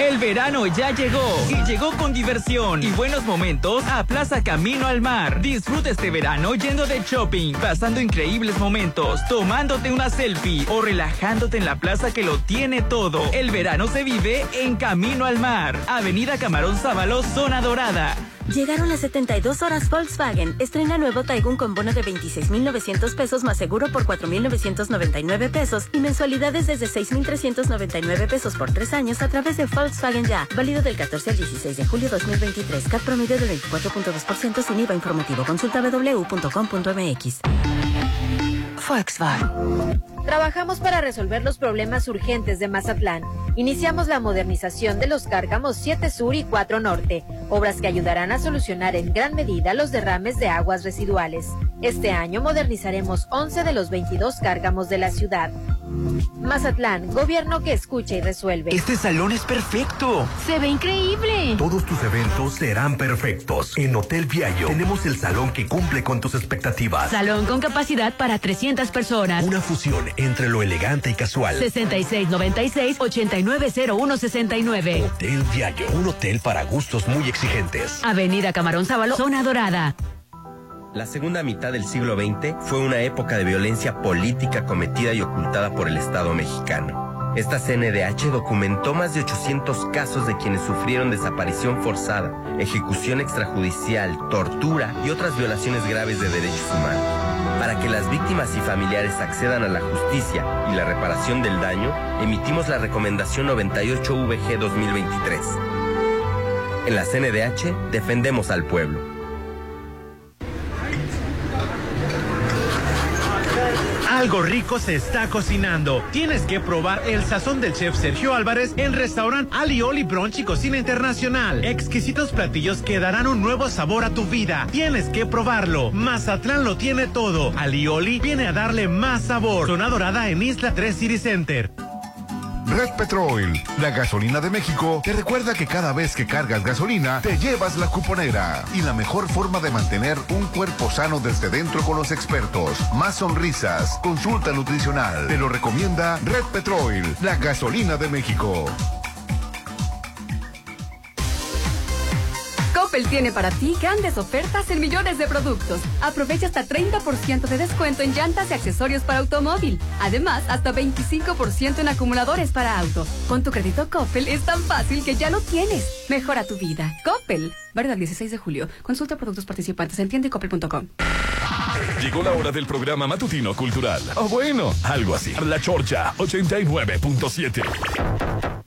El verano ya llegó y llegó con diversión y buenos momentos a Plaza Camino al Mar. Disfruta este verano yendo de shopping, pasando increíbles momentos, tomándote una selfie o relajándote en la plaza que lo tiene todo. El verano se vive en Camino al Mar. Avenida Camarón Sábalo, Zona Dorada. Llegaron las 72 horas Volkswagen. Estrena nuevo Taigun con bono de 26,900 pesos más seguro por 4,999 pesos y mensualidades desde 6,399 pesos por tres años a través de Volkswagen Ya. Válido del 14 al 16 de julio 2023. CAP promedio del 24.2% sin IVA informativo. Consulta www.com.mx. Volkswagen. Trabajamos para resolver los problemas urgentes de Mazatlán. Iniciamos la modernización de los cárgamos 7 Sur y 4 Norte, obras que ayudarán a solucionar en gran medida los derrames de aguas residuales. Este año modernizaremos 11 de los 22 cárgamos de la ciudad. Mazatlán, gobierno que escucha y resuelve. Este salón es perfecto. Se ve increíble. Todos tus eventos serán perfectos. En Hotel Viallo tenemos el salón que cumple con tus expectativas. Salón con capacidad para 300 personas. Una fusión entre lo elegante y casual. 6696-890169. Hotel Viallo, un hotel para gustos muy exigentes. Avenida Camarón Sábalo, Zona Dorada. La segunda mitad del siglo XX fue una época de violencia política cometida y ocultada por el Estado mexicano. Esta CNDH documentó más de 800 casos de quienes sufrieron desaparición forzada, ejecución extrajudicial, tortura y otras violaciones graves de derechos humanos. Para que las víctimas y familiares accedan a la justicia y la reparación del daño, emitimos la recomendación 98VG 2023. En la CNDH defendemos al pueblo. Algo rico se está cocinando. Tienes que probar el sazón del chef Sergio Álvarez en restaurante Alioli Brunch y Cocina Internacional. Exquisitos platillos que darán un nuevo sabor a tu vida. Tienes que probarlo. Mazatlán lo tiene todo. Alioli viene a darle más sabor. Zona Dorada en Isla 3 City Center. Red Petrol, la gasolina de México, te recuerda que cada vez que cargas gasolina, te llevas la cuponera. Y la mejor forma de mantener un cuerpo sano desde dentro con los expertos. Más sonrisas, consulta nutricional. Te lo recomienda Red Petrol, la gasolina de México. Coppel tiene para ti grandes ofertas en millones de productos. Aprovecha hasta 30% de descuento en llantas y accesorios para automóvil. Además, hasta 25% en acumuladores para auto. Con tu crédito Coppel es tan fácil que ya lo tienes. Mejora tu vida. Coppel. Válido el 16 de julio. Consulta productos participantes en tiendecoppel.com. Llegó la hora del programa matutino cultural. O bueno, algo así. La Chorcha 89.7.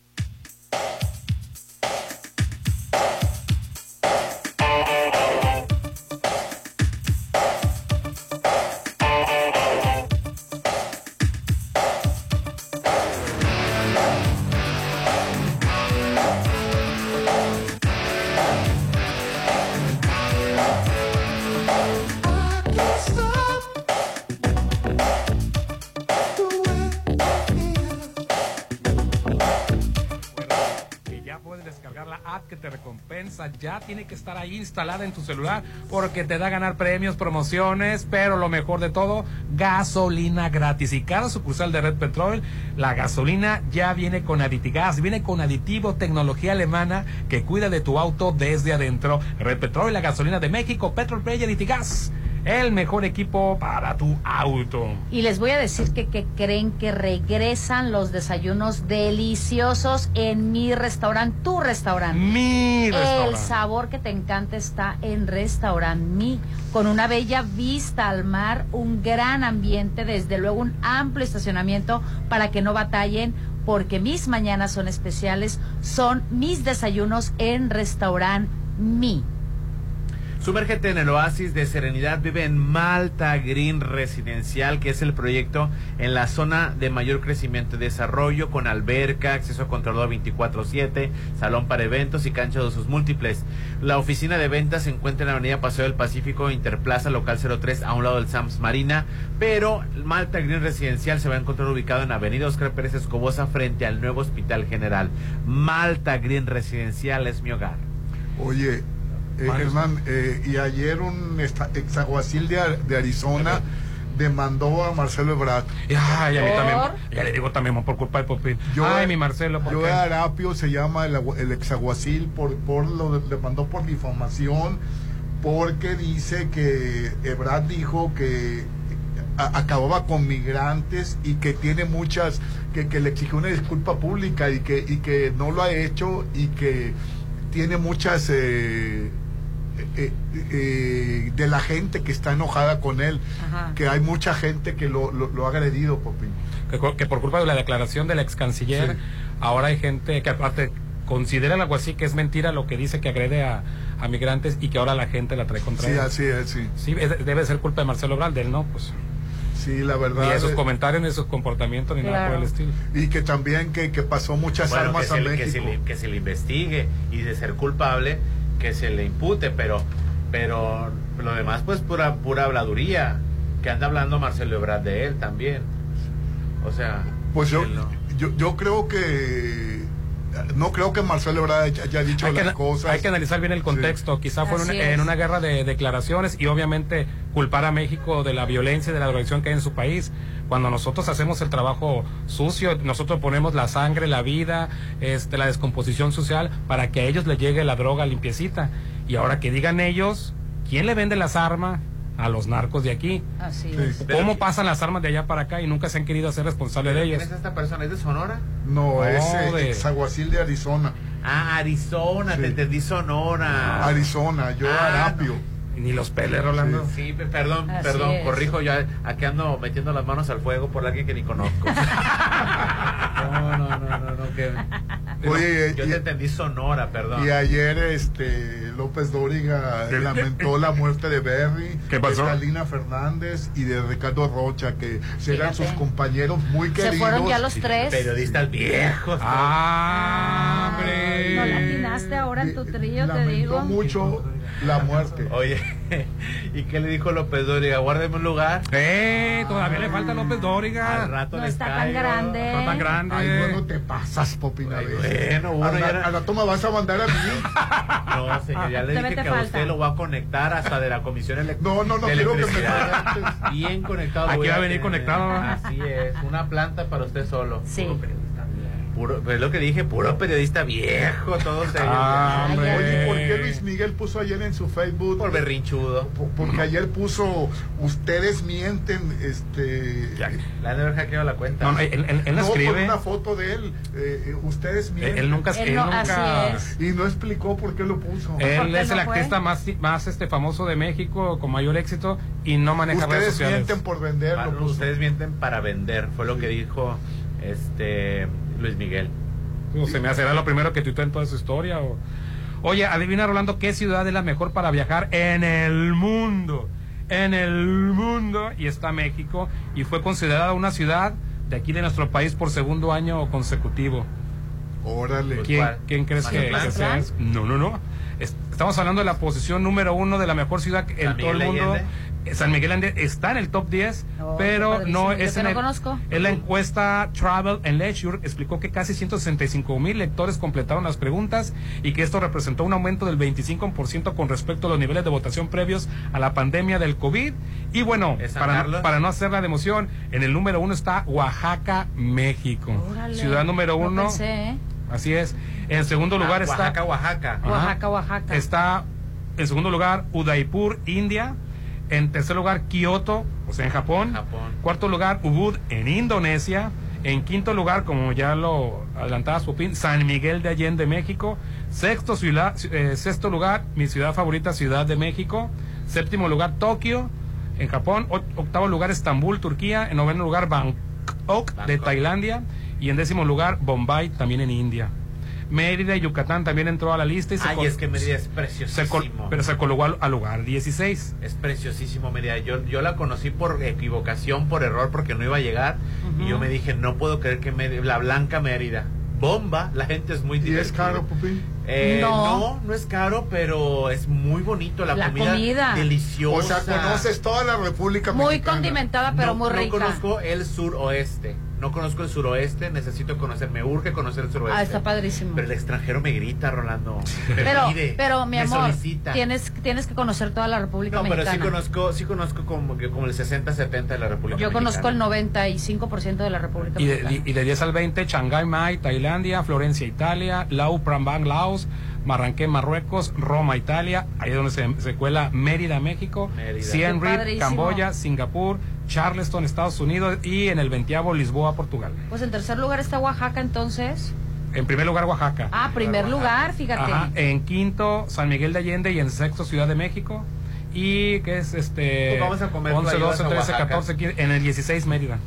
tiene que estar ahí instalada en tu celular porque te da ganar premios, promociones, pero lo mejor de todo, gasolina gratis. Y cada sucursal de Red Petrol, la gasolina ya viene con Aditigas, viene con aditivo, tecnología alemana que cuida de tu auto desde adentro. Red Petrol, la gasolina de México, Petrol Play y Aditigas. El mejor equipo para tu auto. Y les voy a decir que, que creen que regresan los desayunos deliciosos en mi restaurante, tu restaurante. Mi El restaurante. sabor que te encanta está en Restaurant Mi, con una bella vista al mar, un gran ambiente, desde luego un amplio estacionamiento para que no batallen, porque mis mañanas son especiales, son mis desayunos en Restaurant Mi. Sumérgete en el oasis de serenidad. Vive en Malta Green Residencial, que es el proyecto en la zona de mayor crecimiento y desarrollo, con alberca, acceso controlado 24-7, salón para eventos y cancha de usos múltiples. La oficina de ventas se encuentra en la avenida Paseo del Pacífico, Interplaza Local 03, a un lado del Sams Marina. Pero Malta Green Residencial se va a encontrar ubicado en Avenida Oscar Pérez Escobosa, frente al nuevo Hospital General. Malta Green Residencial es mi hogar. Oye, eh, Germán, eh, y ayer un exaguacil de, de Arizona demandó a Marcelo Ebrard. Ay, a mí también, ya le digo también por culpa de Popín. Ay, mi Marcelo, ¿por Yo qué? Arapio se llama el, agua- el exaguacil por, por lo de- le mandó por difamación porque dice que Ebrard dijo que a- acababa con migrantes y que tiene muchas que, que le exigió una disculpa pública y que y que no lo ha hecho y que tiene muchas eh, eh, eh, de la gente que está enojada con él Ajá. que hay mucha gente que lo, lo, lo ha agredido Popín que, que por culpa de la declaración del ex canciller, Sí. ahora hay gente que aparte considera algo así que es mentira lo que dice que agrede a, a migrantes y que ahora la gente la trae contra Sí, él. así es, sí. Sí, es- debe ser culpa de Marcelo Ebrard, de él no, pues. Sí, la verdad. Ni de sus eh, comentarios, ni de sus comportamientos, ni nada por el estilo. Y que también que, que pasó muchas Bueno, armas que a se, le, que, México. se le, que se le investigue y de ser culpable que se le impute, pero pero lo demás pues pura pura habladuría que anda hablando Marcelo Ebrard de él también. O sea, Pues yo, no- yo, yo creo que no creo que Marcelo Ebrard haya, dicho Hay las cosas. hay que analizar bien el contexto. Quizá fue en una guerra de declaraciones y obviamente culpar a México de la violencia y de la drogación que hay en su país. Cuando nosotros hacemos el trabajo sucio, nosotros ponemos la sangre, la vida, este, la descomposición social para que a ellos les llegue la droga limpiecita. Y ahora que digan ellos, ¿quién le vende las armas? A los narcos de aquí. Así es. ¿Cómo pasan las armas de allá para acá y nunca se han querido hacer responsable de ¿Quién ellas? es esta persona? ¿Es de Sonora? No, No, es eh, de- exaguacil de Arizona. Ah, Arizona, te entendí Sonora. Arizona, yo Ah, Arapio. Ni los peles, Rolando. Sí, pe- perdón, Así perdón, es. corrijo, yo aquí ando metiendo las manos al fuego por alguien que ni conozco. *laughs* no, no, no, no, no, que... Oye, yo y- te entendí Sonora, perdón. Y ayer este López Dóriga lamentó la muerte de Berry, ¿Qué pasó? de Salina Fernández y de Ricardo Rocha, que eran sus Fíjate. compañeros muy Se queridos. fueron ya los tres. Periodistas viejos. ¡Ah, hombre! No la atinaste ahora en tu trillo, te digo. mucho la muerte. Oye, *laughs* ¿y qué le dijo López Dóriga? Guárdeme un lugar. ¡Eh! Todavía le falta López Dóriga. Al rato No les está tan grande. No tan grande. Ay, bueno, te pasas, Popina. Ay, bueno, uno a, la, ya era- a la toma vas a mandar a mí. *laughs* No, señor, ya le dije te que a falta. usted lo va a conectar hasta de la Comisión Elec- No, no, no quiero que me. Bien conectado. Aquí va a a venir conectado. Así es, una planta para usted solo. Sí. Puro, es lo que dije, puro periodista viejo, todos ellos. Ah, hombre. Oye, ¿por qué Luis Miguel puso ayer en su Facebook? Por berrinchudo. Po- Porque ayer puso, ustedes mienten, este... Han de haber hackeado la cuenta. No, no, él, él- no escribe. una foto de él, eh, eh, ustedes Él, mienten. él nunca, Él él no- nunca-. Y no explicó por qué lo puso. Él es no el fue. artista más, más este famoso de México con mayor éxito y no maneja redes Ustedes sociales. mienten por venderlo. Ah, ustedes mienten para vender, fue lo que dijo este Luis Miguel. O se me hace era lo primero que tuiteó en toda su historia. O... Oye, adivina Rolando qué ciudad es la mejor para viajar en el mundo. En el mundo. Y está México. Y fue considerada una ciudad de aquí de nuestro país por segundo año consecutivo. Órale. ¿Quién, crees que, que sea? No, no, no. Es- Estamos hablando de la posición número uno de la mejor ciudad en ¿San todo el mundo. San Miguel Allende está en el top 10, Oh, pero no es que en no el- conozco. en la encuesta Travel and Leisure explicó que casi 165 mil lectores completaron las preguntas y que esto representó un aumento del 25% con respecto a los niveles de votación previos a la pandemia del COVID. Y bueno, ¿Es San para, no hacerla de emoción, en el número uno está Oaxaca, México. Órale. Ciudad número No uno. pensé, ¿eh? Así es. En segundo lugar Ah, está. Oaxaca, Oaxaca. Oaxaca, Oaxaca. Está en segundo lugar Udaipur, India. En tercer lugar Kioto, o sea, en Japón. Japón. Cuarto lugar Ubud, en Indonesia. En quinto lugar, como ya lo adelantaba Supín, San Miguel de Allende, México. Sexto, ciudad, eh, sexto lugar, mi ciudad favorita, Ciudad de México. Séptimo lugar, Tokio, en Japón. O- octavo lugar, Estambul, Turquía. En noveno lugar, Bangkok, de Bangkok. Tailandia. Y en décimo lugar, Bombay, también en India. Mérida y Yucatán también entró a la lista. Y se Ay, col- es que Mérida es se preciosísimo. col- pero se colocó al, al lugar 16. Es preciosísimo Mérida. Yo, yo la conocí por equivocación, por error, porque no iba a llegar. Y yo me dije, no puedo creer que Mérida- la blanca Mérida. Bomba, la gente es muy ¿Y es divertida. caro, Pupi? Eh, No. no. no, es caro, pero es muy bonito. La, La comida, comida. deliciosa. O sea, conoces toda la República Muy Mexicana. condimentada, pero no, muy no rica. conozco el suroeste. No conozco el suroeste, necesito conocer, me urge conocer el suroeste. Ah, está padrísimo. Pero el extranjero me grita, Rolando. *laughs* Me Pero, pide, pero mi me amor, solicita. tienes, tienes que conocer toda la República No, pero Mexicana. sí conozco, sí conozco como, que como el 60-70 de la República Yo conozco el Mexicana. 95% de la República Y de, Mexicana. y de 10 al 20, Shanghai, Mai, Tailandia, Florencia, Italia, Lau Prambang, Laos, Marranqué, Marruecos, Roma, Italia, ahí es donde se, se cuela Mérida, México, Mérida. Siem Reap. Camboya, Singapur, Charleston, Estados Unidos y en el 20 Lisboa, Portugal. Pues en tercer lugar está Oaxaca, entonces. En primer lugar, Oaxaca. Ah, primer lugar, fíjate. Ajá, en quinto, San Miguel de Allende y en sexto, Ciudad de México. Y que es este Pues vamos a comer 11, tú ayudas 12, a 13, Oaxaca. 14, 15, en el 16 Mérida.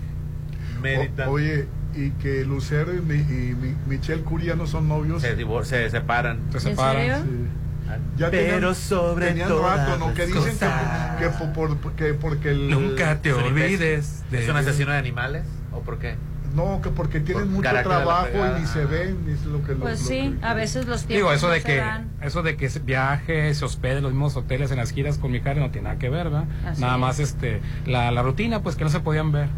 Mérida. O- oye, y que Lucero y, mi- y mi- Michelle Curia no son novios. se, divor- se separan. Se ¿En separan. serio? Sí. Ya Pero tenían, sobre tenían todas rato, ¿no? Que dicen que, cosas. que, por- por- que porque el... Nunca te ¿Es un olvides de ¿Es un asesino de animales? ¿O por qué? No, que porque tienen Por mucho trabajo y ni se ven, ni es lo que lo- Pues lo sí, que- a veces los tiempos Digo, eso no de se que dan. eso de que viaje, se hospede en los mismos hoteles en las giras con mi cara no tiene nada que ver, ¿verdad? Así Nada es. más este la, la rutina pues que no se podían ver,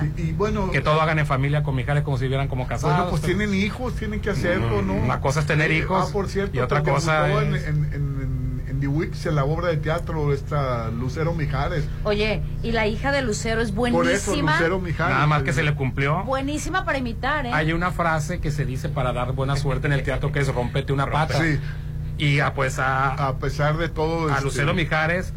Sí, y bueno, que todo hagan en familia con mi cara como si vieran como casados. bueno, pues pero- tienen hijos, tienen que hacerlo, ¿no? Una cosa es tener Eh, hijos Ah, por cierto, y otra pues, cosa en, es- en, en, en, en The Wix, en la obra de teatro, esta Lucero Mijares. Oye, y la hija de Lucero es Por eso, buenísima. Lucero Mijares. Nada más que se le cumplió. Buenísima para imitar, ¿eh? Hay una frase que se dice para dar buena suerte en el teatro que es rompete una pata. Sí, Y ah, pues a, a pesar de todo... a este, Lucero Mijares, eh, pu-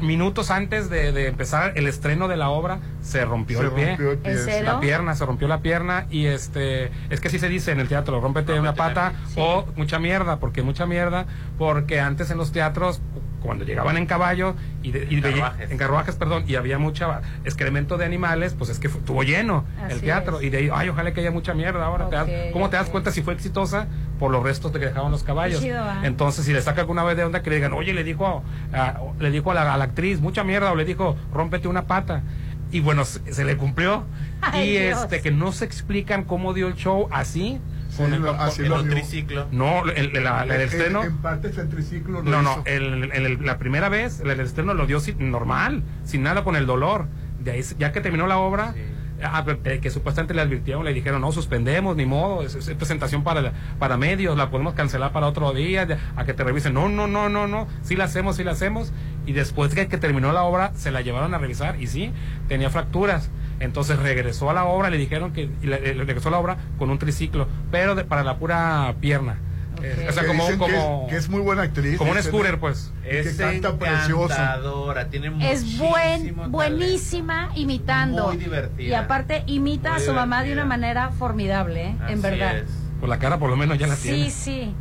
minutos antes de, de empezar el estreno de la obra, se rompió se el pie. rompió el pie. La pierna, se rompió la pierna y este, es que así se dice en el teatro, rómpete una pata Sí. o mucha mierda, porque mucha mierda, porque antes en los teatros, cuando llegaban en caballo y, de- y En veía- carruajes. en carruajes, perdón, y había mucha excremento de animales, pues es que fu- estuvo lleno el teatro es. y de ahí, ay, ojalá que haya mucha mierda ahora. te das- ¿Cómo te das cuenta si fue exitosa? Por los restos de que dejaban los caballos. Entonces, si le saca alguna vez de onda que le digan, oye, le dijo a, le dijo a la, a la actriz, mucha mierda, o le dijo, rómpete una pata. Y bueno, se, se le cumplió. *laughs* Ay, y Dios. este, que no se explican cómo dio el show así. Sí, con el- lo- así En lo un dio. triciclo. no, el, el- la- el estreno. En, parte el triciclo lo No, no, hizo. el, el- el- la primera vez el, el estreno lo dio sin- normal, sin nada con el dolor. De ahí, ya que terminó la obra, Sí. ah, que supuestamente le advirtieron, le dijeron, no, suspendemos, ni modo, es, es presentación para, para medios, la podemos cancelar para otro día, de- a que te revisen. No, no, no, no, no, sí la hacemos, sí la hacemos. Y después que, que terminó la obra, se la llevaron a revisar y sí, tenía fracturas. Entonces regresó a la obra, le dijeron que y le- le- regresó a la obra con un triciclo, pero de- para la pura pierna. Eh, o sea, Que como, dicen que como, es, que es muy buena actriz. como un scooter, pues. que Es canta precioso. encantadora, tiene Es buen, buenísima imitando. Muy divertida. Y aparte imita Muy a su mamá de una manera formidable, ¿eh? en verdad. es. Por la cara por lo menos ya la Sí, tiene. sí.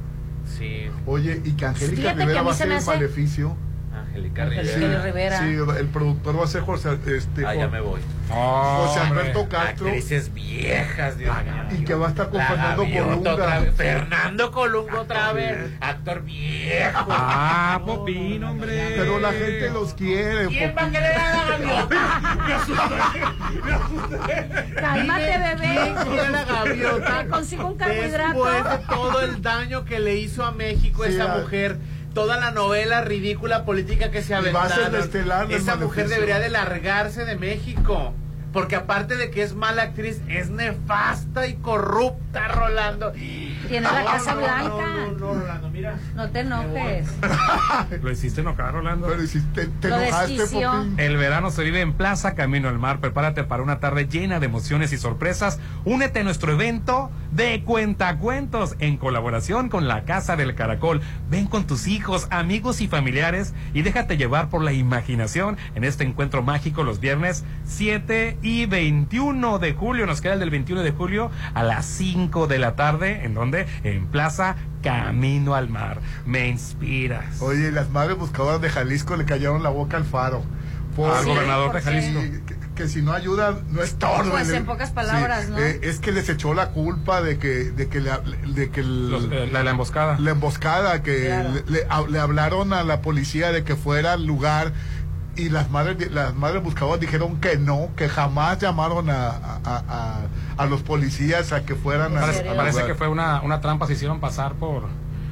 Sí, Oye, y que Angélica Fíjate que Rivera a mí va a se ser hace- maleficio. Angélica Rivera. Rivera. Sí, el productor va a ser José, este, Ah, ya me voy. José Hombre. Alberto Castro. Actrices viejas, Dios mío. Y que va a estar con Fernando Colunga. otra vez. Fernando Colunga otra vez. Actor viejo. Ah, No, Popín, no, no, hombre. Pero la gente los quiere. ¿Quién va a querer a la gaviota? *laughs* Me asusté, me asusté. Cálmate, bebé. ¿quién quiere a la gaviota? Consigo un carbohidrato. Después de todo el daño que le hizo a México Sí, esa a- mujer, toda la novela ridícula política que se aventaron, estelar esa mujer debería de largarse de México. Porque aparte de que es mala actriz, es nefasta y corrupta, Rolando. Tiene la Casa no, Blanca. No, no, no, Rolando, mira. No te enojes. *laughs* Lo hiciste enojar, Rolando. Pero si te, Lo enojaste. El verano se vive en Plaza Camino al Mar. Prepárate para una tarde llena de emociones y sorpresas. Únete a nuestro evento de Cuentacuentos en colaboración con la Casa del Caracol. Ven con tus hijos, amigos y familiares y déjate llevar por la imaginación en este encuentro mágico los viernes 7 y 21 de julio. Nos queda el del 21 de julio a las 5 de la tarde. ¿En donde En Plaza Camino al Mar. Me inspiras. Oye, las madres buscadoras de Jalisco le callaron la boca al faro. Al gobernador de Sí, Jalisco. que- que si no ayuda, no estorbe. Pues, en pocas palabras, ¿no? eh, es que les echó la culpa de que, de que, le, de que el- Los- eh, la, la emboscada. la emboscada, que Claro. le, le hab- le hablaron a la policía de que fuera al lugar y las madres las madres buscadoras dijeron que no, que jamás llamaron a, a, a- a los policías a que fueran a Parece, al parece que fue una, una trampa, se hicieron pasar por,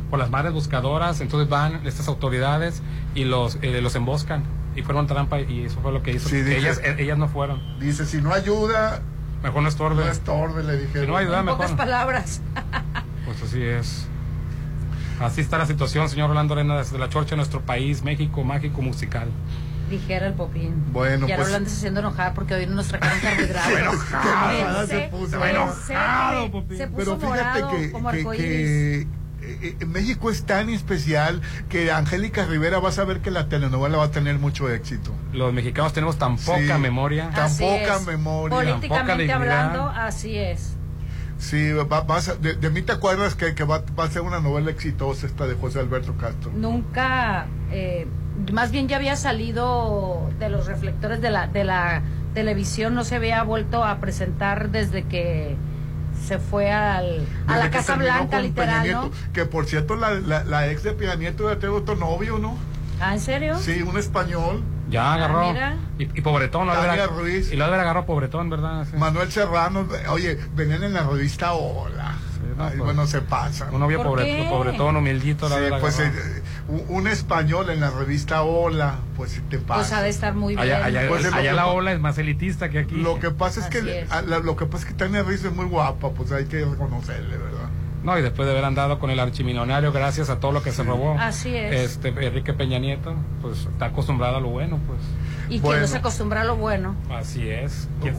por las madres buscadoras, entonces van estas autoridades y los, eh, los emboscan. Y fueron trampa y eso fue lo que hizo. Sí, dije- ellas, eh, ellas no fueron. Dice, si no ayuda, Mejor no estorbe. no estorbe, le dijeron. Si no ayuda, En mejor. pocas palabras. Pues así es. Así está la situación, señor Rolando Arena, desde la chorcha de nuestro país, México, mágico musical. Dijera el popín. Bueno, ya pues- no lo andes haciendo enojar porque hoy nos trajeron *laughs* carbohidratos. enojada se Se- puso. se- enojado, se- Popín. Se puso Pero fíjate que, como que- arcoíris. que, eh, eh, México es tan especial que Angélica Rivera vas a ver que la telenovela va a tener mucho éxito. Los mexicanos tenemos tan poca Sí. memoria. Tan Así poca es. memoria. Poca Políticamente dignidad. hablando, así es. Sí, va- a- de, de mí te acuerdas que, que va, va a ser una novela exitosa esta de José Alberto Castro. Nunca, eh, más bien ya había salido de los reflectores de la, de la televisión, no se había vuelto a presentar desde que se fue al, a la Casa Blanca, literal, Peña ¿no? Nieto, Que por cierto, la, la, la ex de Peña Nieto ya tiene otro novio, ¿no? ¿Ah, en serio? Sí, un español. Ya agarró. Ah, mira. y, y Pobretón, Tania haber- Ruiz. Y lo haber agarró Pobretón, ¿verdad? Sí. Manuel Serrano, oye, venían en la revista Hola. no, Ay, pues, bueno, se pasa. Un novio ¿Por pobre- qué? pobretón, humildito, la Sí, haber pues eh, un, un español en la revista Hola, pues te pasa. Pues ha de estar muy bien. Allá, allá- Pues, la ola es más elitista que aquí. Lo que pasa es Así que es. a- la- lo que pasa es que Tania Ruiz es muy guapa, pues hay que reconocerle, ¿verdad? No, y después de haber andado con el archimillonario, gracias a todo lo que se robó. Así es. Este, Enrique Peña Nieto, pues está acostumbrado a lo bueno, pues. Y que Bueno. no se acostumbra a lo bueno. Así es. ¿Quién-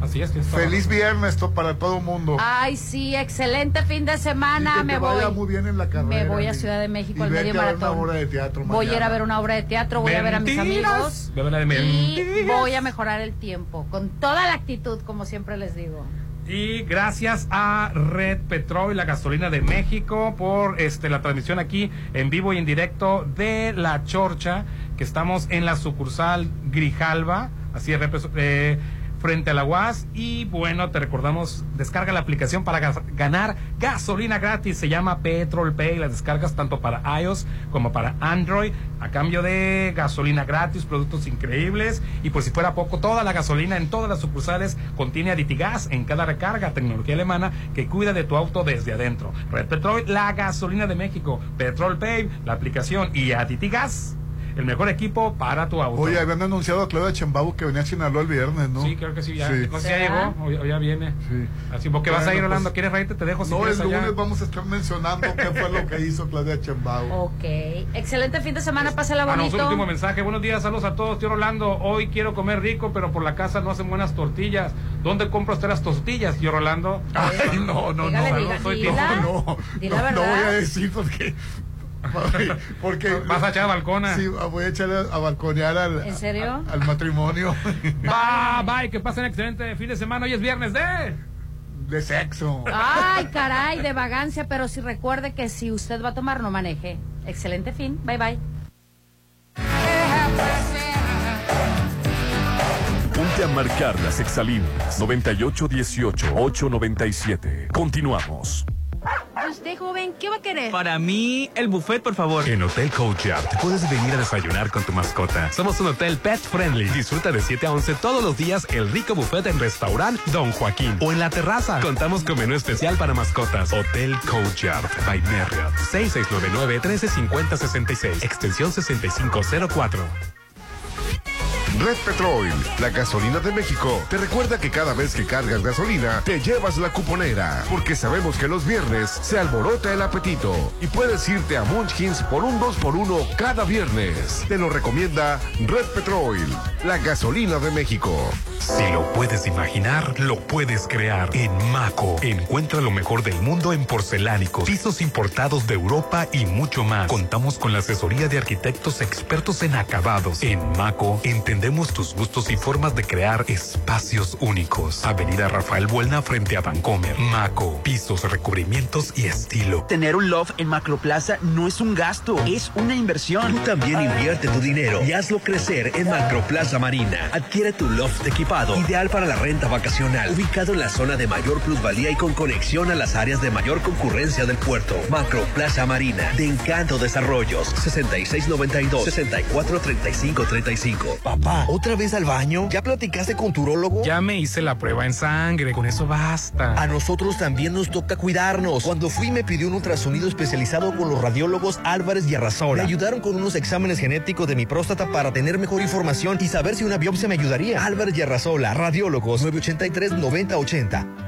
Así es. ¿quién está- Feliz viernes to- para todo mundo. Ay, sí, excelente fin de Y semana. que me te voy. vaya muy bien en la carrera. Me voy a y- Ciudad de México y al medio maratón. una obra de teatro Voy a ir a ver una obra de teatro, voy a ver a mis amigos. De Y voy a mejorar el tiempo, con toda la actitud, como siempre les digo. Y gracias a Red Petrol, la gasolina de México, por este la transmisión aquí en vivo y en directo de La Chorcha, que estamos en la sucursal Grijalva, así es, eh, frente a la UAS. Y bueno, te recordamos, descarga la aplicación para ganar gasolina gratis. Se llama Petrol Pay. La descargas tanto para iOS como para Android. A cambio de gasolina gratis, productos increíbles. Y por si fuera poco, toda la gasolina en todas las sucursales contiene Aditigas en cada recarga. Tecnología alemana que cuida de tu auto desde adentro. Red Petrol, la gasolina de México. Petrol Pay, la aplicación y Aditigas. El mejor equipo para tu auto. Oye, habían anunciado a Claudia Chembau que venía a Sinaloa el viernes, ¿no? Sí, creo que sí, ya. Sí. No sé si ya ¿Será? llegó o, o ya viene. Sí. Así, porque vas a ir Bueno, Orlando, pues, ¿quieres reírte? Te dejo si No, el allá. lunes vamos a estar mencionando qué fue lo que hizo Claudia Chembau. Ok. Excelente fin de semana, pásala Ah, bonito. su último mensaje. Buenos días, saludos a todos, tío Rolando. Hoy quiero comer rico, pero por la casa no hacen buenas tortillas. ¿Dónde compro usted las tortillas, tío Rolando? Ay, no, no, Dígale, no, diga- no, soy dila. no, no, no, voy a decir porque porque *laughs* Vas a echar a balcona. sí, voy a echar a, a balconear al, ¿En serio? al matrimonio *laughs* Bye, bye, que pasen excelente fin de semana. Hoy es viernes de... de sexo. Ay, *laughs* caray, de vagancia, pero si recuerde que si usted va a tomar, no maneje. Excelente fin. Bye, bye. Ponte a marcar las exalíneas 9818-897. Continuamos. Usted, joven, ¿qué va a querer? Para mí, el buffet, por favor. En Hotel Courtyard puedes venir a desayunar con tu mascota. Somos un hotel pet friendly. Disfruta de 7 a 11 todos los días el rico buffet en restaurant Don Joaquín o en la terraza. Contamos con menú especial para mascotas. Hotel Courtyard by Marriott. 6699-135066. Extensión 6504. Red Petrol, la gasolina de México, te recuerda que cada vez que cargas gasolina, te llevas la cuponera, porque sabemos que los viernes se alborota el apetito y puedes irte a Munchkins por un 2x1 cada viernes. Te lo recomienda Red Petrol, la gasolina de México. Si lo puedes imaginar, lo puedes crear. En Maco, encuentra lo mejor del mundo en porcelánicos, pisos importados de Europa y mucho más. Contamos con la asesoría de arquitectos expertos en acabados. En Maco, entendemos Entendemos tus gustos y formas de crear espacios únicos. Avenida Rafael Buelna frente a Vancomer. Maco, pisos, recubrimientos y estilo. Tener un loft en Macroplaza no es un gasto, es una inversión. Tú también invierte tu dinero y hazlo crecer en Macroplaza Marina. Adquiere tu loft equipado, ideal para la renta vacacional, ubicado en la zona de mayor plusvalía y con conexión a las áreas de mayor concurrencia del puerto. Macroplaza Marina, de Encanto Desarrollos, 6692 643535. ¿Otra vez al baño? ¿Ya platicaste con tu urólogo? Ya me hice la prueba en sangre, con eso basta. A nosotros también nos toca cuidarnos. Cuando fui me pidió un ultrasonido especializado con los radiólogos Álvarez y Arrasola. Me ayudaron con unos exámenes genéticos de mi próstata para tener mejor información y saber si una biopsia me ayudaría. Álvarez y Arrasola, radiólogos 983-9080.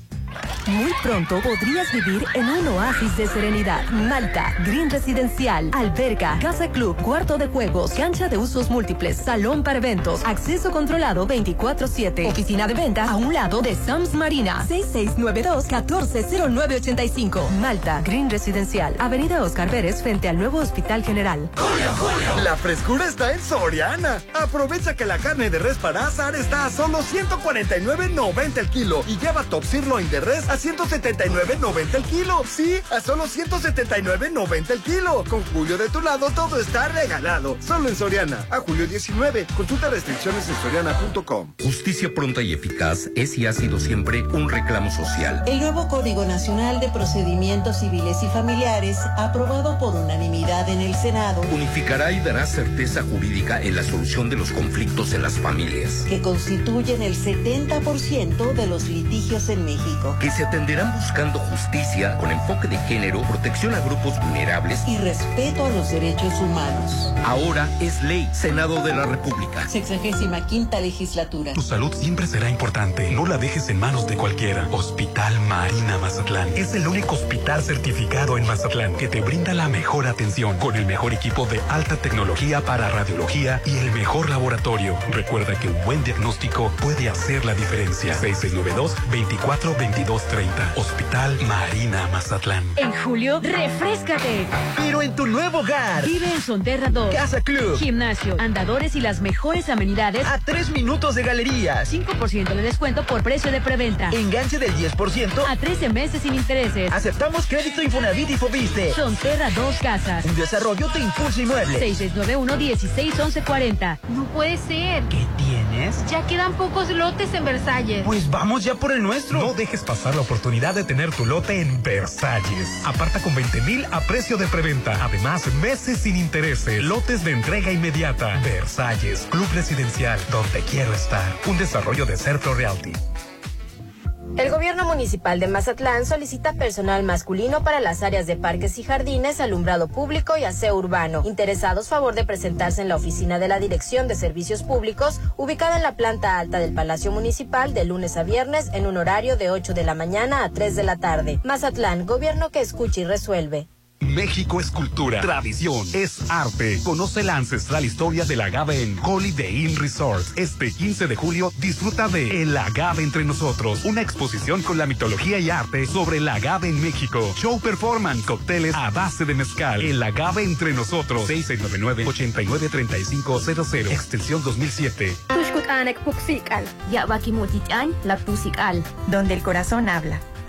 Muy pronto podrías vivir en un oasis de serenidad. Malta, Green Residencial, alberga, casa club, cuarto de juegos, cancha de usos múltiples, salón para eventos, acceso controlado 24-7, oficina de ventas a un lado de Sams Marina, 6692-140985. Malta, Green Residencial, Avenida Oscar Pérez frente al nuevo Hospital General. La frescura está en Soriana. Aprovecha que la carne de res para asar está a solo 149.90 el kilo y lleva top sirloin de res a 179.90 el kilo. Sí, a solo 179.90 el kilo. Con Julio de tu lado todo está regalado. Solo en Soriana. A julio 19. Consulta restricciones en soriana.com. Justicia pronta y eficaz es y ha sido siempre un reclamo social. El nuevo Código Nacional de Procedimientos Civiles y Familiares, aprobado por unanimidad en el Senado, Unificará y dará certeza jurídica en la solución de los conflictos en las familias. que constituyen el 70% de los litigios en México. Que se atenderán buscando justicia con enfoque de género, protección a grupos vulnerables. Y respeto a los derechos humanos. Ahora es ley. Senado de la República. Sexagésima quinta legislatura. Tu salud siempre será importante. No la dejes en manos de cualquiera. Hospital Marina Mazatlán es el único hospital certificado en Mazatlán que te brinda la mejor atención con el mejor equipo de alta tecnología para radiología y el mejor laboratorio. Recuerda que un buen diagnóstico puede hacer la diferencia. 6692 24 22 30. Hospital Marina Mazatlán. En julio, refrescate. Pero en tu nuevo hogar. Vive en Sonterra 2. Casa Club. Gimnasio, andadores y las mejores amenidades. A tres minutos de galerías. 5% de descuento por precio de preventa. Enganche del 10%. A 13 meses sin intereses. Aceptamos crédito Infonavit y Fobiste. Sonterra 2 Casas. Un desarrollo de Impulso Inmueble. 6691-161140. No puede ser. ¿Qué tienes? Ya quedan pocos lotes en Versalles. Pues vamos ya por el nuestro. No dejes pasar la oportunidad de tener tu lote en Versalles. Aparta con 20 mil a precio de preventa. Además, meses sin intereses. Lotes de entrega inmediata. Versalles, Club Residencial, donde quiero estar. Un desarrollo de Serpro Realty. El gobierno municipal de Mazatlán solicita personal masculino para las áreas de parques y jardines, alumbrado público y aseo urbano. Interesados, favor de presentarse en la oficina de la Dirección de Servicios Públicos, ubicada en la planta alta del Palacio Municipal, de lunes a viernes, en un horario de 8 de la mañana a 3 de la tarde. Mazatlán, gobierno que escucha y resuelve. México es cultura, tradición, es arte. Conoce la ancestral historia del agave en Holiday Inn Resort. Este 15 de julio disfruta de El Agave entre nosotros, una exposición con la mitología y arte sobre el agave en México. Show performance, cócteles a base de mezcal. El Agave entre nosotros. 699-893500, extensión 2007. donde el corazón habla.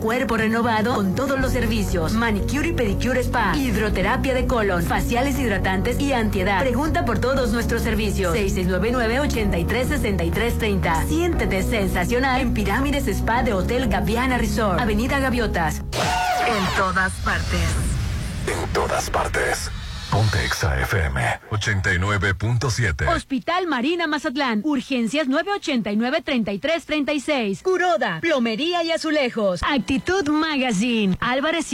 cuerpo renovado con todos los servicios. Manicure y pedicure spa, hidroterapia de colon, faciales hidratantes y antiedad. Pregunta por todos nuestros servicios. 6699-836330. Siéntete sensacional en Pirámides Spa de Hotel Gaviana Resort, Avenida Gaviotas. En todas partes. todas partes. Ponte Exa FM 89.7. Hospital Marina Mazatlán. Urgencias 989-3336. Curoda. Plomería y azulejos. Actitud Magazine. Álvarez